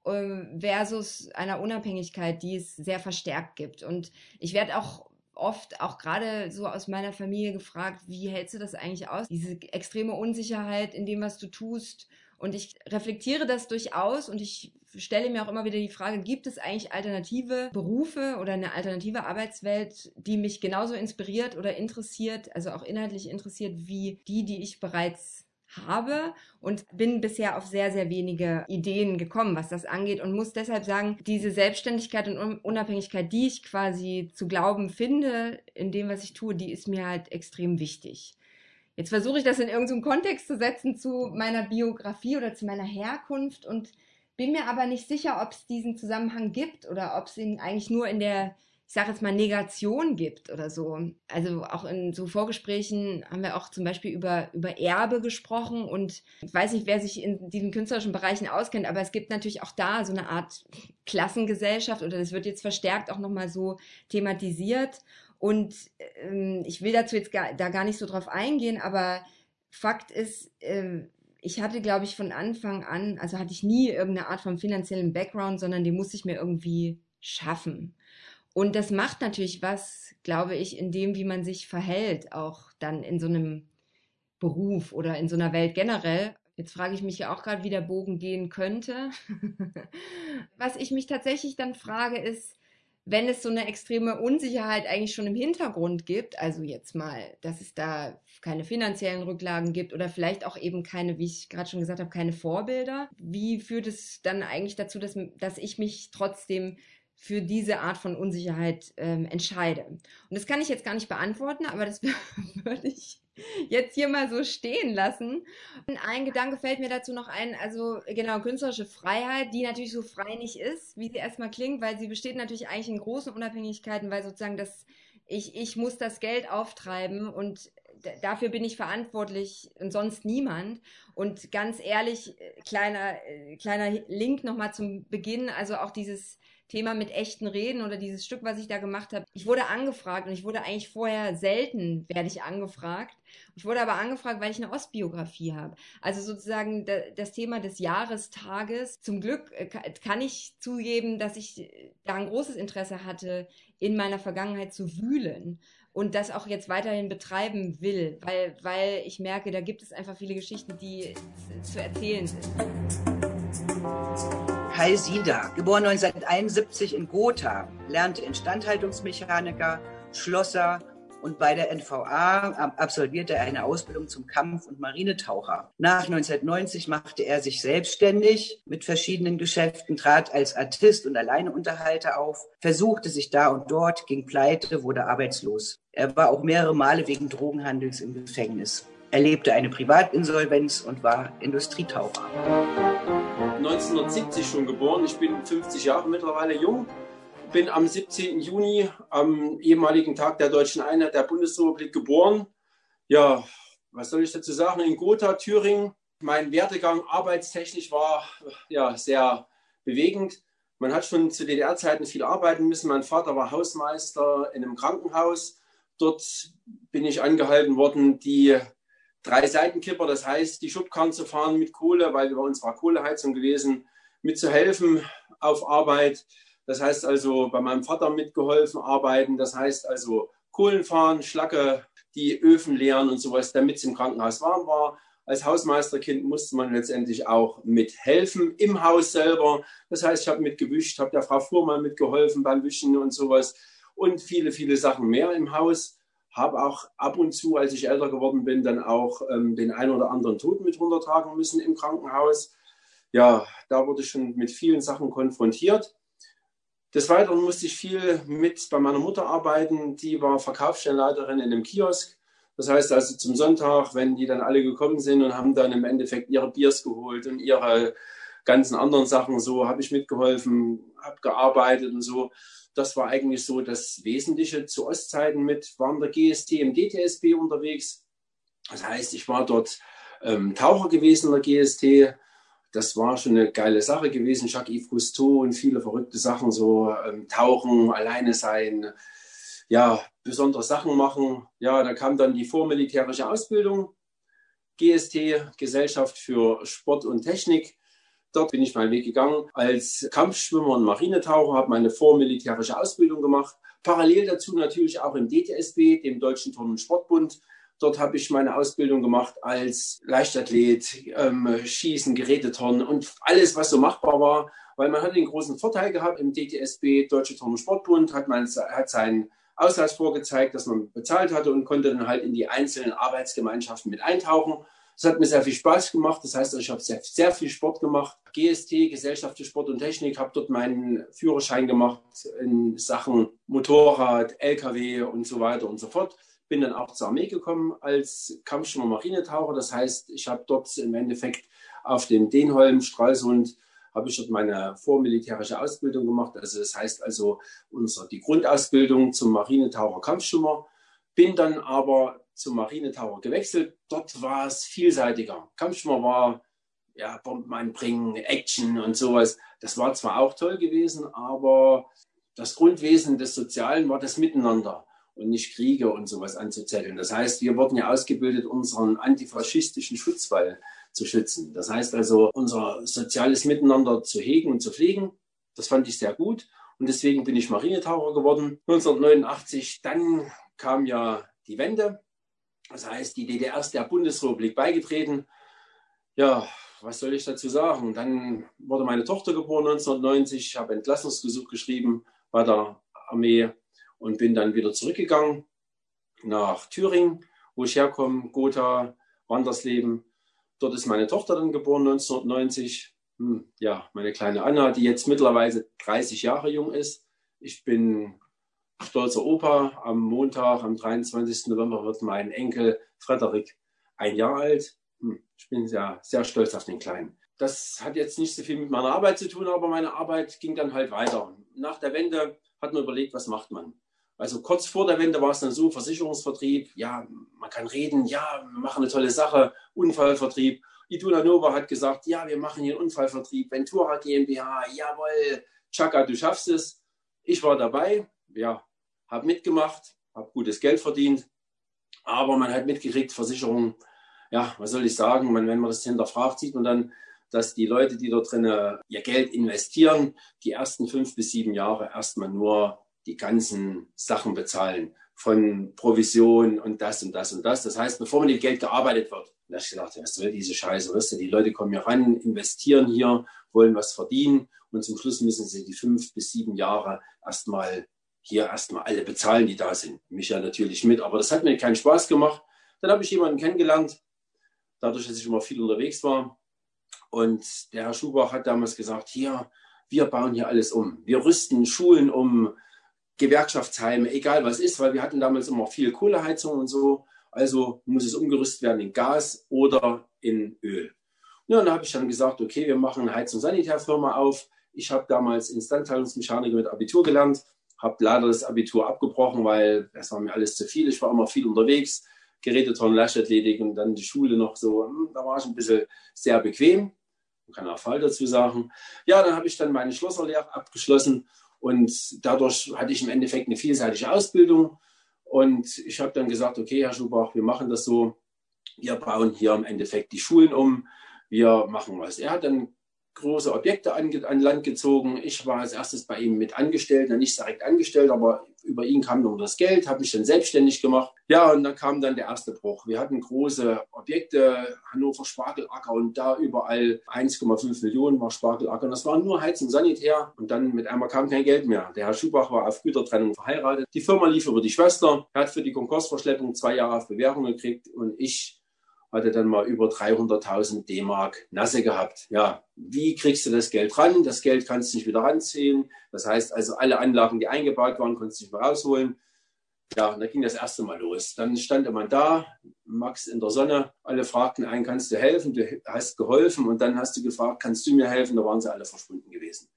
ähm, versus einer Unabhängigkeit, die es sehr verstärkt gibt. Und ich werde auch oft auch gerade so aus meiner Familie gefragt, wie hältst du das eigentlich aus? Diese extreme Unsicherheit in dem, was du tust. Und ich reflektiere das durchaus und ich stelle mir auch immer wieder die Frage, gibt es eigentlich alternative Berufe oder eine alternative Arbeitswelt, die mich genauso inspiriert oder interessiert, also auch inhaltlich interessiert, wie die, die ich bereits habe und bin bisher auf sehr, sehr wenige Ideen gekommen, was das angeht und muss deshalb sagen, diese Selbstständigkeit und Unabhängigkeit, die ich quasi zu glauben finde in dem, was ich tue, die ist mir halt extrem wichtig. Jetzt versuche ich das in irgendeinem Kontext zu setzen zu meiner Biografie oder zu meiner Herkunft und bin mir aber nicht sicher, ob es diesen Zusammenhang gibt oder ob es ihn eigentlich nur in der ich sage jetzt mal, Negation gibt oder so. Also auch in so Vorgesprächen haben wir auch zum Beispiel über, über Erbe gesprochen und ich weiß nicht, wer sich in diesen künstlerischen Bereichen auskennt, aber es gibt natürlich auch da so eine Art Klassengesellschaft oder das wird jetzt verstärkt auch nochmal so thematisiert und ähm, ich will dazu jetzt gar, da gar nicht so drauf eingehen, aber Fakt ist, äh, ich hatte, glaube ich, von Anfang an, also hatte ich nie irgendeine Art von finanziellen Background, sondern den musste ich mir irgendwie schaffen. Und das macht natürlich was, glaube ich, in dem, wie man sich verhält, auch dann in so einem Beruf oder in so einer Welt generell. Jetzt frage ich mich ja auch gerade, wie der Bogen gehen könnte. was ich mich tatsächlich dann frage, ist, wenn es so eine extreme Unsicherheit eigentlich schon im Hintergrund gibt, also jetzt mal, dass es da keine finanziellen Rücklagen gibt oder vielleicht auch eben keine, wie ich gerade schon gesagt habe, keine Vorbilder, wie führt es dann eigentlich dazu, dass, dass ich mich trotzdem für diese Art von Unsicherheit ähm, entscheide. Und das kann ich jetzt gar nicht beantworten, aber das würde ich jetzt hier mal so stehen lassen. Und ein Gedanke fällt mir dazu noch ein, also genau, künstlerische Freiheit, die natürlich so frei nicht ist, wie sie erstmal klingt, weil sie besteht natürlich eigentlich in großen Unabhängigkeiten, weil sozusagen das, ich, ich muss das Geld auftreiben und dafür bin ich verantwortlich und sonst niemand. Und ganz ehrlich, äh, kleiner, äh, kleiner Link nochmal zum Beginn, also auch dieses Thema mit echten Reden oder dieses Stück, was ich da gemacht habe. Ich wurde angefragt und ich wurde eigentlich vorher selten, werde ich angefragt. Ich wurde aber angefragt, weil ich eine Ostbiografie habe. Also sozusagen das Thema des Jahrestages. Zum Glück äh, kann ich zugeben, dass ich da ein großes Interesse hatte, in meiner Vergangenheit zu wühlen und das auch jetzt weiterhin betreiben will, weil, weil ich merke, da gibt es einfach viele Geschichten, die zu erzählen sind. Kai Sieder, geboren 1971 in Gotha, lernte Instandhaltungsmechaniker, Schlosser und bei der NVA absolvierte er eine Ausbildung zum Kampf- und Marinetaucher. Nach 1990 machte er sich selbstständig mit verschiedenen Geschäften, trat als Artist und Alleineunterhalter auf, versuchte sich da und dort, ging pleite, wurde arbeitslos. Er war auch mehrere Male wegen Drogenhandels im Gefängnis. Er lebte eine Privatinsolvenz und war Industrietaucher. 1970 schon geboren. Ich bin 50 Jahre mittlerweile jung. Bin am 17. Juni, am ehemaligen Tag der Deutschen Einheit der Bundesrepublik geboren. Ja, was soll ich dazu sagen? In Gotha, Thüringen. Mein Werdegang arbeitstechnisch war ja sehr bewegend. Man hat schon zu DDR-Zeiten viel arbeiten müssen. Mein Vater war Hausmeister in einem Krankenhaus. Dort bin ich angehalten worden, die drei Seitenkipper, das heißt, die Schubkarren zu fahren mit Kohle, weil bei uns war Kohleheizung gewesen, mitzuhelfen auf Arbeit. Das heißt also, bei meinem Vater mitgeholfen arbeiten. Das heißt also, Kohlen fahren, Schlacke, die Öfen leeren und sowas, damit es im Krankenhaus warm war. Als Hausmeisterkind musste man letztendlich auch mithelfen im Haus selber. Das heißt, ich habe mitgewischt, habe der Frau Fuhrmann mitgeholfen beim Wischen und sowas und viele, viele Sachen mehr im Haus habe auch ab und zu, als ich älter geworden bin, dann auch ähm, den einen oder anderen Tod mit runtertragen müssen im Krankenhaus. Ja, da wurde ich schon mit vielen Sachen konfrontiert. Des Weiteren musste ich viel mit bei meiner Mutter arbeiten. Die war Verkaufsstellenleiterin in einem Kiosk. Das heißt also zum Sonntag, wenn die dann alle gekommen sind und haben dann im Endeffekt ihre Biers geholt und ihre ganzen anderen Sachen, so habe ich mitgeholfen, habe gearbeitet und so das war eigentlich so das Wesentliche. Zu Ostzeiten mit waren der GST im DTSB unterwegs. Das heißt, ich war dort ähm, Taucher gewesen in der GST. Das war schon eine geile Sache gewesen. Jacques-Yves Cousteau und viele verrückte Sachen, so ähm, Tauchen, alleine sein, ja, besondere Sachen machen. Ja, da kam dann die vormilitärische Ausbildung, GST, Gesellschaft für Sport und Technik. Dort bin ich meinen Weg gegangen als Kampfschwimmer und Marinetaucher, habe meine vormilitärische Ausbildung gemacht. Parallel dazu natürlich auch im DTSB, dem Deutschen Turn- und Sportbund. Dort habe ich meine Ausbildung gemacht als Leichtathlet, ähm, Schießen, Geräteturnen und alles, was so machbar war. Weil man hat den großen Vorteil gehabt im DTSB, Deutsche Turn- und Sportbund, hat man hat seinen Ausweis vorgezeigt, dass man bezahlt hatte und konnte dann halt in die einzelnen Arbeitsgemeinschaften mit eintauchen. Das hat mir sehr viel Spaß gemacht. Das heißt, ich habe sehr, sehr viel Sport gemacht. GST, Gesellschaft für Sport und Technik, habe dort meinen Führerschein gemacht in Sachen Motorrad, LKW und so weiter und so fort. Bin dann auch zur Armee gekommen als Kampfschwimmer Marinetaucher. Das heißt, ich habe dort im Endeffekt auf dem Denholm, Stralsund, habe ich dort meine vormilitärische Ausbildung gemacht. Also das heißt also unsere, die Grundausbildung zum Marinetaucher Kampfschwimmer. Bin dann aber zum Marinetaucher gewechselt. Dort war es vielseitiger. Kampfschwimmer war ja, Bomben anbringen, Action und sowas. Das war zwar auch toll gewesen, aber das Grundwesen des Sozialen war das Miteinander und nicht Kriege und sowas anzuzetteln. Das heißt, wir wurden ja ausgebildet, unseren antifaschistischen Schutzwall zu schützen. Das heißt also, unser soziales Miteinander zu hegen und zu pflegen. Das fand ich sehr gut. Und deswegen bin ich Marinetaucher geworden. 1989, dann kam ja die Wende. Das heißt, die DDR ist der Bundesrepublik beigetreten. Ja, was soll ich dazu sagen? Dann wurde meine Tochter geboren 1990. Ich habe Entlassungsgesuch geschrieben bei der Armee und bin dann wieder zurückgegangen nach Thüringen, wo ich herkomme, Gotha, Wandersleben. Dort ist meine Tochter dann geboren 1990. Hm, ja, meine kleine Anna, die jetzt mittlerweile 30 Jahre jung ist. Ich bin stolzer Opa. Am Montag, am 23. November, wird mein Enkel Frederik ein Jahr alt. Hm, ich bin sehr, sehr stolz auf den Kleinen. Das hat jetzt nicht so viel mit meiner Arbeit zu tun, aber meine Arbeit ging dann halt weiter. Nach der Wende hat man überlegt, was macht man. Also kurz vor der Wende war es dann so, Versicherungsvertrieb, ja, man kann reden, ja, wir machen eine tolle Sache, Unfallvertrieb. Iduna Nova hat gesagt, ja, wir machen hier einen Unfallvertrieb, Ventura GmbH, jawohl, Chaka, du schaffst es. Ich war dabei, ja, habe mitgemacht, habe gutes Geld verdient, aber man hat mitgekriegt, Versicherungen, ja, was soll ich sagen, man, wenn man das hinterfragt, sieht man dann, dass die Leute, die dort drin ihr Geld investieren, die ersten fünf bis sieben Jahre erstmal nur die ganzen Sachen bezahlen von Provision und das und das und das. Das heißt, bevor mit dem Geld gearbeitet wird, da habe ich gedacht, was soll diese Scheiße, weißt du, die Leute kommen hier ran, investieren hier, wollen was verdienen und zum Schluss müssen sie die fünf bis sieben Jahre erstmal hier erstmal alle bezahlen, die da sind. Mich ja natürlich mit, aber das hat mir keinen Spaß gemacht. Dann habe ich jemanden kennengelernt, dadurch, dass ich immer viel unterwegs war. Und der Herr Schubach hat damals gesagt, hier, wir bauen hier alles um. Wir rüsten Schulen um, Gewerkschaftsheime, egal was ist, weil wir hatten damals immer viel Kohleheizung und so. Also muss es umgerüstet werden in Gas oder in Öl. Ja, und da habe ich dann gesagt, okay, wir machen eine Heizung- und Sanitärfirma auf. Ich habe damals Instandhaltungsmechaniker mit Abitur gelernt habe leider das Abitur abgebrochen, weil das war mir alles zu viel. Ich war immer viel unterwegs, Geräteturnen, Leichtathletik und dann die Schule noch so. Hm, da war ich ein bisschen sehr bequem. Man kann auch Fall dazu sagen. Ja, dann habe ich dann meine Schlosserlehre abgeschlossen und dadurch hatte ich im Endeffekt eine vielseitige Ausbildung. Und ich habe dann gesagt, okay, Herr Schubach, wir machen das so. Wir bauen hier im Endeffekt die Schulen um. Wir machen was. Er hat dann große Objekte an, an, Land gezogen. Ich war als erstes bei ihm mit angestellt, nicht direkt angestellt, aber über ihn kam noch das Geld, habe mich dann selbstständig gemacht. Ja, und dann kam dann der erste Bruch. Wir hatten große Objekte, Hannover Spargelacker und da überall 1,5 Millionen war Spargelacker. Und das war nur Heizung, Sanitär. Und dann mit einmal kam kein Geld mehr. Der Herr Schubach war auf Gütertrennung verheiratet. Die Firma lief über die Schwester. Er hat für die Konkursverschleppung zwei Jahre auf Bewährung gekriegt und ich hatte dann mal über 300.000 D-Mark Nasse gehabt. Ja, wie kriegst du das Geld ran? Das Geld kannst du nicht wieder ranziehen. Das heißt also, alle Anlagen, die eingebaut waren, konntest du nicht mehr rausholen. Ja, und da ging das erste Mal los. Dann stand man da, Max in der Sonne. Alle fragten einen, kannst du helfen? Du hast geholfen. Und dann hast du gefragt, kannst du mir helfen? Da waren sie alle verschwunden gewesen.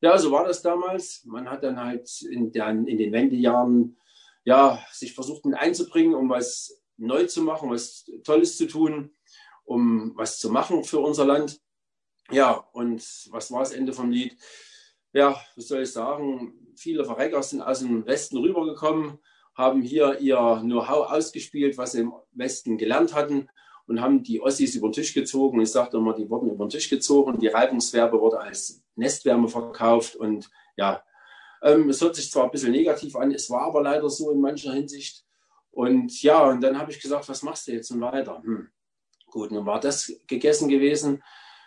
Ja, so war das damals. Man hat dann halt in, der, in den Wendejahren ja, sich versucht mit einzubringen, um was neu zu machen, was Tolles zu tun, um was zu machen für unser Land. Ja, und was war das Ende vom Lied? Ja, was soll ich sagen? Viele Verrecker sind aus dem Westen rübergekommen, haben hier ihr Know-how ausgespielt, was sie im Westen gelernt hatten und haben die Ossis über den Tisch gezogen. Ich sagte immer, die wurden über den Tisch gezogen. Die Reibungswerbe wurde als Nestwärme verkauft. Und ja, ähm, es hört sich zwar ein bisschen negativ an, es war aber leider so in mancher Hinsicht. Und ja, und dann habe ich gesagt, was machst du jetzt und weiter? Hm. Gut, nun war das gegessen gewesen.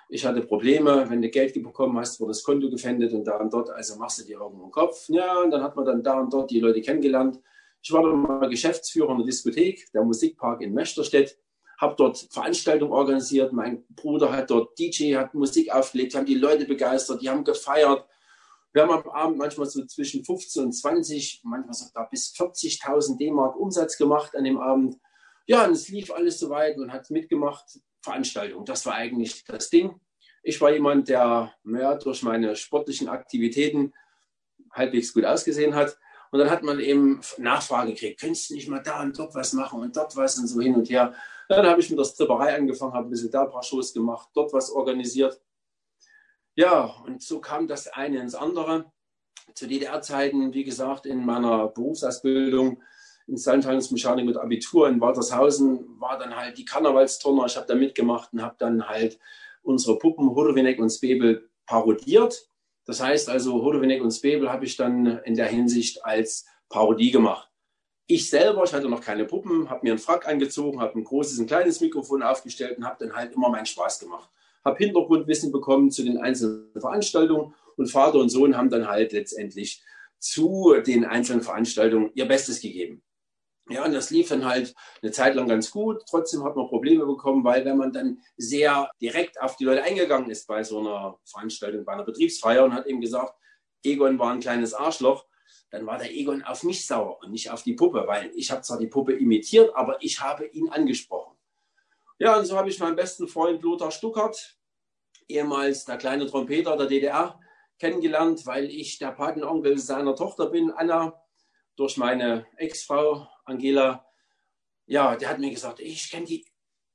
Ich hatte Probleme, wenn du Geld bekommen hast, wurde das Konto gefändet und da und dort, also machst du dir irgendwo im Kopf. Ja, und dann hat man dann da und dort die Leute kennengelernt. Ich war dann mal Geschäftsführer in der Diskothek, der Musikpark in Mechterstedt habe dort Veranstaltungen organisiert. Mein Bruder hat dort DJ, hat Musik aufgelegt, haben die Leute begeistert, die haben gefeiert. Wir haben am Abend manchmal so zwischen 15 und 20, manchmal sogar bis 40.000 D-Mark Umsatz gemacht an dem Abend. Ja, und es lief alles soweit und hat mitgemacht. Veranstaltung, das war eigentlich das Ding. Ich war jemand, der ja, durch meine sportlichen Aktivitäten halbwegs gut ausgesehen hat. Und dann hat man eben Nachfrage gekriegt, könntest du nicht mal da und dort was machen und dort was und so hin und her. Dann habe ich mit der Stripperei angefangen, habe ein bisschen da ein paar Shows gemacht, dort was organisiert. Ja, und so kam das eine ins andere. Zu DDR-Zeiten, wie gesagt, in meiner Berufsausbildung Instandhaltungsmechanik mit Abitur in Waltershausen war dann halt die Karnevalsturner. Ich habe da mitgemacht und habe dann halt unsere Puppen Hodowinek und Spebel parodiert. Das heißt also, Hodowinek und Spebel habe ich dann in der Hinsicht als Parodie gemacht. Ich selber, ich hatte noch keine Puppen, habe mir einen Frack angezogen, habe ein großes, ein kleines Mikrofon aufgestellt und habe dann halt immer meinen Spaß gemacht. Habe Hintergrundwissen bekommen zu den einzelnen Veranstaltungen und Vater und Sohn haben dann halt letztendlich zu den einzelnen Veranstaltungen ihr Bestes gegeben. Ja, und das lief dann halt eine Zeit lang ganz gut. Trotzdem hat man Probleme bekommen, weil wenn man dann sehr direkt auf die Leute eingegangen ist bei so einer Veranstaltung, bei einer Betriebsfeier und hat eben gesagt, Egon war ein kleines Arschloch, dann war der Egon auf mich sauer und nicht auf die Puppe, weil ich habe zwar die Puppe imitiert, aber ich habe ihn angesprochen. Ja, und so habe ich meinen besten Freund Lothar Stuckert, ehemals der kleine Trompeter der DDR, kennengelernt, weil ich der Patenonkel seiner Tochter bin, Anna, durch meine Ex-Frau Angela. Ja, der hat mir gesagt, ich kenne die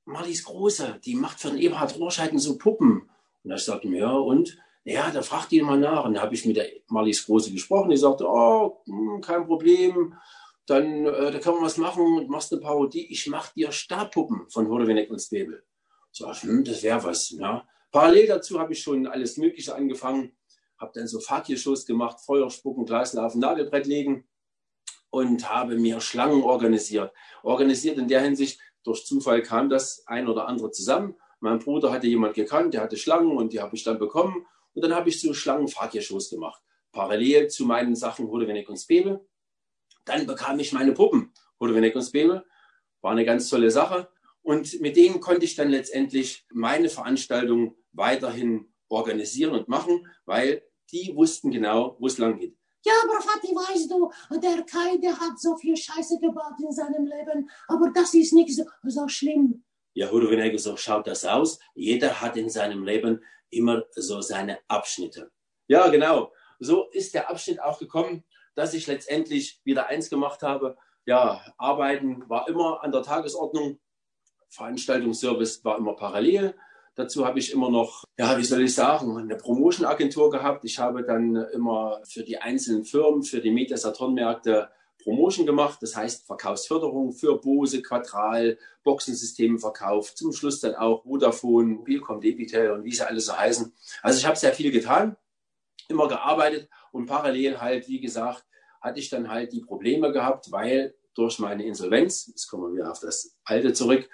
Marlies Große, die macht für den Eberhard Rohrscheiden so Puppen. Und da sagte mir, ja, und? Ja, da fragt ihn mal nach. Und da habe ich mit der Marlies Große gesprochen. Die sagte, oh, hm, kein Problem. Dann äh, da kann man was machen. Machst eine Parodie. Ich mache dir Stabpuppen von Hodeweneck und Spebel. So, hm, das wäre was. Ja. Parallel dazu habe ich schon alles Mögliche angefangen. Habe dann so Fakir-Shows gemacht, Feuer spucken, Glaslaufen, Nagelbrett legen und habe mir Schlangen organisiert. Organisiert in der Hinsicht, durch Zufall kam das ein oder andere zusammen. Mein Bruder hatte jemand gekannt, der hatte Schlangen und die habe ich dann bekommen. Und dann habe ich so Schlangenfahrtiershows gemacht. Parallel zu meinen Sachen Hodeweneck und Spebel. Dann bekam ich meine Puppen, Hodeweneck und Spebel. War eine ganz tolle Sache. Und mit denen konnte ich dann letztendlich meine Veranstaltung weiterhin organisieren und machen, weil die wussten genau, wo es lang geht. Ja, aber Vati, weißt du, der Kai, der hat so viel Scheiße gebaut in seinem Leben, aber das ist nicht so, so schlimm. Ja, Huruvenege, so schaut das aus. Jeder hat in seinem Leben immer so seine Abschnitte. Ja, genau. So ist der Abschnitt auch gekommen, dass ich letztendlich wieder eins gemacht habe. Ja, Arbeiten war immer an der Tagesordnung. Veranstaltungsservice war immer parallel. Dazu habe ich immer noch, ja, wie soll ich sagen, eine Promotion-Agentur gehabt. Ich habe dann immer für die einzelnen Firmen, für die Media-Saturn-Märkte Promotion gemacht, das heißt Verkaufsförderung für Bose, Quadral, Boxensysteme verkauft, zum Schluss dann auch Vodafone, Mobilcom, Debitel und wie sie alle so heißen. Also ich habe sehr viel getan, immer gearbeitet und parallel halt, wie gesagt, hatte ich dann halt die Probleme gehabt, weil durch meine Insolvenz, jetzt kommen wir wieder auf das Alte zurück,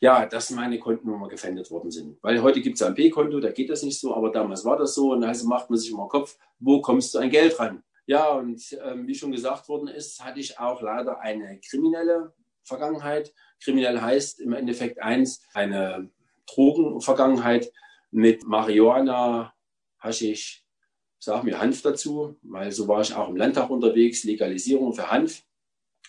ja, dass meine Kontennummer gefändet worden sind. Weil heute gibt es ein P-Konto, da geht das nicht so, aber damals war das so und also macht man sich immer Kopf, wo kommst du an Geld ran? Ja, und ähm, wie schon gesagt worden ist, hatte ich auch leider eine kriminelle Vergangenheit. Kriminell heißt im Endeffekt eins, eine Drogenvergangenheit mit Marihuana, Haschisch, sag mir Hanf dazu, weil so war ich auch im Landtag unterwegs, Legalisierung für Hanf.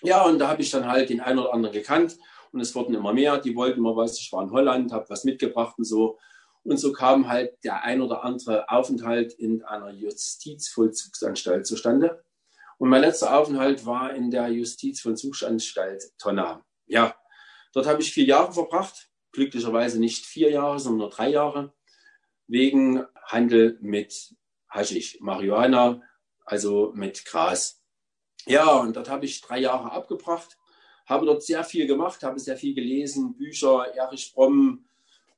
Ja, und da habe ich dann halt den einen oder anderen gekannt und es wurden immer mehr, die wollten immer was. Ich war in Holland, habe was mitgebracht und so. Und so kam halt der ein oder andere Aufenthalt in einer Justizvollzugsanstalt zustande. Und mein letzter Aufenthalt war in der Justizvollzugsanstalt Tonna. Ja, dort habe ich vier Jahre verbracht. Glücklicherweise nicht vier Jahre, sondern nur drei Jahre. Wegen Handel mit Haschisch, Marihuana, also mit Gras. Ja, und dort habe ich drei Jahre abgebracht, habe dort sehr viel gemacht, habe sehr viel gelesen, Bücher, Erich Fromm,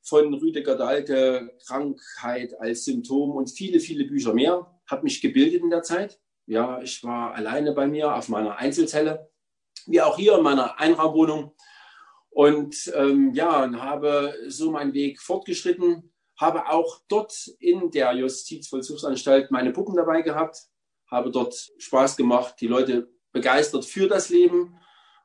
von Rüdiger Dahlke, Krankheit als Symptom und viele, viele Bücher mehr. Habe mich gebildet in der Zeit. Ja, ich war alleine bei mir auf meiner Einzelzelle, wie auch hier in meiner Einraumwohnung. Und ähm, ja, habe so meinen Weg fortgeschritten, habe auch dort in der Justizvollzugsanstalt meine Puppen dabei gehabt, habe dort Spaß gemacht, die Leute begeistert für das Leben,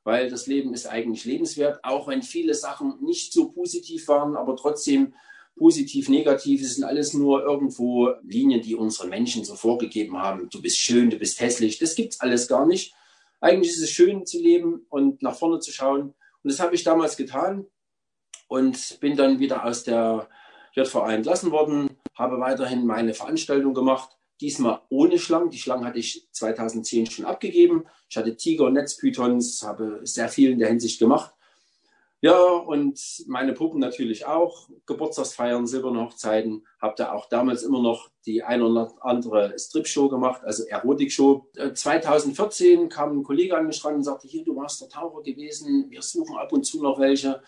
weil das Leben ist eigentlich lebenswert, auch wenn viele Sachen nicht so positiv waren, aber trotzdem positiv, negativ, es sind alles nur irgendwo Linien, die unsere Menschen so vorgegeben haben. Du bist schön, du bist hässlich, das gibt's alles gar nicht. Eigentlich ist es schön zu leben und nach vorne zu schauen. Und das habe ich damals getan und bin dann wieder aus der JVA entlassen worden, habe weiterhin meine Veranstaltung gemacht Diesmal ohne Schlangen. Die Schlangen hatte ich 2010 schon abgegeben. Ich hatte Tiger, Netzpythons, habe sehr viel in der Hinsicht gemacht. Ja, und meine Puppen natürlich auch. Geburtstagsfeiern, silberne Hochzeiten. Habe da auch damals immer noch die ein oder andere Strip-Show gemacht, also Erotik-Show. 2014 äh, kam ein Kollege an mich ran und sagte, hier, du warst der Taucher gewesen. Wir suchen ab und zu noch welche,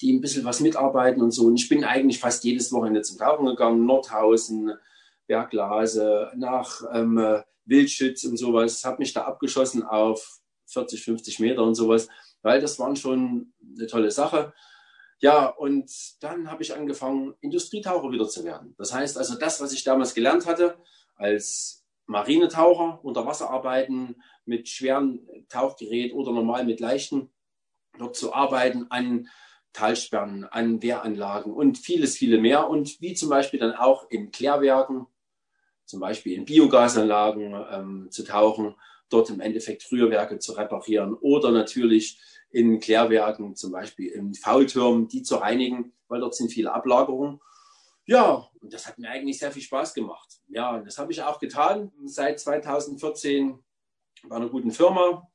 die ein bisschen was mitarbeiten und so. Und ich bin eigentlich fast jedes Wochenende zum Tauchen gegangen. Nordhausen, Berglase, nach ähm, Wildschütz und sowas, habe mich da abgeschossen auf 40, 50 Meter und sowas, weil das waren schon eine tolle Sache. Ja, und dann habe ich angefangen, Industrietaucher wieder zu werden. Das heißt also, das, was ich damals gelernt hatte, als Marinetaucher, unter Wasser arbeiten, mit schweren Tauchgerät oder normal mit leichten, dort zu arbeiten an Talsperren, an Wehranlagen und vieles, viele mehr. Und wie zum Beispiel dann auch in Klärwerken, zum Beispiel in Biogasanlagen ähm, zu tauchen, dort im Endeffekt Früherwerke zu reparieren oder natürlich in Klärwerken, zum Beispiel in Faultürmen, die zu reinigen, weil dort sind viele Ablagerungen. Ja, und das hat mir eigentlich sehr viel Spaß gemacht. Ja, und das habe ich auch getan seit 2014 bei einer guten Firma.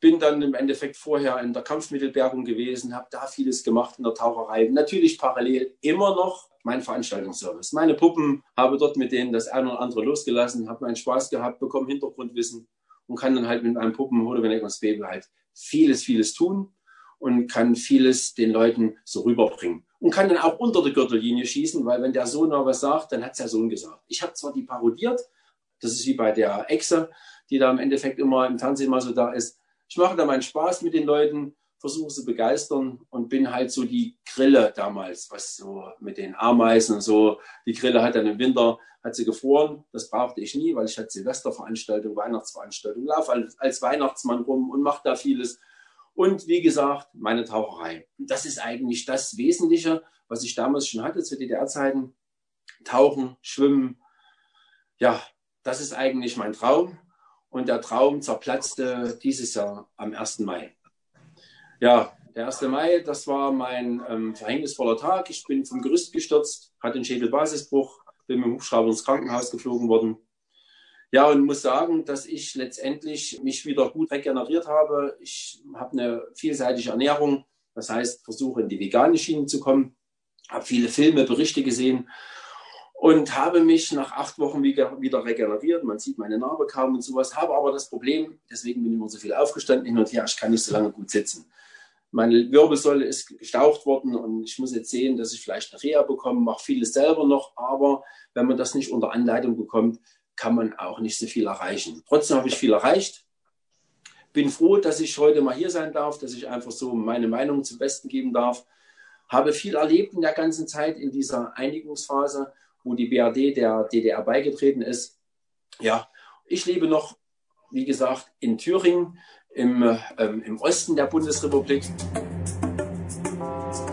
Bin dann im Endeffekt vorher in der Kampfmittelbergung gewesen, habe da vieles gemacht in der Taucherei. Natürlich parallel immer noch mein Veranstaltungsservice. Meine Puppen, habe dort mit denen das eine oder andere losgelassen, habe meinen Spaß gehabt, bekomme Hintergrundwissen und kann dann halt mit meinen Puppen ich was Baby halt vieles, vieles tun und kann vieles den Leuten so rüberbringen. Und kann dann auch unter der Gürtellinie schießen, weil wenn der Sohn noch was sagt, dann hat es der Sohn gesagt. Ich habe zwar die parodiert, das ist wie bei der Echse, die da im Endeffekt immer im Fernsehen mal so da ist. Ich mache da meinen Spaß mit den Leuten versuche sie begeistern und bin halt so die Grille damals, was so mit den Ameisen und so. Die Grille hat dann im Winter, hat sie gefroren. Das brauchte ich nie, weil ich hatte Silvesterveranstaltung, Weihnachtsveranstaltung, laufe als, als Weihnachtsmann rum und mache da vieles. Und wie gesagt, meine Taucherei. Das ist eigentlich das Wesentliche, was ich damals schon hatte zu DDR-Zeiten. Tauchen, Schwimmen. Ja, das ist eigentlich mein Traum. Und der Traum zerplatzte dieses Jahr am 1. Mai. Ja, der 1. Mai, das war mein ähm, verhängnisvoller Tag. Ich bin vom Gerüst gestürzt, hatte einen Schädelbasisbruch, bin mit dem Hubschrauber ins Krankenhaus geflogen worden. Ja, und muss sagen, dass ich letztendlich mich wieder gut regeneriert habe. Ich habe eine vielseitige Ernährung, das heißt, versuche in die vegane Schiene zu kommen, habe viele Filme, Berichte gesehen und habe mich nach acht Wochen wieder, regeneriert. Man sieht meine Narbe kaum und sowas, habe aber das Problem, deswegen bin ich immer so viel aufgestanden hin und her, ich kann nicht so lange gut sitzen. Meine Wirbelsäule ist gestaucht worden und ich muss jetzt sehen, dass ich vielleicht eine Reha bekomme, mache vieles selber noch, aber wenn man das nicht unter Anleitung bekommt, kann man auch nicht so viel erreichen. Trotzdem habe ich viel erreicht. Bin froh, dass ich heute mal hier sein darf, dass ich einfach so meine Meinung zum Besten geben darf. Habe viel erlebt in der ganzen Zeit in dieser Einigungsphase, wo die BRD der DDR beigetreten ist. Ja, ich lebe noch, wie gesagt, in Thüringen im, ähm, im Osten der Bundesrepublik.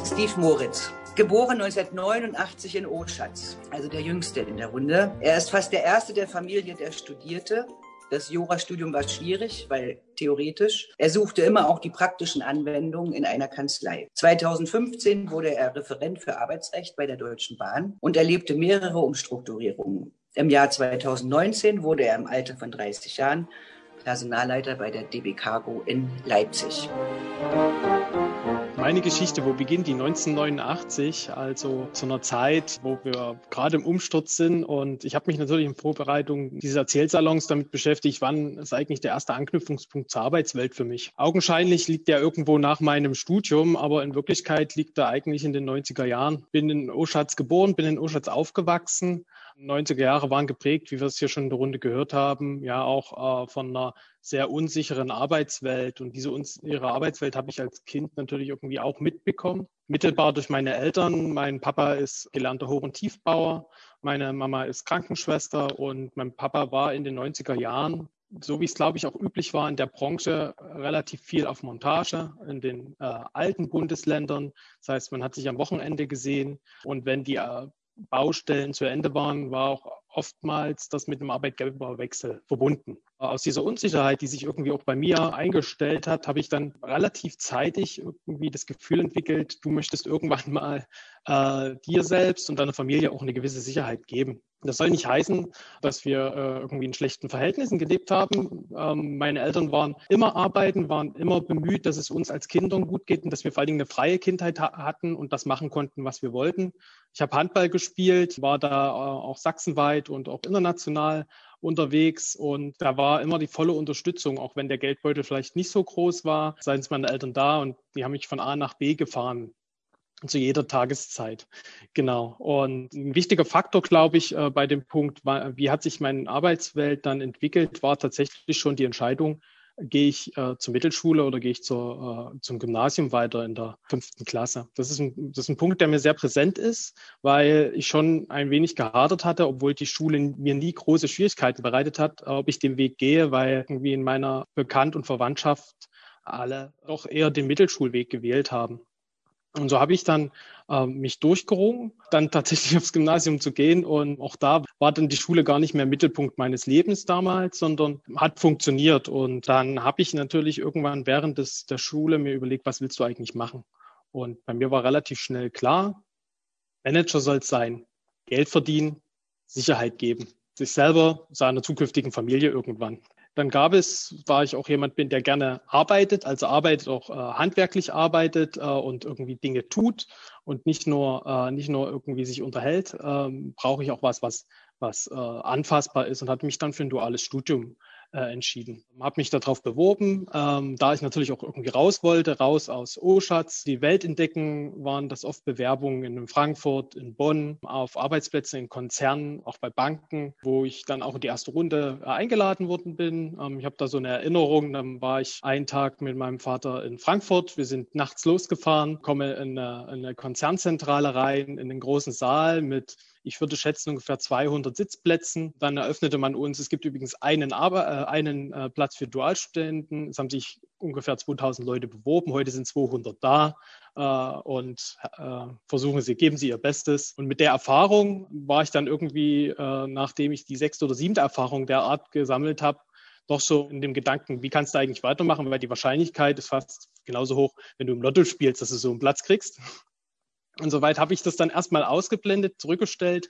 Steve Moritz. Geboren 1989 in Oschatz, also der Jüngste in der Runde. Er ist fast der Erste der Familie, der studierte. Das Jurastudium war schwierig, weil theoretisch. Er suchte immer auch die praktischen Anwendungen in einer Kanzlei. 2015 wurde er Referent für Arbeitsrecht bei der Deutschen Bahn und erlebte mehrere Umstrukturierungen. Im Jahr 2019 wurde er im Alter von 30 Jahren Personalleiter bei der DB Cargo in Leipzig. Meine Geschichte, wo beginnt die? 1989, also zu einer Zeit, wo wir gerade im Umsturz sind. Und ich habe mich natürlich in Vorbereitung dieses Erzählsalons damit beschäftigt, wann ist eigentlich der erste Anknüpfungspunkt zur Arbeitswelt für mich. Augenscheinlich liegt der irgendwo nach meinem Studium, aber in Wirklichkeit liegt er eigentlich in den 90er Jahren. Bin in Oschatz geboren, bin in Oschatz aufgewachsen 90er Jahre waren geprägt, wie wir es hier schon in der Runde gehört haben, ja auch äh, von einer sehr unsicheren Arbeitswelt. Und diese unsichere Arbeitswelt habe ich als Kind natürlich irgendwie auch mitbekommen. Mittelbar durch meine Eltern. Mein Papa ist gelernter Hoch- und Tiefbauer. Meine Mama ist Krankenschwester und mein Papa war in den 90er Jahren so wie es, glaube ich, auch üblich war in der Branche, relativ viel auf Montage in den äh, alten Bundesländern. Das heißt, man hat sich am Wochenende gesehen und wenn die äh, Baustellen zu Ende waren, war auch oftmals das mit einem Arbeitgeberwechsel verbunden. Aus dieser Unsicherheit, die sich irgendwie auch bei mir eingestellt hat, habe ich dann relativ zeitig irgendwie das Gefühl entwickelt, du möchtest irgendwann mal äh, dir selbst und deiner Familie auch eine gewisse Sicherheit geben. Das soll nicht heißen, dass wir äh, irgendwie in schlechten Verhältnissen gelebt haben. Ähm, meine Eltern waren immer arbeiten, waren immer bemüht, dass es uns als Kindern gut geht und dass wir vor allen Dingen eine freie Kindheit ha hatten und das machen konnten, was wir wollten. Ich habe Handball gespielt, war da äh, auch sachsenweit und auch international unterwegs und da war immer die volle Unterstützung, auch wenn der Geldbeutel vielleicht nicht so groß war, seien es meine Eltern da und die haben mich von A nach B gefahren zu jeder Tageszeit. Genau. Und ein wichtiger Faktor, glaube ich, äh, bei dem Punkt, wie hat sich meine Arbeitswelt dann entwickelt, war tatsächlich schon die Entscheidung, gehe ich äh, zur Mittelschule oder gehe ich zur, äh, zum Gymnasium weiter in der fünften Klasse. Das ist, ein, das ist ein Punkt, der mir sehr präsent ist, weil ich schon ein wenig gehadert hatte, obwohl die Schule mir nie große Schwierigkeiten bereitet hat, ob ich den Weg gehe, weil irgendwie in meiner Bekannt- und Verwandtschaft alle doch eher den Mittelschulweg gewählt haben. Und so habe ich dann äh, mich durchgerungen, dann tatsächlich aufs Gymnasium zu gehen. Und auch da war dann die Schule gar nicht mehr Mittelpunkt meines Lebens damals, sondern hat funktioniert. Und dann habe ich natürlich irgendwann während des, der Schule mir überlegt, was willst du eigentlich machen? Und bei mir war relativ schnell klar, Manager soll es sein, Geld verdienen, Sicherheit geben, sich selber, seiner zukünftigen Familie irgendwann. Dann gab es, war ich auch jemand bin, der gerne arbeitet, also arbeitet auch äh, handwerklich arbeitet äh, und irgendwie Dinge tut und nicht nur äh, nicht nur irgendwie sich unterhält, ähm, brauche ich auch was, was was äh, anfassbar ist und hat mich dann für ein duales Studium äh, entschieden. Habe mich darauf beworben, ähm, da ich natürlich auch irgendwie raus wollte, raus aus Oschatz. Die Welt entdecken waren das oft Bewerbungen in Frankfurt, in Bonn, auf Arbeitsplätzen in Konzernen, auch bei Banken, wo ich dann auch in die erste Runde äh, eingeladen worden bin. Ähm, ich habe da so eine Erinnerung, dann war ich einen Tag mit meinem Vater in Frankfurt. Wir sind nachts losgefahren, komme in eine, in eine Konzernzentrale rein, in den großen Saal mit ich würde schätzen ungefähr 200 Sitzplätzen. Dann eröffnete man uns, es gibt übrigens einen, Aber, äh, einen äh, Platz für Dualstudenten. Es haben sich ungefähr 2000 Leute beworben. Heute sind 200 da äh, und äh, versuchen sie, geben sie ihr Bestes. Und mit der Erfahrung war ich dann irgendwie, äh, nachdem ich die sechste oder siebte Erfahrung der Art gesammelt habe, doch so in dem Gedanken, wie kannst du eigentlich weitermachen, weil die Wahrscheinlichkeit ist fast genauso hoch, wenn du im Lotto spielst, dass du so einen Platz kriegst. Und soweit habe ich das dann erstmal ausgeblendet, zurückgestellt.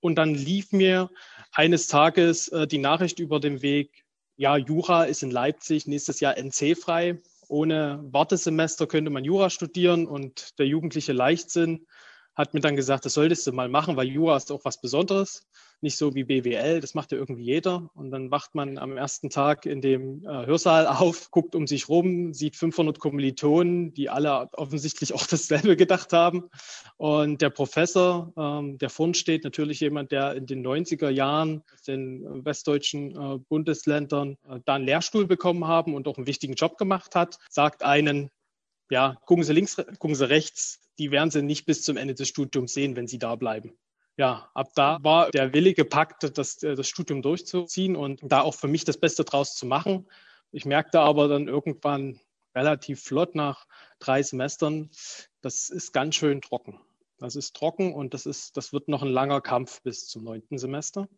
Und dann lief mir eines Tages äh, die Nachricht über den Weg, ja, Jura ist in Leipzig nächstes Jahr NC frei. Ohne Wartesemester könnte man Jura studieren und der jugendliche Leichtsinn hat mir dann gesagt, das solltest du mal machen, weil Jura ist auch was Besonderes nicht so wie BWL, das macht ja irgendwie jeder. Und dann wacht man am ersten Tag in dem äh, Hörsaal auf, guckt um sich rum, sieht 500 Kommilitonen, die alle offensichtlich auch dasselbe gedacht haben. Und der Professor, ähm, der vorn steht, natürlich jemand, der in den 90er Jahren den westdeutschen äh, Bundesländern äh, da einen Lehrstuhl bekommen haben und auch einen wichtigen Job gemacht hat, sagt einen, ja, gucken Sie links, gucken Sie rechts, die werden Sie nicht bis zum Ende des Studiums sehen, wenn Sie da bleiben ja, ab da war der Wille gepackt, das, äh, das Studium durchzuziehen und da auch für mich das Beste draus zu machen. Ich merkte aber dann irgendwann relativ flott nach drei Semestern, das ist ganz schön trocken. Das ist trocken und das ist, das wird noch ein langer Kampf bis zum neunten Semester.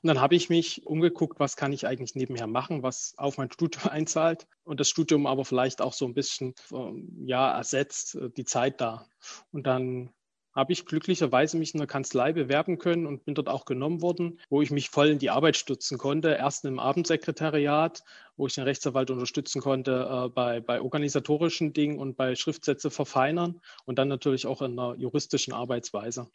Und dann habe ich mich umgeguckt, was kann ich eigentlich nebenher machen, was auf mein Studium einzahlt und das Studium aber vielleicht auch so ein bisschen ähm, ja ersetzt äh, die Zeit da. Und dann habe ich glücklicherweise mich in der Kanzlei bewerben können und bin dort auch genommen worden, wo ich mich voll in die Arbeit stützen konnte. Erst im Abendsekretariat, wo ich den Rechtsanwalt unterstützen konnte äh, bei, bei organisatorischen Dingen und bei Schriftsätze verfeinern und dann natürlich auch in der juristischen Arbeitsweise.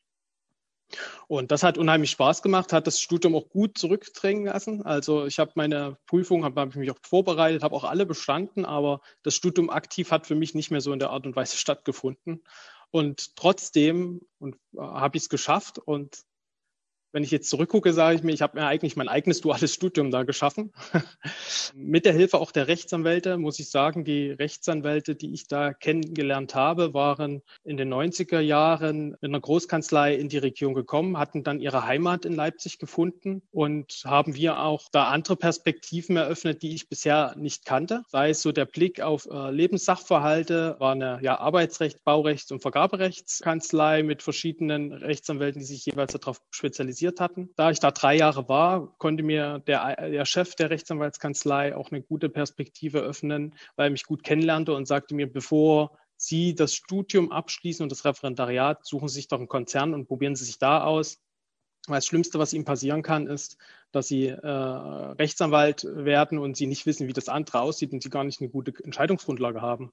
Und das hat unheimlich Spaß gemacht, hat das Studium auch gut zurückdrängen lassen. Also ich habe meine Prüfung, habe hab mich auch vorbereitet, habe auch alle bestanden, aber das Studium aktiv hat für mich nicht mehr so in der Art und Weise stattgefunden. Und trotzdem und äh, habe ich es geschafft und wenn ich jetzt zurückgucke, sage ich mir, ich habe mir eigentlich mein eigenes duales Studium da geschaffen. Mit der Hilfe auch der Rechtsanwälte, muss ich sagen, die Rechtsanwälte, die ich da kennengelernt habe, waren in den 90er Jahren in einer Großkanzlei in die Region gekommen, hatten dann ihre Heimat in Leipzig gefunden und haben wir auch da andere Perspektiven eröffnet, die ich bisher nicht kannte. Sei es so der Blick auf äh, Lebenssachverhalte, war eine ja, Arbeitsrecht, Baurechts- und Vergaberechtskanzlei mit verschiedenen Rechtsanwälten, die sich jeweils darauf spezialisieren spezialisiert hatten. Da ich da drei Jahre war, konnte mir der, der Chef der Rechtsanwaltskanzlei auch eine gute Perspektive öffnen, weil er mich gut kennenlernte und sagte mir, bevor Sie das Studium abschließen und das Referendariat, suchen Sie sich doch einen Konzern und probieren Sie sich da aus. Weil das Schlimmste, was Ihnen passieren kann, ist, dass Sie äh, Rechtsanwalt werden und Sie nicht wissen, wie das andere aussieht und Sie gar nicht eine gute Entscheidungsgrundlage haben.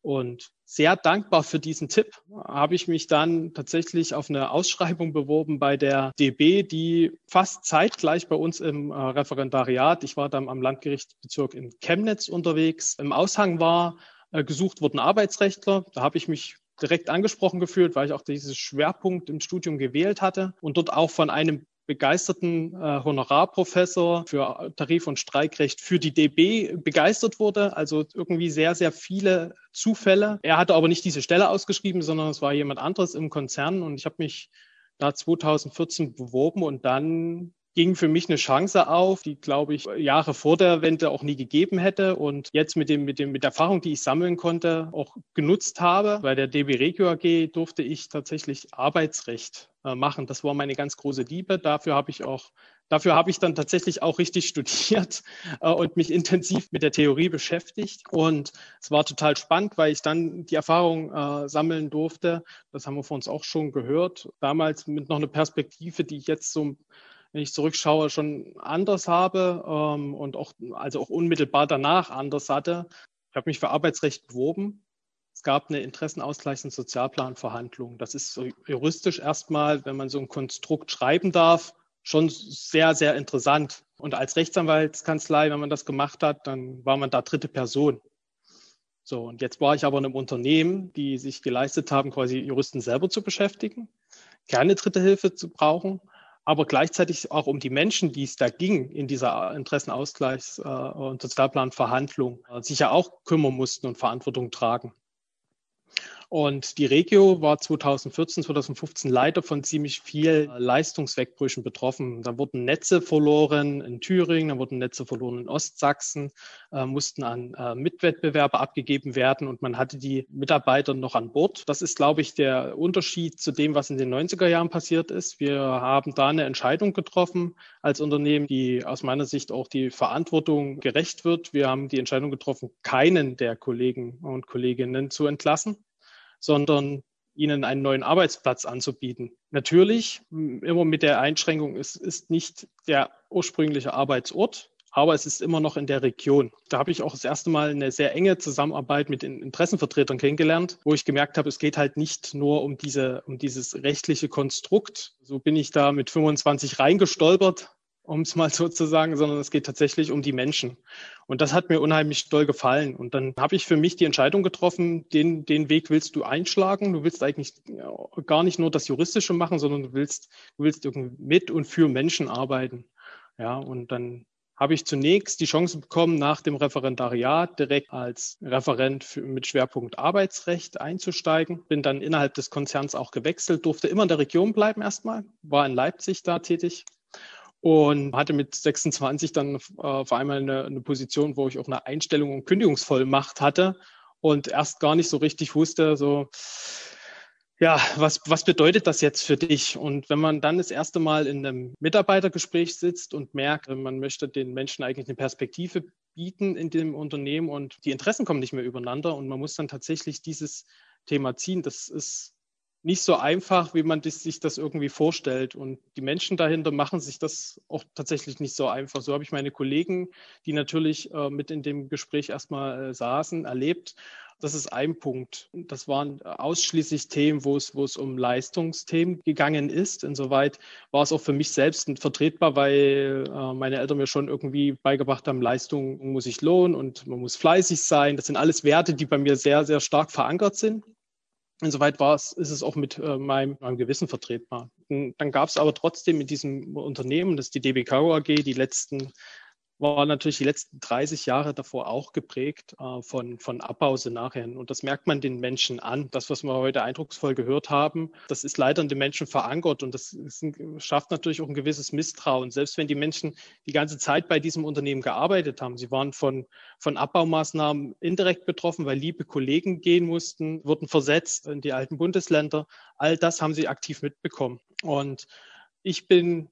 Und sehr dankbar für diesen Tipp habe ich mich dann tatsächlich auf eine Ausschreibung beworben bei der DB, die fast zeitgleich bei uns im äh, Referendariat, ich war dann am Landgerichtsbezirk in Chemnitz unterwegs, im Aushang war, äh, gesucht wurden Arbeitsrechtler. Da habe ich mich direkt angesprochen gefühlt, weil ich auch diesen Schwerpunkt im Studium gewählt hatte und dort auch von einem begeisterten äh, Honorarprofessor für Tarif- und Streikrecht für die DB begeistert wurde. Also irgendwie sehr, sehr viele Zufälle. Er hatte aber nicht diese Stelle ausgeschrieben, sondern es war jemand anderes im Konzern und ich habe mich da 2014 beworben und dann ging für mich eine Chance auf, die, glaube ich, Jahre vor der Wende auch nie gegeben hätte und jetzt mit dem, mit dem, mit der Erfahrung, die ich sammeln konnte, auch genutzt habe. Bei der DB Regio AG durfte ich tatsächlich Arbeitsrecht äh, machen. Das war meine ganz große Liebe. Dafür habe ich auch Dafür habe ich dann tatsächlich auch richtig studiert äh, und mich intensiv mit der Theorie beschäftigt. Und es war total spannend, weil ich dann die Erfahrung äh, sammeln durfte. Das haben wir von uns auch schon gehört. Damals mit noch einer Perspektive, die ich jetzt so wenn ich zurückschaue, schon anders habe ähm, und auch, also auch unmittelbar danach anders hatte. Ich habe mich für Arbeitsrecht beworben. Es gab eine Interessenausgleichs- und Sozialplanverhandlung. Das ist juristisch erstmal, wenn man so ein Konstrukt schreiben darf, schon sehr, sehr interessant. Und als Rechtsanwaltskanzlei, wenn man das gemacht hat, dann war man da dritte Person. So, und jetzt war ich aber in einem Unternehmen, die sich geleistet haben, quasi Juristen selber zu beschäftigen, keine dritte Hilfe zu brauchen aber gleichzeitig auch um die Menschen, die es da ging in dieser Interessenausgleichs- äh, und Sozialplanverhandlung, äh, sich ja auch kümmern mussten und Verantwortung tragen. Und die Regio war 2014, 2015 leider von ziemlich viel Leistungswegbrüchen betroffen. Da wurden Netze verloren in Thüringen, da wurden Netze verloren in Ostsachsen, äh, mussten an äh, Mitwettbewerber abgegeben werden und man hatte die Mitarbeiter noch an Bord. Das ist, glaube ich, der Unterschied zu dem, was in den 90er Jahren passiert ist. Wir haben da eine Entscheidung getroffen als Unternehmen, die aus meiner Sicht auch die Verantwortung gerecht wird. Wir haben die Entscheidung getroffen, keinen der Kollegen und Kolleginnen zu entlassen sondern ihnen einen neuen Arbeitsplatz anzubieten. Natürlich, immer mit der Einschränkung, es ist nicht der ursprüngliche Arbeitsort, aber es ist immer noch in der Region. Da habe ich auch das erste Mal eine sehr enge Zusammenarbeit mit den Interessenvertretern kennengelernt, wo ich gemerkt habe, es geht halt nicht nur um diese, um dieses rechtliche Konstrukt. So bin ich da mit 25 reingestolpert um es mal so zu sagen, sondern es geht tatsächlich um die Menschen. Und das hat mir unheimlich doll gefallen. Und dann habe ich für mich die Entscheidung getroffen, den, den Weg willst du einschlagen. Du willst eigentlich gar nicht nur das Juristische machen, sondern du willst, du willst irgendwie mit und für Menschen arbeiten. Ja, und dann habe ich zunächst die Chance bekommen, nach dem Referendariat direkt als Referent für, mit Schwerpunkt Arbeitsrecht einzusteigen. Bin dann innerhalb des Konzerns auch gewechselt, durfte immer in der Region bleiben erstmal, war in Leipzig da tätig und hatte mit 26 dann äh, vor allem eine, eine Position, wo ich auch eine Einstellung und Kündigungsvollmacht hatte und erst gar nicht so richtig wusste, so ja, was, was bedeutet das jetzt für dich? Und wenn man dann das erste Mal in einem Mitarbeitergespräch sitzt und merkt, man möchte den Menschen eigentlich eine Perspektive bieten in dem Unternehmen und die Interessen kommen nicht mehr übereinander und man muss dann tatsächlich dieses Thema ziehen, das ist nicht so einfach, wie man sich das irgendwie vorstellt. Und die Menschen dahinter machen sich das auch tatsächlich nicht so einfach. So habe ich meine Kollegen, die natürlich äh, mit in dem Gespräch erstmal äh, saßen, erlebt. Das ist ein Punkt. Das waren ausschließlich Themen, wo es, wo es um Leistungsthemen gegangen ist. Insoweit war es auch für mich selbst vertretbar, weil äh, meine Eltern mir schon irgendwie beigebracht haben, Leistung muss sich lohnen und man muss fleißig sein. Das sind alles Werte, die bei mir sehr, sehr stark verankert sind. Insoweit war es, ist es auch mit äh, meinem, meinem Gewissen vertretbar. Und dann gab es aber trotzdem in diesem Unternehmen, das ist die DB AG, die letzten war natürlich die letzten 30 Jahre davor auch geprägt äh, von, von Abbauszenarien. Und das merkt man den Menschen an. Das, was wir heute eindrucksvoll gehört haben, das ist leider in den Menschen verankert und das ein, schafft natürlich auch ein gewisses Misstrauen. Selbst wenn die Menschen die ganze Zeit bei diesem Unternehmen gearbeitet haben, sie waren von, von Abbaumaßnahmen indirekt betroffen, weil liebe Kollegen gehen mussten, wurden versetzt in die alten Bundesländer. All das haben sie aktiv mitbekommen. Und ich bin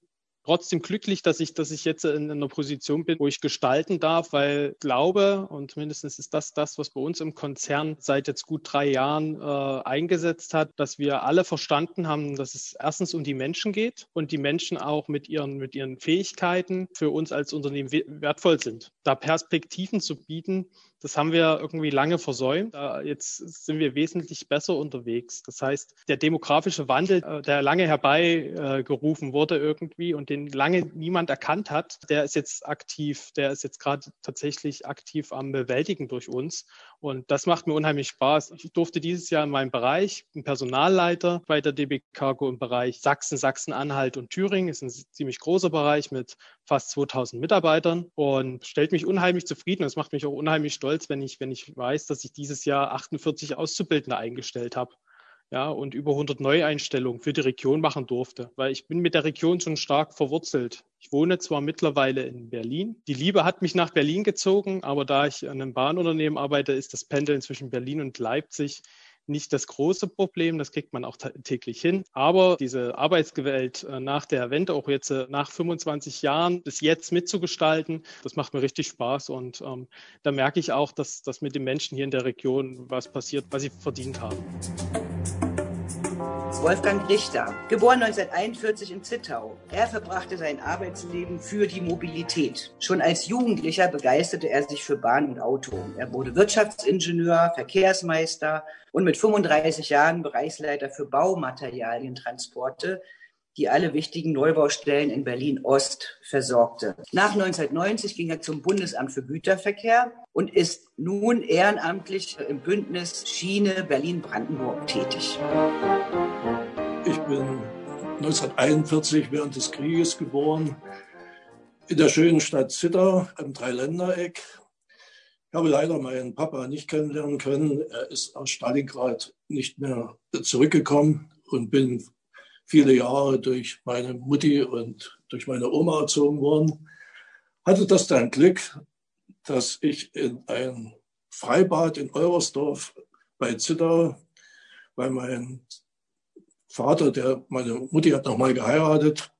trotzdem glücklich, dass ich, dass ich jetzt in einer Position bin, wo ich gestalten darf, weil glaube, und mindestens ist das das, was bei uns im Konzern seit jetzt gut drei Jahren äh, eingesetzt hat, dass wir alle verstanden haben, dass es erstens um die Menschen geht und die Menschen auch mit ihren, mit ihren Fähigkeiten für uns als Unternehmen wertvoll sind. Da Perspektiven zu bieten, das haben wir irgendwie lange versäumt. Jetzt sind wir wesentlich besser unterwegs. Das heißt, der demografische Wandel, äh, der lange herbeigerufen wurde irgendwie und den lange niemand erkannt hat, der ist jetzt aktiv, der ist jetzt gerade tatsächlich aktiv am Bewältigen durch uns. Und das macht mir unheimlich Spaß. Ich durfte dieses Jahr in meinem Bereich, ein Personalleiter bei der DB Cargo im Bereich Sachsen, Sachsen-Anhalt und Thüringen, ist ein ziemlich großer Bereich mit fast 2000 Mitarbeitern und stellt mich unheimlich zufrieden. Das macht mich auch unheimlich stolz, wenn ich, wenn ich weiß, dass ich dieses Jahr 48 Auszubildende eingestellt habe ja, und über 100 Neueinstellungen für die Region machen durfte, weil ich bin mit der Region schon stark verwurzelt. Ich wohne zwar mittlerweile in Berlin. Die Liebe hat mich nach Berlin gezogen, aber da ich an einem Bahnunternehmen arbeite, ist das Pendeln zwischen Berlin und Leipzig nicht das große Problem, das kriegt man auch täglich hin. Aber diese Arbeitswelt äh, nach der Wende, auch jetzt äh, nach 25 Jahren, bis jetzt mitzugestalten, das macht mir richtig Spaß. Und ähm, da merke ich auch, dass, dass mit den Menschen hier in der Region was passiert, was sie verdient haben. Wolfgang Richter, geboren 1941 in Zittau. Er verbrachte sein Arbeitsleben für die Mobilität. Schon als Jugendlicher begeisterte er sich für Bahn und Auto. Er wurde Wirtschaftsingenieur, Verkehrsmeister und mit 35 Jahren Bereichsleiter für Baumaterialientransporte, die alle wichtigen Neubaustellen in Berlin-Ost versorgte. Nach 1990 ging er zum Bundesamt für Güterverkehr und ist nun ehrenamtlich im Bündnis Schiene Berlin-Brandenburg tätig. Ich bin 1941 während des Krieges geboren in der schönen Stadt Zittau am Dreiländereck. Ich habe leider meinen Papa nicht kennenlernen können. Er ist aus Stalingrad nicht mehr zurückgekommen und bin viele Jahre durch meine Mutti und durch meine Oma erzogen worden. Hatte das dann Glück, dass ich in ein Freibad in Eurersdorf bei Zittau, weil mein Vater, der, meine Mutti hat nochmal geheiratet,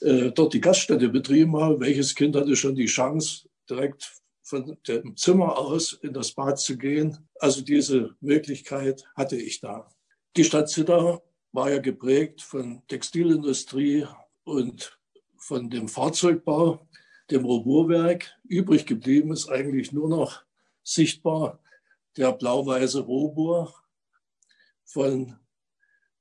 äh, dort die Gaststätte betrieben habe. Welches Kind hatte schon die Chance, direkt von dem Zimmer aus in das Bad zu gehen? Also diese Möglichkeit hatte ich da. Die Stadt Zittau war ja geprägt von Textilindustrie und von dem Fahrzeugbau, dem Rohbohrwerk. Übrig geblieben ist eigentlich nur noch sichtbar der blau-weiße Rohbohr von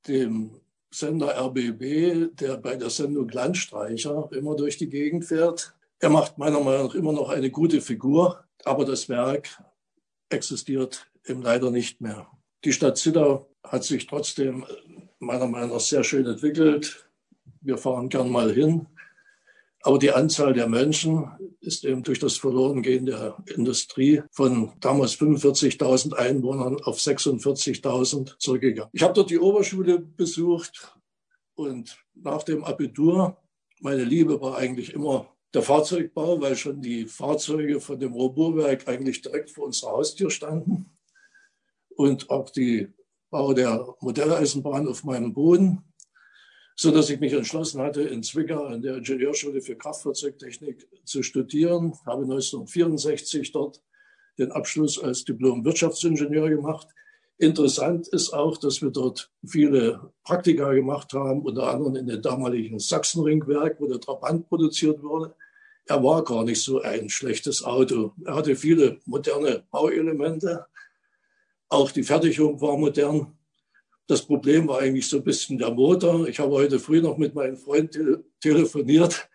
dem Sender RBB, der bei der Sendung Landstreicher immer durch die Gegend fährt. Er macht meiner Meinung nach immer noch eine gute Figur, aber das Werk existiert eben leider nicht mehr. Die Stadt Zittau hat sich trotzdem meiner Meinung nach sehr schön entwickelt. Wir fahren gern mal hin. Aber die Anzahl der Menschen ist eben durch das Verlorengehen der Industrie von damals 45.000 Einwohnern auf 46.000 zurückgegangen. Ich habe dort die Oberschule besucht und nach dem Abitur, meine Liebe war eigentlich immer der Fahrzeugbau, weil schon die Fahrzeuge von dem Rohbohrwerk eigentlich direkt vor unserer Haustür standen und auch die Bau der Modelleisenbahn auf meinem Boden so dass ich mich entschlossen hatte, in Zwickau an der Ingenieurschule für Kraftfahrzeugtechnik zu studieren. Habe 1964 dort den Abschluss als Diplom-Wirtschaftsingenieur gemacht. Interessant ist auch, dass wir dort viele Praktika gemacht haben, unter anderem in dem damaligen Sachsenringwerk, wo der Trabant produziert wurde. Er war gar nicht so ein schlechtes Auto. Er hatte viele moderne Bauelemente. Auch die Fertigung war modern. Das Problem war eigentlich so ein bisschen der Motor. Ich habe heute früh noch mit meinem Freund te telefoniert.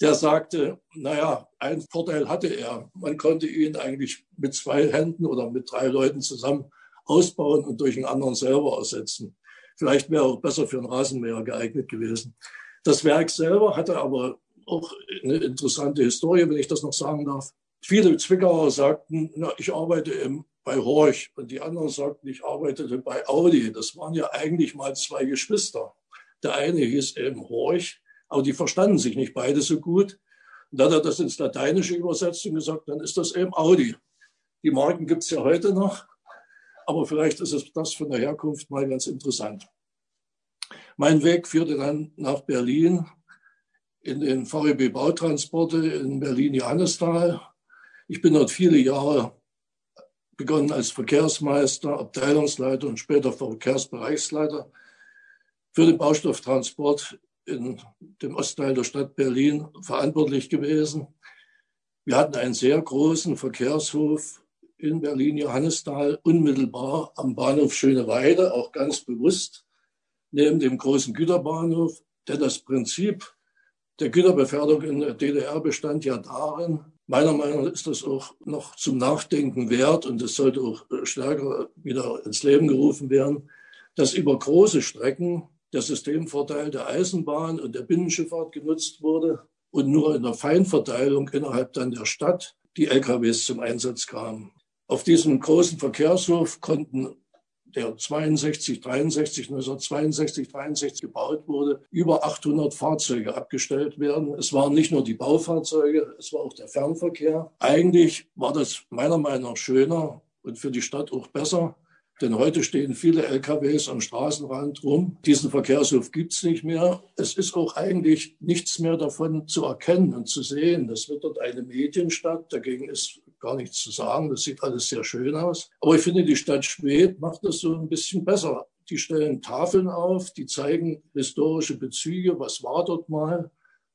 Der sagte, naja, einen Vorteil hatte er. Man konnte ihn eigentlich mit zwei Händen oder mit drei Leuten zusammen ausbauen und durch einen anderen selber ersetzen. Vielleicht wäre auch besser für einen Rasenmäher geeignet gewesen. Das Werk selber hatte aber auch eine interessante Historie, wenn ich das noch sagen darf. Viele Zwickauer sagten, na, ich arbeite im, bei Horch und die anderen sagten, ich arbeitete bei Audi. Das waren ja eigentlich mal zwei Geschwister. Der eine hieß eben Horch, aber die verstanden sich nicht beide so gut. Und dann hat er das ins Lateinische übersetzt und gesagt, dann ist das eben Audi. Die Marken gibt es ja heute noch. Aber vielleicht ist es das von der Herkunft mal ganz interessant. Mein Weg führte dann nach Berlin in den VEB Bautransporte in Berlin-Johannisthal. Ich bin dort viele Jahre begonnen als Verkehrsmeister, Abteilungsleiter und später Verkehrsbereichsleiter für den Baustofftransport in dem Ostteil der Stadt Berlin verantwortlich gewesen. Wir hatten einen sehr großen Verkehrshof in Berlin-Johannisthal, unmittelbar am Bahnhof Schöneweide, auch ganz bewusst, neben dem großen Güterbahnhof, denn das Prinzip der Güterbeförderung in der DDR bestand ja darin, meiner Meinung nach ist das auch noch zum Nachdenken wert und es sollte auch stärker wieder ins Leben gerufen werden, dass über große Strecken der Systemvorteil der Eisenbahn und der Binnenschifffahrt genutzt wurde und nur in der Feinverteilung innerhalb dann der Stadt die LKWs zum Einsatz kamen. Auf diesem großen Verkehrshof konnten der 62, 63, 1962, 63 gebaut wurde, über 800 Fahrzeuge abgestellt werden. Es waren nicht nur die Baufahrzeuge, es war auch der Fernverkehr. Eigentlich war das meiner Meinung nach schöner und für die Stadt auch besser, denn heute stehen viele LKWs am Straßenrand rum. Diesen Verkehrshof gibt's nicht mehr. Es ist auch eigentlich nichts mehr davon zu erkennen und zu sehen. Das wird dort eine Medienstadt. Dagegen ist gar nichts zu sagen. Das sieht alles sehr schön aus. Aber ich finde, die Stadt Schwedt macht das so ein bisschen besser. Die stellen Tafeln auf, die zeigen historische Bezüge. Was war dort mal?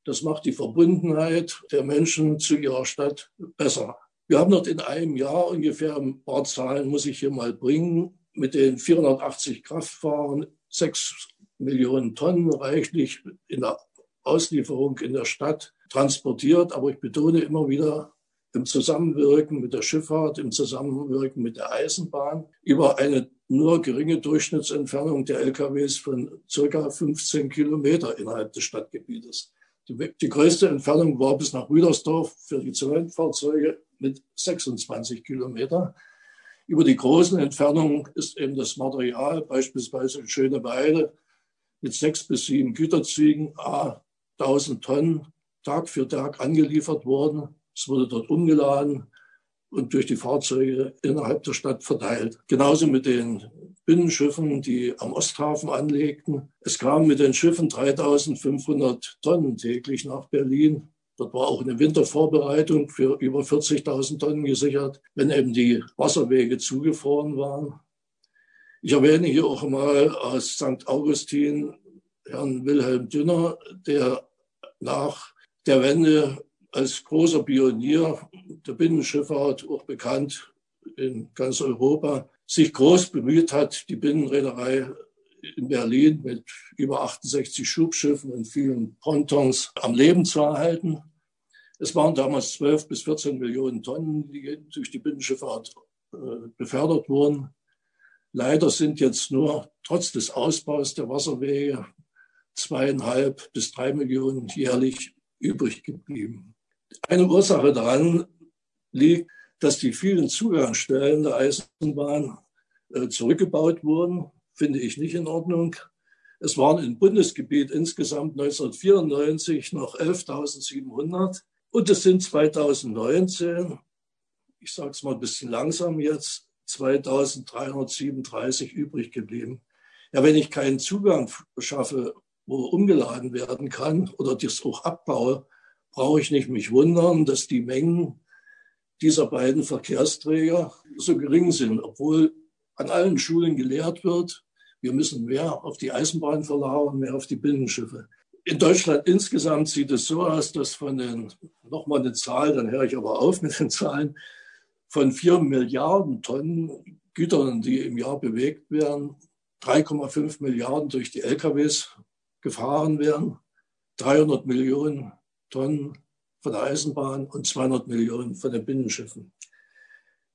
Das macht die Verbundenheit der Menschen zu ihrer Stadt besser. Wir haben dort in einem Jahr ungefähr ein paar Zahlen, muss ich hier mal bringen, mit den 480 Kraftfahrern, sechs Millionen Tonnen reichlich in der Auslieferung in der Stadt transportiert. Aber ich betone immer wieder, im Zusammenwirken mit der Schifffahrt, im Zusammenwirken mit der Eisenbahn über eine nur geringe Durchschnittsentfernung der LKWs von circa 15 Kilometer innerhalb des Stadtgebietes. Die, die größte Entfernung war bis nach Rüdersdorf für die Zementfahrzeuge mit 26 Kilometer. Über die großen Entfernungen ist eben das Material, beispielsweise in Schöneweide, mit sechs bis sieben Güterzügen, a 1000 Tonnen, Tag für Tag angeliefert worden. Es wurde dort umgeladen und durch die Fahrzeuge innerhalb der Stadt verteilt. Genauso mit den Binnenschiffen, die am Osthafen anlegten. Es kamen mit den Schiffen 3500 Tonnen täglich nach Berlin. Dort war auch eine Wintervorbereitung für über 40.000 Tonnen gesichert, wenn eben die Wasserwege zugefroren waren. Ich erwähne hier auch mal aus St. Augustin Herrn Wilhelm Dünner, der nach der Wende als großer Pionier der Binnenschifffahrt, auch bekannt in ganz Europa, sich groß bemüht hat, die Binnenreederei in Berlin mit über 68 Schubschiffen und vielen Pontons am Leben zu erhalten. Es waren damals 12 bis 14 Millionen Tonnen, die durch die Binnenschifffahrt äh, befördert wurden. Leider sind jetzt nur trotz des Ausbaus der Wasserwege zweieinhalb bis drei Millionen jährlich übrig geblieben. Eine Ursache daran liegt, dass die vielen Zugangsstellen der Eisenbahn äh, zurückgebaut wurden, finde ich nicht in Ordnung. Es waren im Bundesgebiet insgesamt 1994 noch 11.700 und es sind 2019, ich sage es mal ein bisschen langsam jetzt, 2337 übrig geblieben. Ja, wenn ich keinen Zugang schaffe, wo umgeladen werden kann oder das auch abbaue, brauche ich nicht mich wundern, dass die Mengen dieser beiden Verkehrsträger so gering sind, obwohl an allen Schulen gelehrt wird, wir müssen mehr auf die Eisenbahn verlagern, mehr auf die Binnenschiffe. In Deutschland insgesamt sieht es so aus, dass von den, nochmal eine Zahl, dann höre ich aber auf mit den Zahlen, von vier Milliarden Tonnen Gütern, die im Jahr bewegt werden, 3,5 Milliarden durch die LKWs gefahren werden, 300 Millionen Tonnen von der Eisenbahn und 200 Millionen von den Binnenschiffen.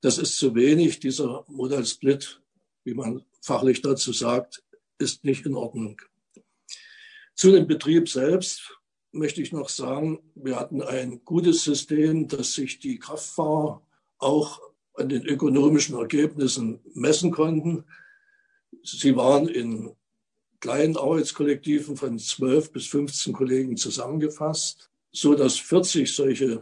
Das ist zu wenig. Dieser Modal Split, wie man fachlich dazu sagt, ist nicht in Ordnung. Zu dem Betrieb selbst möchte ich noch sagen, wir hatten ein gutes System, dass sich die Kraftfahrer auch an den ökonomischen Ergebnissen messen konnten. Sie waren in kleinen Arbeitskollektiven von 12 bis 15 Kollegen zusammengefasst, so dass 40 solche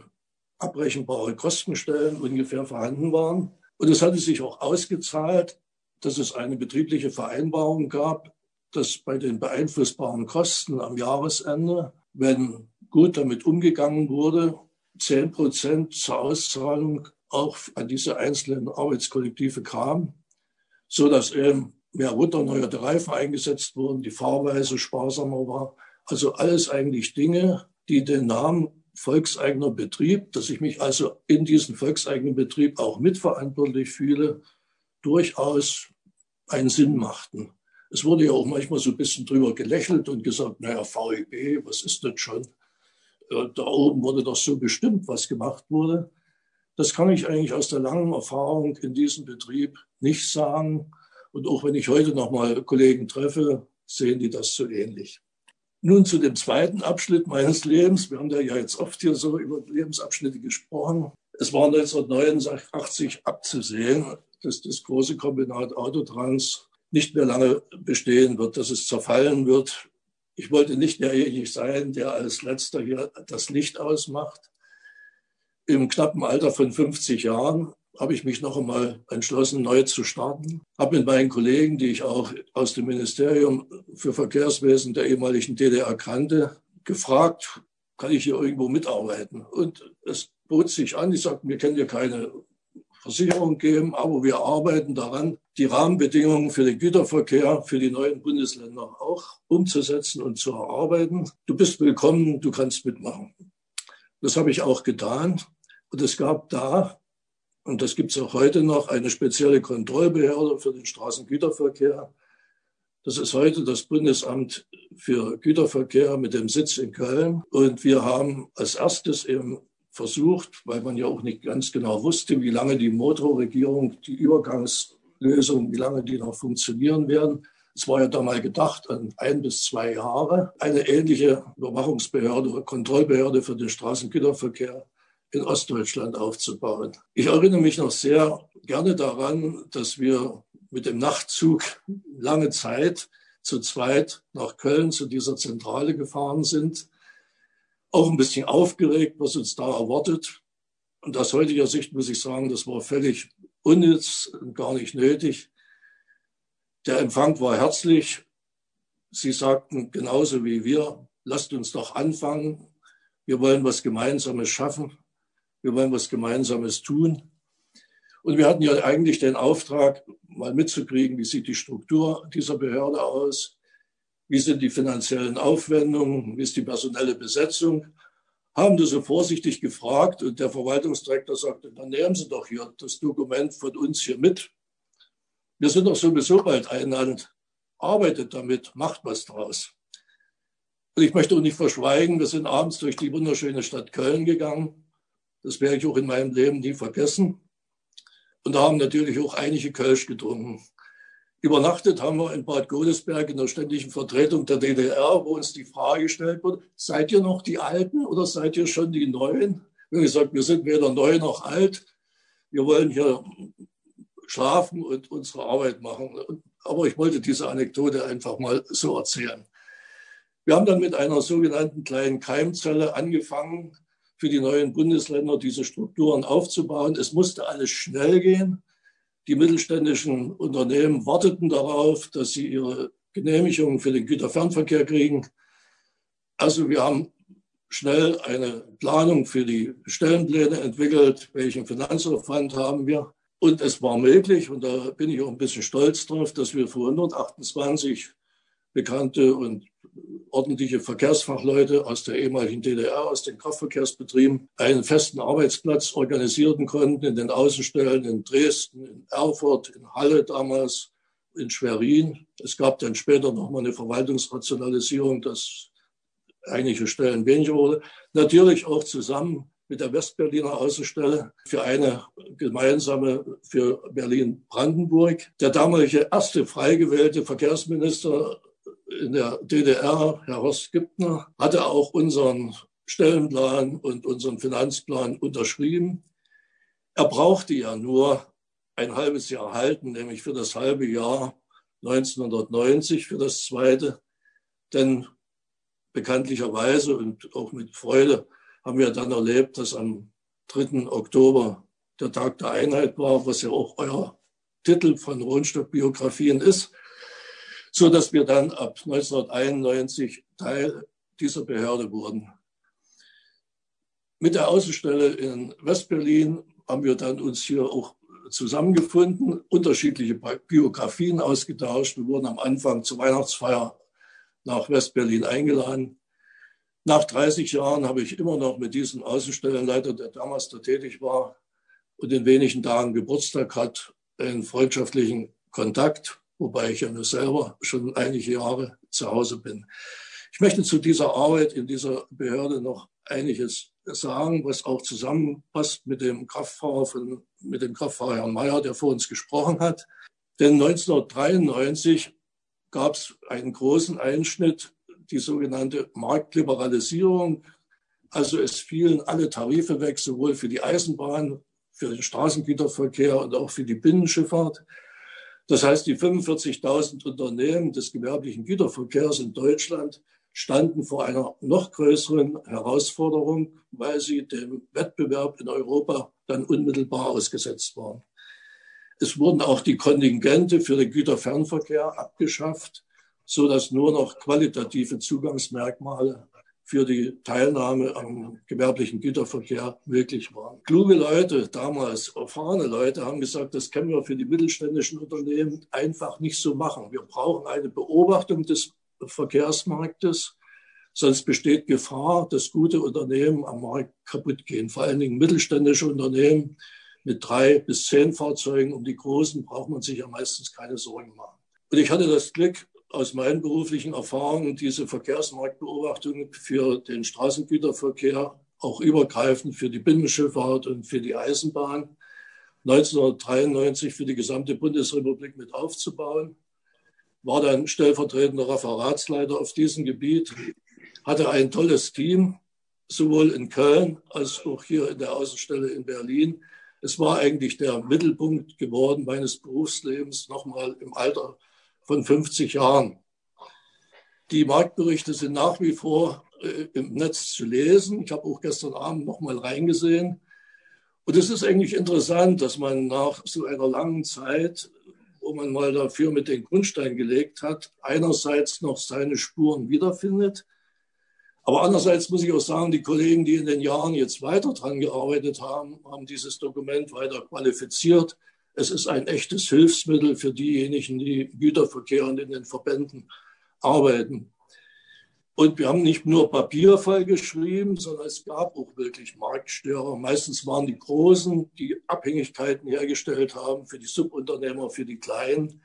abrechenbare Kostenstellen ungefähr vorhanden waren. Und es hatte sich auch ausgezahlt, dass es eine betriebliche Vereinbarung gab, dass bei den beeinflussbaren Kosten am Jahresende, wenn gut damit umgegangen wurde, 10 Prozent zur Auszahlung auch an diese einzelnen Arbeitskollektive kam, so dass eben mehr runter neue Reifen eingesetzt wurden, die Fahrweise sparsamer war. Also alles eigentlich Dinge, die den Namen volkseigener Betrieb, dass ich mich also in diesem volkseigenen Betrieb auch mitverantwortlich fühle, durchaus einen Sinn machten. Es wurde ja auch manchmal so ein bisschen drüber gelächelt und gesagt, naja, VEB, was ist das schon? Äh, da oben wurde doch so bestimmt, was gemacht wurde. Das kann ich eigentlich aus der langen Erfahrung in diesem Betrieb nicht sagen. Und auch wenn ich heute noch mal Kollegen treffe, sehen die das so ähnlich. Nun zu dem zweiten Abschnitt meines Lebens. Wir haben ja jetzt oft hier so über Lebensabschnitte gesprochen. Es war 1989 abzusehen, dass das große Kombinat Autotrans nicht mehr lange bestehen wird, dass es zerfallen wird. Ich wollte nicht derjenige sein, der als letzter hier das Licht ausmacht. Im knappen Alter von 50 Jahren habe ich mich noch einmal entschlossen, neu zu starten. Habe mit meinen Kollegen, die ich auch aus dem Ministerium für Verkehrswesen der ehemaligen DDR kannte, gefragt, kann ich hier irgendwo mitarbeiten? Und es bot sich an, ich sagte, wir können hier keine Versicherung geben, aber wir arbeiten daran, die Rahmenbedingungen für den Güterverkehr für die neuen Bundesländer auch umzusetzen und zu erarbeiten. Du bist willkommen, du kannst mitmachen. Das habe ich auch getan. Und es gab da und das gibt es auch heute noch, eine spezielle Kontrollbehörde für den Straßengüterverkehr. Das ist heute das Bundesamt für Güterverkehr mit dem Sitz in Köln. Und wir haben als erstes eben versucht, weil man ja auch nicht ganz genau wusste, wie lange die Motorregierung, die Übergangslösung, wie lange die noch funktionieren werden. Es war ja da mal gedacht an ein bis zwei Jahre, eine ähnliche Überwachungsbehörde oder Kontrollbehörde für den Straßengüterverkehr in Ostdeutschland aufzubauen. Ich erinnere mich noch sehr gerne daran, dass wir mit dem Nachtzug lange Zeit zu zweit nach Köln zu dieser Zentrale gefahren sind. Auch ein bisschen aufgeregt, was uns da erwartet. Und aus heutiger Sicht muss ich sagen, das war völlig unnütz und gar nicht nötig. Der Empfang war herzlich. Sie sagten genauso wie wir, lasst uns doch anfangen. Wir wollen was Gemeinsames schaffen wir wollen was Gemeinsames tun. Und wir hatten ja eigentlich den Auftrag, mal mitzukriegen, wie sieht die Struktur dieser Behörde aus, wie sind die finanziellen Aufwendungen, wie ist die personelle Besetzung. Haben das so vorsichtig gefragt und der Verwaltungsdirektor sagte, dann nehmen Sie doch hier das Dokument von uns hier mit. Wir sind doch sowieso bald ein Land. Arbeitet damit, macht was draus. Und ich möchte auch nicht verschweigen, wir sind abends durch die wunderschöne Stadt Köln gegangen das werde ich auch in meinem Leben nie vergessen. Und da haben natürlich auch einige Kölsch getrunken. Übernachtet haben wir in Bad Godesberg in der ständigen Vertretung der DDR, wo uns die Frage gestellt wurde, seid ihr noch die Alten oder seid ihr schon die Neuen? Wir haben gesagt, wir sind weder neu noch alt. Wir wollen hier schlafen und unsere Arbeit machen. Aber ich wollte diese Anekdote einfach mal so erzählen. Wir haben dann mit einer sogenannten kleinen Keimzelle angefangen, für die neuen Bundesländer diese Strukturen aufzubauen. Es musste alles schnell gehen. Die mittelständischen Unternehmen warteten darauf, dass sie ihre Genehmigung für den Güterfernverkehr kriegen. Also wir haben schnell eine Planung für die Stellenpläne entwickelt. Welchen Finanzaufwand haben wir? Und es war möglich, und da bin ich auch ein bisschen stolz drauf, dass wir für 128 bekannte und ordentliche Verkehrsfachleute aus der ehemaligen DDR, aus den Kraftverkehrsbetrieben, einen festen Arbeitsplatz organisieren konnten in den Außenstellen in Dresden, in Erfurt, in Halle damals, in Schwerin. Es gab dann später nochmal eine Verwaltungsrationalisierung, dass einige Stellen weniger wurde. Natürlich auch zusammen mit der Westberliner Außenstelle für eine gemeinsame für Berlin-Brandenburg. Der damalige erste frei gewählte Verkehrsminister in der DDR, Herr Horst Giptner, hatte auch unseren Stellenplan und unseren Finanzplan unterschrieben. Er brauchte ja nur ein halbes Jahr halten, nämlich für das halbe Jahr 1990, für das zweite. Denn bekanntlicherweise und auch mit Freude haben wir dann erlebt, dass am 3. Oktober der Tag der Einheit war, was ja auch euer Titel von Rundstück-Biografien ist, so dass wir dann ab 1991 Teil dieser Behörde wurden. Mit der Außenstelle in Westberlin haben wir dann uns hier auch zusammengefunden, unterschiedliche Biografien ausgetauscht. Wir wurden am Anfang zur Weihnachtsfeier nach Westberlin eingeladen. Nach 30 Jahren habe ich immer noch mit diesem Außenstellenleiter, der damals da tätig war und in wenigen Tagen Geburtstag hat, einen freundschaftlichen Kontakt, wobei ich ja nur selber schon einige Jahre zu Hause bin. Ich möchte zu dieser Arbeit in dieser Behörde noch einiges sagen, was auch zusammenpasst mit dem Kraftfahrer von, mit dem Kraftfahrer Herrn Mayer, der vor uns gesprochen hat. Denn 1993 gab es einen großen Einschnitt die sogenannte Marktliberalisierung. Also es fielen alle Tarife weg, sowohl für die Eisenbahn, für den Straßengüterverkehr und auch für die Binnenschifffahrt. Das heißt, die 45.000 Unternehmen des gewerblichen Güterverkehrs in Deutschland standen vor einer noch größeren Herausforderung, weil sie dem Wettbewerb in Europa dann unmittelbar ausgesetzt waren. Es wurden auch die Kontingente für den Güterfernverkehr abgeschafft so dass nur noch qualitative Zugangsmerkmale für die Teilnahme am gewerblichen Güterverkehr möglich waren. Kluge Leute, damals erfahrene Leute, haben gesagt, das können wir für die mittelständischen Unternehmen einfach nicht so machen. Wir brauchen eine Beobachtung des Verkehrsmarktes, sonst besteht Gefahr, dass gute Unternehmen am Markt kaputt gehen. Vor allen Dingen mittelständische Unternehmen mit drei bis zehn Fahrzeugen. Um die großen braucht man sich ja meistens keine Sorgen machen. Und ich hatte das Glück, aus meinen beruflichen Erfahrungen diese Verkehrsmarktbeobachtung für den Straßengüterverkehr, auch übergreifend für die Binnenschifffahrt und für die Eisenbahn 1993 für die gesamte Bundesrepublik mit aufzubauen. War dann stellvertretender Referatsleiter auf diesem Gebiet, hatte ein tolles Team, sowohl in Köln als auch hier in der Außenstelle in Berlin. Es war eigentlich der Mittelpunkt geworden meines Berufslebens, nochmal im Alter von 50 Jahren. Die Marktberichte sind nach wie vor äh, im Netz zu lesen. Ich habe auch gestern Abend noch mal reingesehen. Und es ist eigentlich interessant, dass man nach so einer langen Zeit, wo man mal dafür mit den Grundstein gelegt hat, einerseits noch seine Spuren wiederfindet. Aber andererseits muss ich auch sagen, die Kollegen, die in den Jahren jetzt weiter dran gearbeitet haben, haben dieses Dokument weiter qualifiziert. Es ist ein echtes Hilfsmittel für diejenigen, die Güterverkehr und in den Verbänden arbeiten. Und wir haben nicht nur Papier geschrieben, sondern es gab auch wirklich Marktstörer. Meistens waren die Großen, die Abhängigkeiten hergestellt haben für die Subunternehmer, für die Kleinen.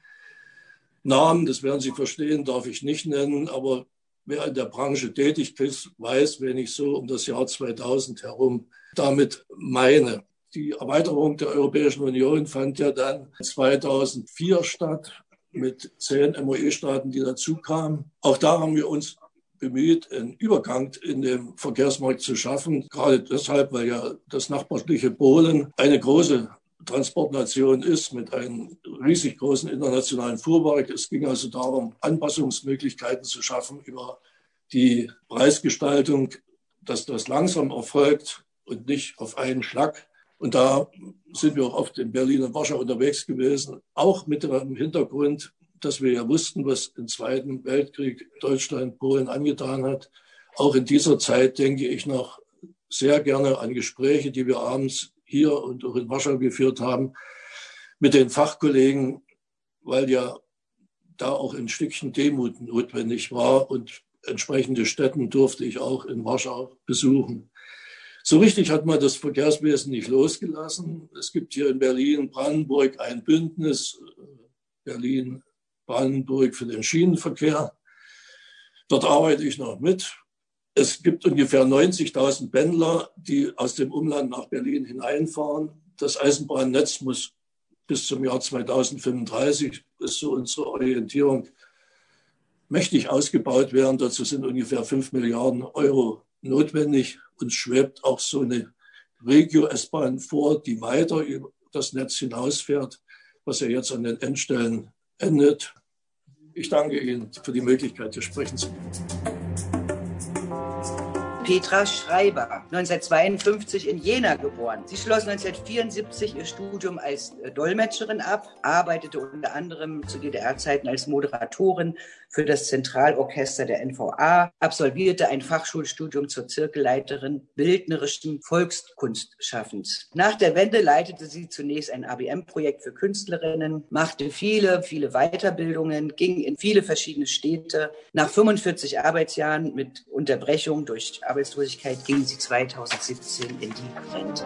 Namen, das werden Sie verstehen, darf ich nicht nennen, aber wer in der Branche tätig ist, weiß, wenn ich so um das Jahr 2000 herum damit meine. Die Erweiterung der Europäischen Union fand ja dann 2004 statt mit zehn MOE-Staaten, die dazukamen. Auch da haben wir uns bemüht, einen Übergang in den Verkehrsmarkt zu schaffen. Gerade deshalb, weil ja das nachbarliche Polen eine große Transportnation ist mit einem riesig großen internationalen Fuhrwerk. Es ging also darum, Anpassungsmöglichkeiten zu schaffen über die Preisgestaltung, dass das langsam erfolgt und nicht auf einen Schlag. Und da sind wir auch oft in Berlin und Warschau unterwegs gewesen, auch mit dem Hintergrund, dass wir ja wussten, was im Zweiten Weltkrieg Deutschland, Polen angetan hat. Auch in dieser Zeit denke ich noch sehr gerne an Gespräche, die wir abends hier und auch in Warschau geführt haben. mit den Fachkollegen, weil ja da auch ein Stückchen Demut notwendig war und entsprechende Städten durfte ich auch in Warschau besuchen. So richtig hat man das Verkehrswesen nicht losgelassen. Es gibt hier in Berlin, Brandenburg ein Bündnis, äh, Berlin, Brandenburg für den Schienenverkehr. Dort arbeite ich noch mit. Es gibt ungefähr 90.000 Pendler, die aus dem Umland nach Berlin hineinfahren. Das Eisenbahnnetz muss bis zum Jahr 2035, ist so unsere Orientierung, mächtig ausgebaut werden. Dazu sind ungefähr 5 Milliarden Euro notwendig. Uns schwebt auch so eine Regio-S-Bahn vor, die weiter über das Netz hinausfährt, was ja jetzt an den Endstellen endet. Ich danke Ihnen für die Möglichkeit, hier sprechen zu können. Petra Schreiber, 1952 in Jena geboren. Sie schloss 1974 ihr Studium als äh, Dolmetscherin ab, arbeitete unter anderem zu DDR-Zeiten als Moderatorin für das Zentralorchester der NVA, absolvierte ein Fachschulstudium zur Zirkelleiterin bildnerischen Volkskunstschaffens. Nach der Wende leitete sie zunächst ein ABM-Projekt für Künstlerinnen, machte viele, viele Weiterbildungen, ging in viele verschiedene Städte. Nach 45 Arbeitsjahren mit Unterbrechung durch Arbeitslosigkeit ging sie 2017 in die Rente.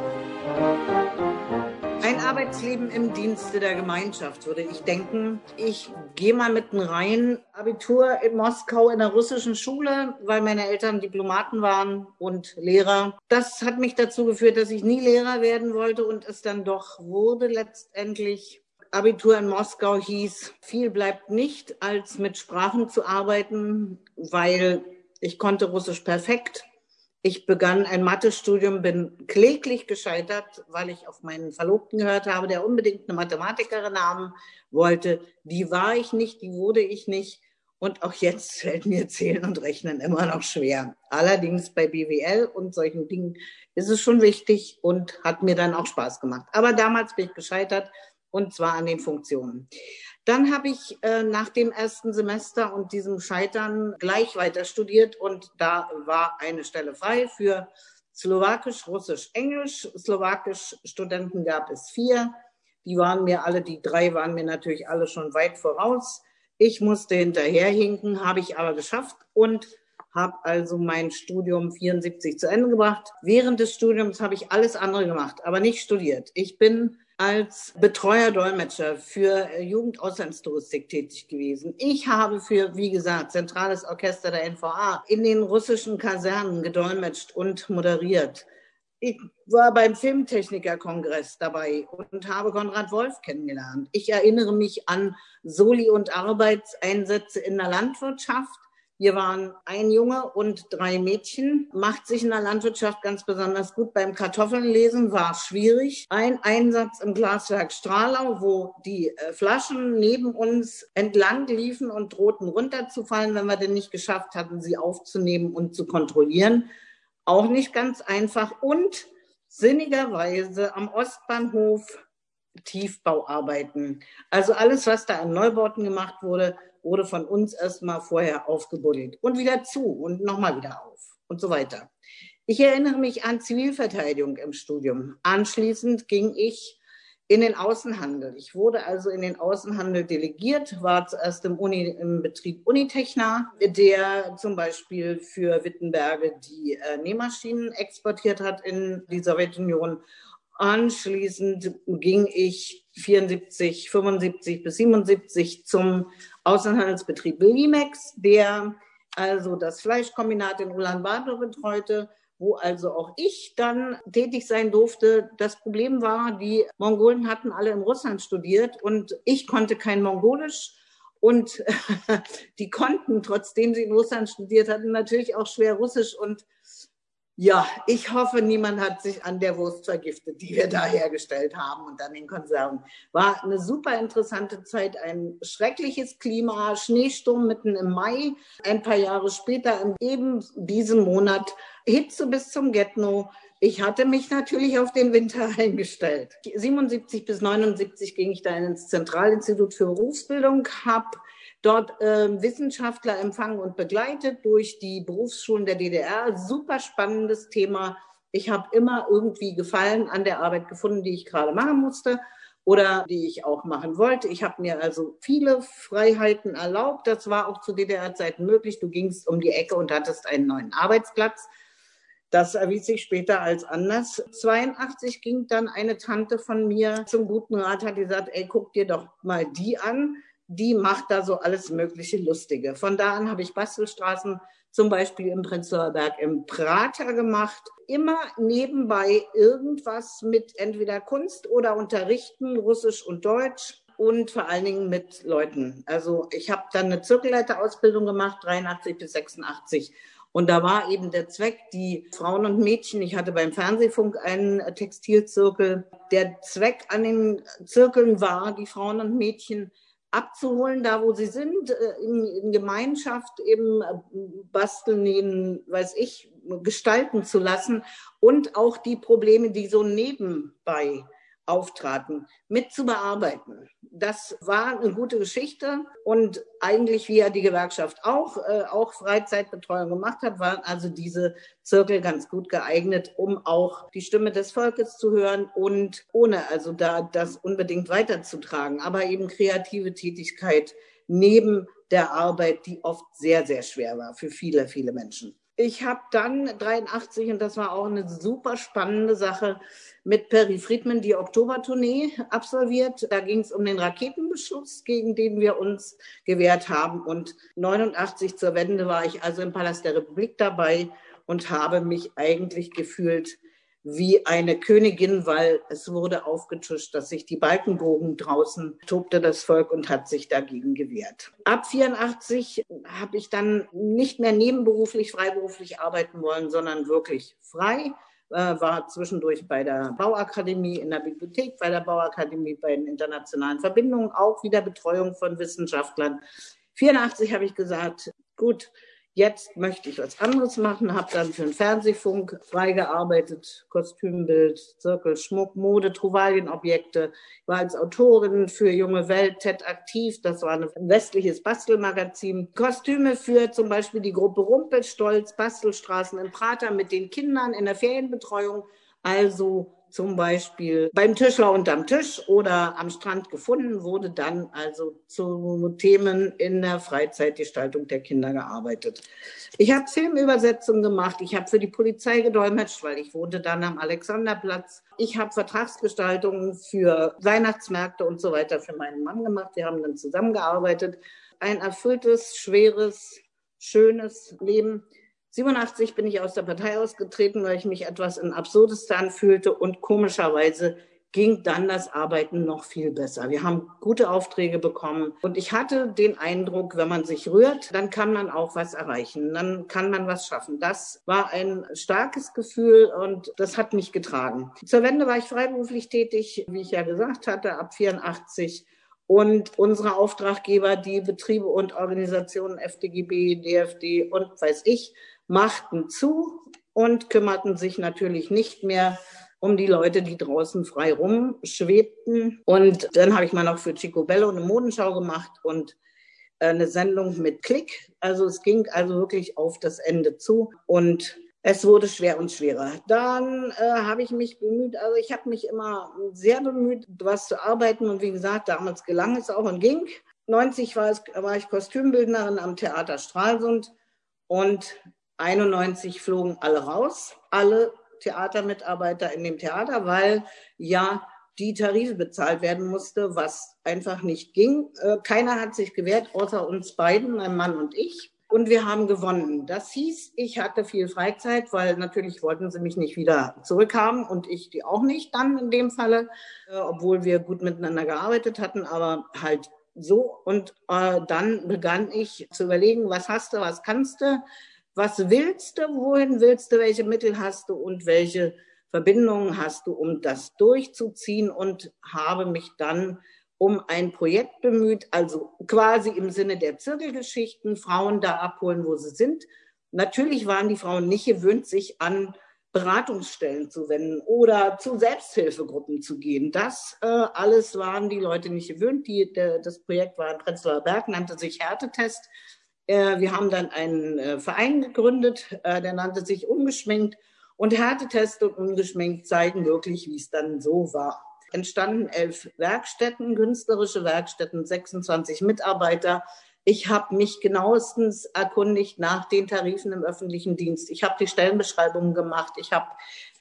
Ein Arbeitsleben im Dienste der Gemeinschaft, würde ich denken. Ich gehe mal mit einem rein Abitur in Moskau in der russischen Schule, weil meine Eltern Diplomaten waren und Lehrer. Das hat mich dazu geführt, dass ich nie Lehrer werden wollte und es dann doch wurde letztendlich. Abitur in Moskau hieß, viel bleibt nicht, als mit Sprachen zu arbeiten, weil ich konnte Russisch perfekt ich begann ein Mathestudium, bin kläglich gescheitert, weil ich auf meinen Verlobten gehört habe, der unbedingt eine Mathematikerin haben wollte. Die war ich nicht, die wurde ich nicht. Und auch jetzt fällt mir Zählen und Rechnen immer noch schwer. Allerdings bei BWL und solchen Dingen ist es schon wichtig und hat mir dann auch Spaß gemacht. Aber damals bin ich gescheitert und zwar an den Funktionen. Dann habe ich äh, nach dem ersten Semester und diesem Scheitern gleich weiter studiert und da war eine Stelle frei für Slowakisch, Russisch, Englisch. Slowakisch Studenten gab es vier. Die waren mir alle, die drei waren mir natürlich alle schon weit voraus. Ich musste hinterherhinken, habe ich aber geschafft und habe also mein Studium 74 zu Ende gebracht. Während des Studiums habe ich alles andere gemacht, aber nicht studiert. Ich bin als Betreuer Dolmetscher für äh, Jugendauslandstouristik tätig gewesen. Ich habe für, wie gesagt, Zentrales Orchester der NVA in den russischen Kasernen gedolmetscht und moderiert. Ich war beim Filmtechnikerkongress dabei und habe Konrad Wolf kennengelernt. Ich erinnere mich an Soli- und Arbeitseinsätze in der Landwirtschaft wir waren ein Junge und drei Mädchen. Macht sich in der Landwirtschaft ganz besonders gut. Beim Kartoffelnlesen war schwierig. Ein Einsatz im Glaswerk Strahlau, wo die äh, Flaschen neben uns entlang liefen und drohten runterzufallen, wenn wir denn nicht geschafft hatten, sie aufzunehmen und zu kontrollieren. Auch nicht ganz einfach. Und sinnigerweise am Ostbahnhof Tiefbauarbeiten. Also alles, was da an Neubauten gemacht wurde, wurde von uns erstmal vorher aufgebuddelt und wieder zu und nochmal wieder auf und so weiter. Ich erinnere mich an Zivilverteidigung im Studium. Anschließend ging ich in den Außenhandel. Ich wurde also in den Außenhandel delegiert, war zuerst im, Uni, im Betrieb Unitechna, der zum Beispiel für Wittenberge die äh, Nähmaschinen exportiert hat in die Sowjetunion. Anschließend ging ich 74, 75 bis 77 zum Außenhandelsbetrieb Limex, der also das Fleischkombinat in Ulaanbaatar betreute, wo also auch ich dann tätig sein durfte. Das Problem war, die Mongolen hatten alle in Russland studiert und ich konnte kein Mongolisch. Und die konnten, trotzdem sie in Russland studiert hatten, natürlich auch schwer Russisch. Und ja, ich hoffe, niemand hat sich an der Wurst vergiftet, die wir da hergestellt haben und an den Konserven. War eine super interessante Zeit, ein schreckliches Klima, Schneesturm mitten im Mai. Ein paar Jahre später, in eben diesem Monat, Hitze bis zum Getno. Ich hatte mich natürlich auf den Winter eingestellt. 77 bis 79 ging ich da ins Zentralinstitut für Berufsbildung, habe dort äh, Wissenschaftler empfangen und begleitet durch die Berufsschulen der DDR. Super spannendes Thema. Ich habe immer irgendwie Gefallen an der Arbeit gefunden, die ich gerade machen musste. oder die ich auch machen wollte. Ich habe mir also viele Freiheiten erlaubt. Das war auch zu DDR-Zeiten möglich. Du gingst um die Ecke und hattest einen neuen Arbeitsplatz. Das erwies sich später als anders. 82 ging dann eine Tante von mir zum guten Rat, hat gesagt, ey, guck dir doch mal die an. Die macht da so alles mögliche Lustige. Von da an habe ich Bastelstraßen zum Beispiel im Prenzlauer Berg im Prater gemacht. Immer nebenbei irgendwas mit entweder Kunst oder Unterrichten, Russisch und Deutsch und vor allen Dingen mit Leuten. Also ich habe dann eine Zirkelleiterausbildung gemacht, 83 bis 86 und da war eben der Zweck, die Frauen und Mädchen, ich hatte beim Fernsehfunk einen Textilzirkel, der Zweck an den Zirkeln war, die Frauen und Mädchen abzuholen, da wo sie sind, äh, in, in Gemeinschaft eben äh, basteln, nähen, weiß ich, gestalten zu lassen. Und auch die Probleme, die so nebenbei auftraten, mit zu bearbeiten. Das war eine gute Geschichte und eigentlich, wie ja die Gewerkschaft auch, äh, auch Freizeitbetreuung gemacht hat, waren also diese Zirkel ganz gut geeignet, um auch die Stimme des Volkes zu hören und ohne also da das unbedingt weiterzutragen, aber eben kreative Tätigkeit neben der Arbeit, die oft sehr, sehr schwer war für viele, viele Menschen. Ich habe dann 83, und das war auch eine super spannende Sache, mit Perry Friedman die Oktobertournee absolviert. Da ging es um den Raketenbeschuss, gegen den wir uns gewehrt haben. Und 89 zur Wende war ich also im Palast der Republik dabei und habe mich eigentlich gefühlt wie eine Königin, weil es wurde aufgetuscht, dass sich die Balkenbogen draußen tobte das Volk und hat sich dagegen gewehrt. Ab 84 habe ich dann nicht mehr nebenberuflich, freiberuflich arbeiten wollen, sondern wirklich frei äh, war zwischendurch bei der Bauakademie in der Bibliothek, bei der Bauakademie bei den internationalen Verbindungen, auch wieder Betreuung von Wissenschaftlern. 84 habe ich gesagt, gut, Jetzt möchte ich was anderes machen, habe dann für den Fernsehfunk freigearbeitet, Kostümbild, Zirkel, Schmuck, Mode, Trouvaillenobjekte. Ich war als Autorin für Junge Welt TED aktiv, das war ein westliches Bastelmagazin. Kostüme für zum Beispiel die Gruppe Rumpelstolz, Bastelstraßen in Prater mit den Kindern in der Ferienbetreuung. Also zum Beispiel beim Tischler unterm Tisch oder am Strand gefunden, wurde dann also zu Themen in der Freizeitgestaltung der Kinder gearbeitet. Ich habe Filmübersetzungen gemacht, ich habe für die Polizei gedolmetscht, weil ich wohnte dann am Alexanderplatz. Ich habe Vertragsgestaltungen für Weihnachtsmärkte und so weiter für meinen Mann gemacht. Wir haben dann zusammengearbeitet. Ein erfülltes, schweres, schönes Leben. 87 bin ich aus der Partei ausgetreten, weil ich mich etwas in Absurdistan fühlte und komischerweise ging dann das Arbeiten noch viel besser. Wir haben gute Aufträge bekommen und ich hatte den Eindruck, wenn man sich rührt, dann kann man auch was erreichen, dann kann man was schaffen. Das war ein starkes Gefühl und das hat mich getragen. Zur Wende war ich freiberuflich tätig, wie ich ja gesagt hatte, ab 84 und unsere Auftraggeber, die Betriebe und Organisationen FDGB, DFD und weiß ich, machten zu und kümmerten sich natürlich nicht mehr um die Leute, die draußen frei rumschwebten. Und dann habe ich mal noch für Chico Bello eine Modenschau gemacht und äh, eine Sendung mit Klick. Also es ging also wirklich auf das Ende zu und es wurde schwer und schwerer. Dann äh, habe ich mich bemüht, also ich habe mich immer sehr bemüht, was zu arbeiten und wie gesagt, damals gelang es auch und ging. 90 war, es, war ich Kostümbildnerin am Theater Stralsund und 91 flogen alle raus, alle Theatermitarbeiter in dem Theater, weil ja die Tarife bezahlt werden musste, was einfach nicht ging. Äh, keiner hat sich gewehrt, außer uns beiden, mein Mann und ich. Und wir haben gewonnen. Das hieß, ich hatte viel Freizeit, weil natürlich wollten sie mich nicht wieder zurückhaben und ich die auch nicht dann in dem Falle, äh, obwohl wir gut miteinander gearbeitet hatten, aber halt so. Und äh, dann begann ich zu überlegen, was hast du, was kannst du was willst du, wohin willst du, welche Mittel hast du und welche Verbindungen hast du, um das durchzuziehen und habe mich dann um ein Projekt bemüht, also quasi im Sinne der Zirkelgeschichten, Frauen da abholen, wo sie sind. Natürlich waren die Frauen nicht gewöhnt, sich an Beratungsstellen zu wenden oder zu Selbsthilfegruppen zu gehen. Das äh, alles waren die Leute nicht gewöhnt. Die, der, das Projekt war in Prenzlauer Berg, nannte sich Härtetest. Äh, wir haben dann einen äh, Verein gegründet, äh, der nannte sich Ungeschminkt. Und Härtetest und Ungeschminkt zeigen wirklich, wie es dann so war. entstanden elf Werkstätten, künstlerische Werkstätten, 26 Mitarbeiter. Ich habe mich genauestens erkundigt nach den Tarifen im öffentlichen Dienst. Ich habe die Stellenbeschreibungen gemacht. Ich habe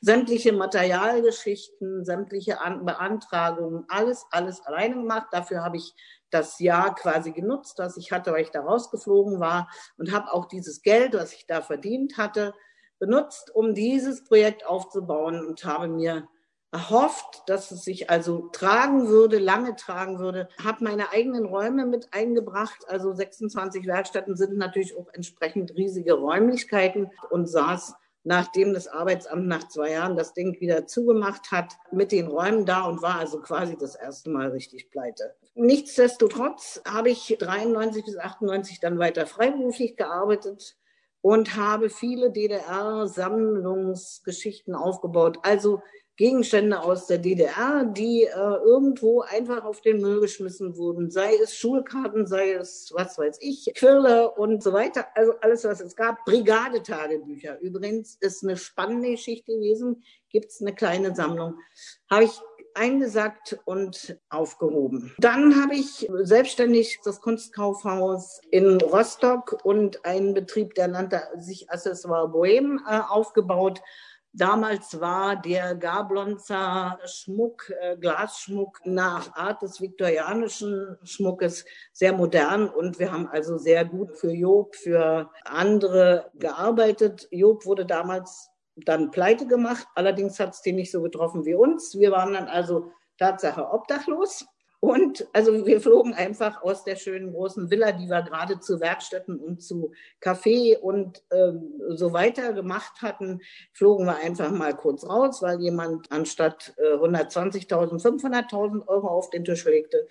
sämtliche Materialgeschichten, sämtliche An Beantragungen, alles, alles alleine gemacht. Dafür habe ich das Jahr quasi genutzt, das ich hatte, weil ich da rausgeflogen war und habe auch dieses Geld, was ich da verdient hatte, benutzt, um dieses Projekt aufzubauen und habe mir erhofft, dass es sich also tragen würde, lange tragen würde, habe meine eigenen Räume mit eingebracht. Also 26 Werkstätten sind natürlich auch entsprechend riesige Räumlichkeiten und saß nachdem das Arbeitsamt nach zwei Jahren das Ding wieder zugemacht hat, mit den Räumen da und war also quasi das erste Mal richtig pleite. Nichtsdestotrotz habe ich 93 bis 98 dann weiter freiberuflich gearbeitet und habe viele DDR-Sammlungsgeschichten aufgebaut. Also Gegenstände aus der DDR, die äh, irgendwo einfach auf den Müll geschmissen wurden, sei es Schulkarten, sei es was weiß ich, Quirle und so weiter, also alles, was es gab. Brigadetagebücher übrigens ist eine spannende Geschichte gewesen, gibt es eine kleine Sammlung. Habe ich eingesackt und aufgehoben. Dann habe ich selbstständig das Kunstkaufhaus in Rostock und einen Betrieb, der nannte sich Accessoire Bohème, äh, aufgebaut Damals war der Gablonzer Schmuck, äh, Glasschmuck nach Art des viktorianischen Schmuckes sehr modern und wir haben also sehr gut für Job, für andere gearbeitet. Job wurde damals dann pleite gemacht, allerdings hat es den nicht so getroffen wie uns. Wir waren dann also Tatsache obdachlos und also wir flogen einfach aus der schönen großen Villa, die wir gerade zu Werkstätten und zu Café und ähm, so weiter gemacht hatten, flogen wir einfach mal kurz raus, weil jemand anstatt äh, 120.000, 500.000 Euro auf den Tisch legte.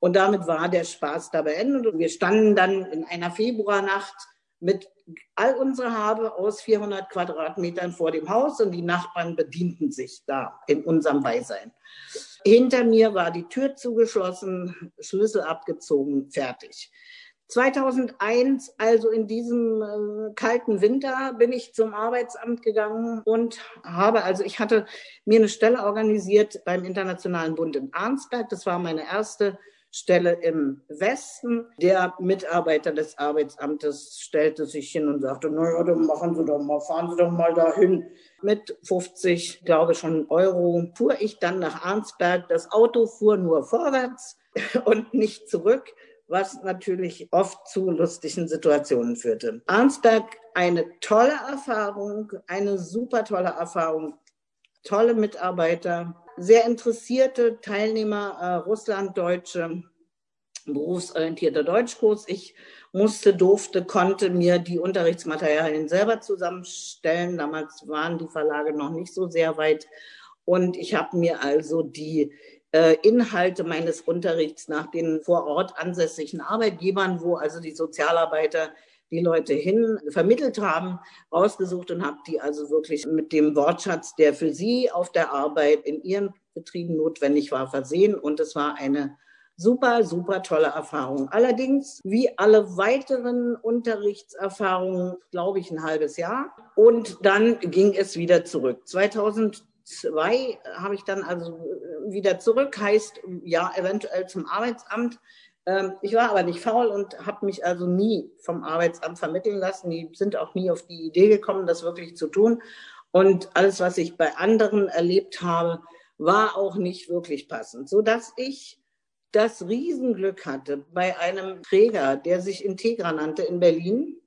Und damit war der Spaß da beendet. Und wir standen dann in einer Februarnacht mit all unserer Habe aus 400 Quadratmetern vor dem Haus und die Nachbarn bedienten sich da in unserem Beisein. Hinter mir war die Tür zugeschlossen, Schlüssel abgezogen, fertig. 2001, also in diesem äh, kalten Winter, bin ich zum Arbeitsamt gegangen und habe, also ich hatte mir eine Stelle organisiert beim Internationalen Bund in Arnsberg. Das war meine erste Stelle im Westen. Der Mitarbeiter des Arbeitsamtes stellte sich hin und sagte, naja, dann machen Sie doch mal, fahren Sie doch mal dahin. Mit 50, glaube ich, schon Euro fuhr ich dann nach Arnsberg. Das Auto fuhr nur vorwärts und nicht zurück was natürlich oft zu lustigen Situationen führte. Arnsberg, eine tolle Erfahrung, eine super tolle Erfahrung, tolle Mitarbeiter, sehr interessierte Teilnehmer, äh, Russlanddeutsche, berufsorientierter Deutschkurs. Ich musste, durfte, konnte mir die Unterrichtsmaterialien selber zusammenstellen. Damals waren die Verlage noch nicht so sehr weit. Und ich habe mir also die äh, Inhalte meines Unterrichts nach den vor Ort ansässigen Arbeitgebern, wo also die Sozialarbeiter die Leute hin vermittelt haben, rausgesucht und habe die also wirklich mit dem Wortschatz, der für sie auf der Arbeit in ihren Betrieben notwendig war, versehen. Und es war eine super, super tolle Erfahrung. Allerdings, wie alle weiteren Unterrichtserfahrungen, glaube ich, ein halbes Jahr. Und dann ging es wieder zurück. 2002 habe ich dann also wieder zurück, heißt ja eventuell zum Arbeitsamt ähm, ich war aber nicht faul und habe mich also nie vom Arbeitsamt vermitteln lassen. Die sind auch nie auf die Idee gekommen, das wirklich zu tun. Und alles, was ich bei anderen erlebt habe, war auch nicht wirklich passend, so dass ich das Riesenglück hatte, bei einem Träger, der sich Integra nannte in Berlin,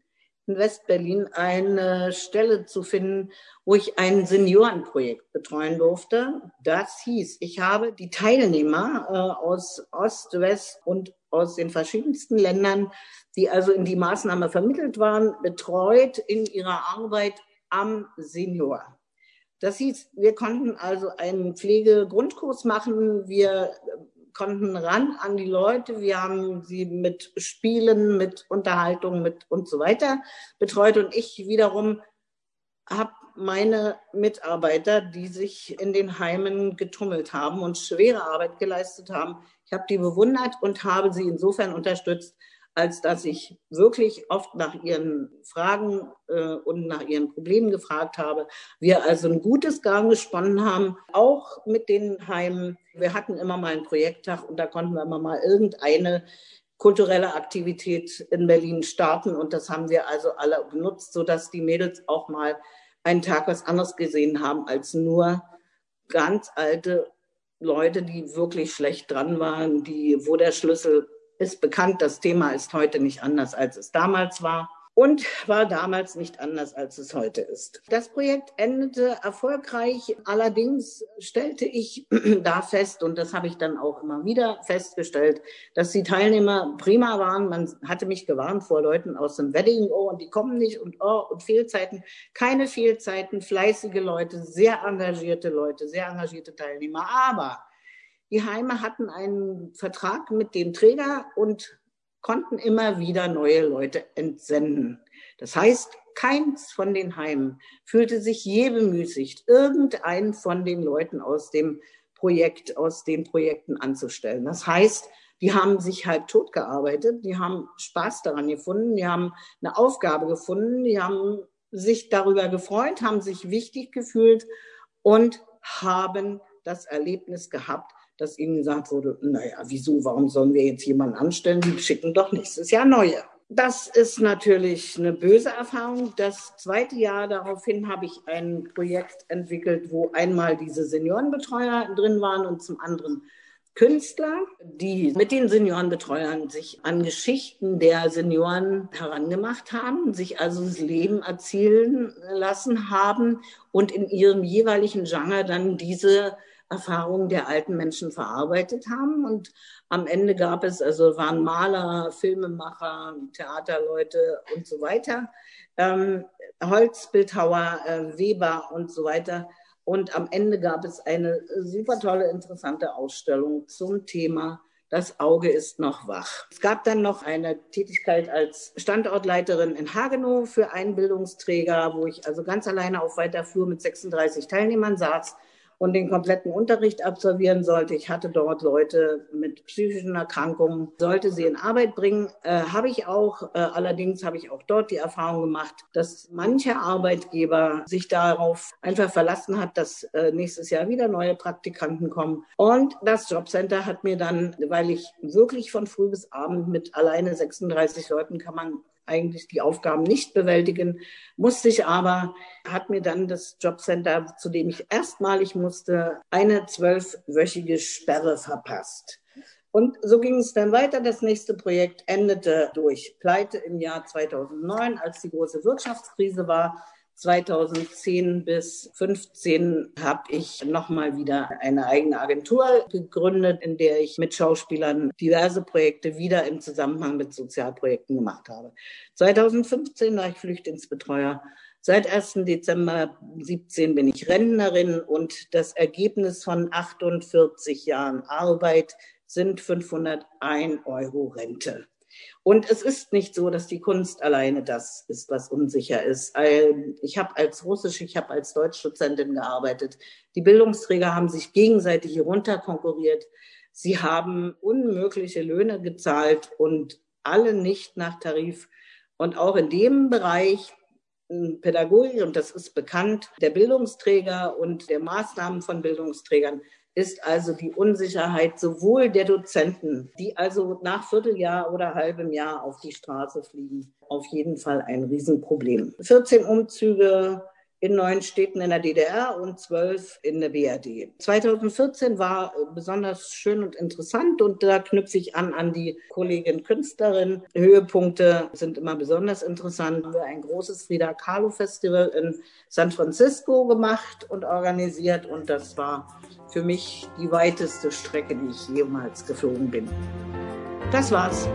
in Westberlin, eine Stelle zu finden, wo ich ein Seniorenprojekt betreuen durfte. Das hieß, ich habe die Teilnehmer äh, aus Ost, West und aus den verschiedensten Ländern, die also in die Maßnahme vermittelt waren, betreut in ihrer Arbeit am Senior. Das hieß, wir konnten also einen Pflegegrundkurs machen, wir konnten ran an die Leute, wir haben sie mit Spielen, mit Unterhaltung, mit und so weiter betreut. Und ich wiederum habe meine Mitarbeiter, die sich in den Heimen getummelt haben und schwere Arbeit geleistet haben, ich habe die bewundert und habe sie insofern unterstützt, als dass ich wirklich oft nach ihren Fragen äh, und nach ihren Problemen gefragt habe. Wir also ein gutes Gang gesponnen haben, auch mit den Heimen. Wir hatten immer mal einen Projekttag und da konnten wir immer mal irgendeine kulturelle Aktivität in Berlin starten und das haben wir also alle genutzt, sodass die Mädels auch mal einen Tag was anderes gesehen haben als nur ganz alte Leute, die wirklich schlecht dran waren, die, wo der Schlüssel ist bekannt, das Thema ist heute nicht anders, als es damals war und war damals nicht anders, als es heute ist. Das Projekt endete erfolgreich. Allerdings stellte ich da fest, und das habe ich dann auch immer wieder festgestellt, dass die Teilnehmer prima waren. Man hatte mich gewarnt vor Leuten aus dem Wedding, oh, und die kommen nicht und oh, und Fehlzeiten. Keine Fehlzeiten, fleißige Leute, sehr engagierte Leute, sehr engagierte Teilnehmer. Aber die Heime hatten einen Vertrag mit dem Träger und konnten immer wieder neue Leute entsenden. Das heißt, keins von den Heimen fühlte sich je bemüßigt, irgendeinen von den Leuten aus dem Projekt, aus den Projekten anzustellen. Das heißt, die haben sich halb tot gearbeitet, die haben Spaß daran gefunden, die haben eine Aufgabe gefunden, die haben sich darüber gefreut, haben sich wichtig gefühlt und haben das Erlebnis gehabt, dass ihnen gesagt wurde, naja, wieso, warum sollen wir jetzt jemanden anstellen? Die schicken doch nächstes Jahr neue. Das ist natürlich eine böse Erfahrung. Das zweite Jahr daraufhin habe ich ein Projekt entwickelt, wo einmal diese Seniorenbetreuer drin waren und zum anderen Künstler, die mit den Seniorenbetreuern sich an Geschichten der Senioren herangemacht haben, sich also das Leben erzielen lassen haben und in ihrem jeweiligen Genre dann diese Erfahrungen der alten Menschen verarbeitet haben. Und am Ende gab es, also waren Maler, Filmemacher, Theaterleute und so weiter, ähm, Holzbildhauer, äh, Weber und so weiter. Und am Ende gab es eine super tolle, interessante Ausstellung zum Thema das Auge ist noch wach. Es gab dann noch eine Tätigkeit als Standortleiterin in Hagenow für einen Bildungsträger, wo ich also ganz alleine auf weiter Flur mit 36 Teilnehmern saß und den kompletten Unterricht absolvieren sollte. Ich hatte dort Leute mit psychischen Erkrankungen, sollte sie in Arbeit bringen. Äh, habe ich auch. Äh, allerdings habe ich auch dort die Erfahrung gemacht, dass mancher Arbeitgeber sich darauf einfach verlassen hat, dass äh, nächstes Jahr wieder neue Praktikanten kommen. Und das Jobcenter hat mir dann, weil ich wirklich von früh bis abend mit alleine 36 Leuten kann man eigentlich die Aufgaben nicht bewältigen, musste ich aber, hat mir dann das Jobcenter, zu dem ich erstmalig musste, eine zwölfwöchige Sperre verpasst. Und so ging es dann weiter. Das nächste Projekt endete durch Pleite im Jahr 2009, als die große Wirtschaftskrise war. 2010 bis 2015 habe ich nochmal wieder eine eigene Agentur gegründet, in der ich mit Schauspielern diverse Projekte wieder im Zusammenhang mit Sozialprojekten gemacht habe. 2015 war ich Flüchtlingsbetreuer. Seit 1. Dezember 17 bin ich Rentnerin und das Ergebnis von 48 Jahren Arbeit sind 501 Euro Rente. Und es ist nicht so, dass die Kunst alleine das ist, was unsicher ist. Ich habe als Russisch, ich habe als Deutschdozentin gearbeitet. Die Bildungsträger haben sich gegenseitig herunterkonkurriert. Sie haben unmögliche Löhne gezahlt und alle nicht nach Tarif. Und auch in dem Bereich Pädagogik, und das ist bekannt, der Bildungsträger und der Maßnahmen von Bildungsträgern ist also die Unsicherheit sowohl der Dozenten, die also nach Vierteljahr oder halbem Jahr auf die Straße fliegen, auf jeden Fall ein Riesenproblem. 14 Umzüge in neun Städten in der DDR und zwölf in der BRD. 2014 war besonders schön und interessant und da knüpfe ich an an die Kollegin Künstlerin. Höhepunkte sind immer besonders interessant. Wir haben ein großes Frida Kahlo Festival in San Francisco gemacht und organisiert und das war für mich die weiteste Strecke, die ich jemals geflogen bin. Das war's.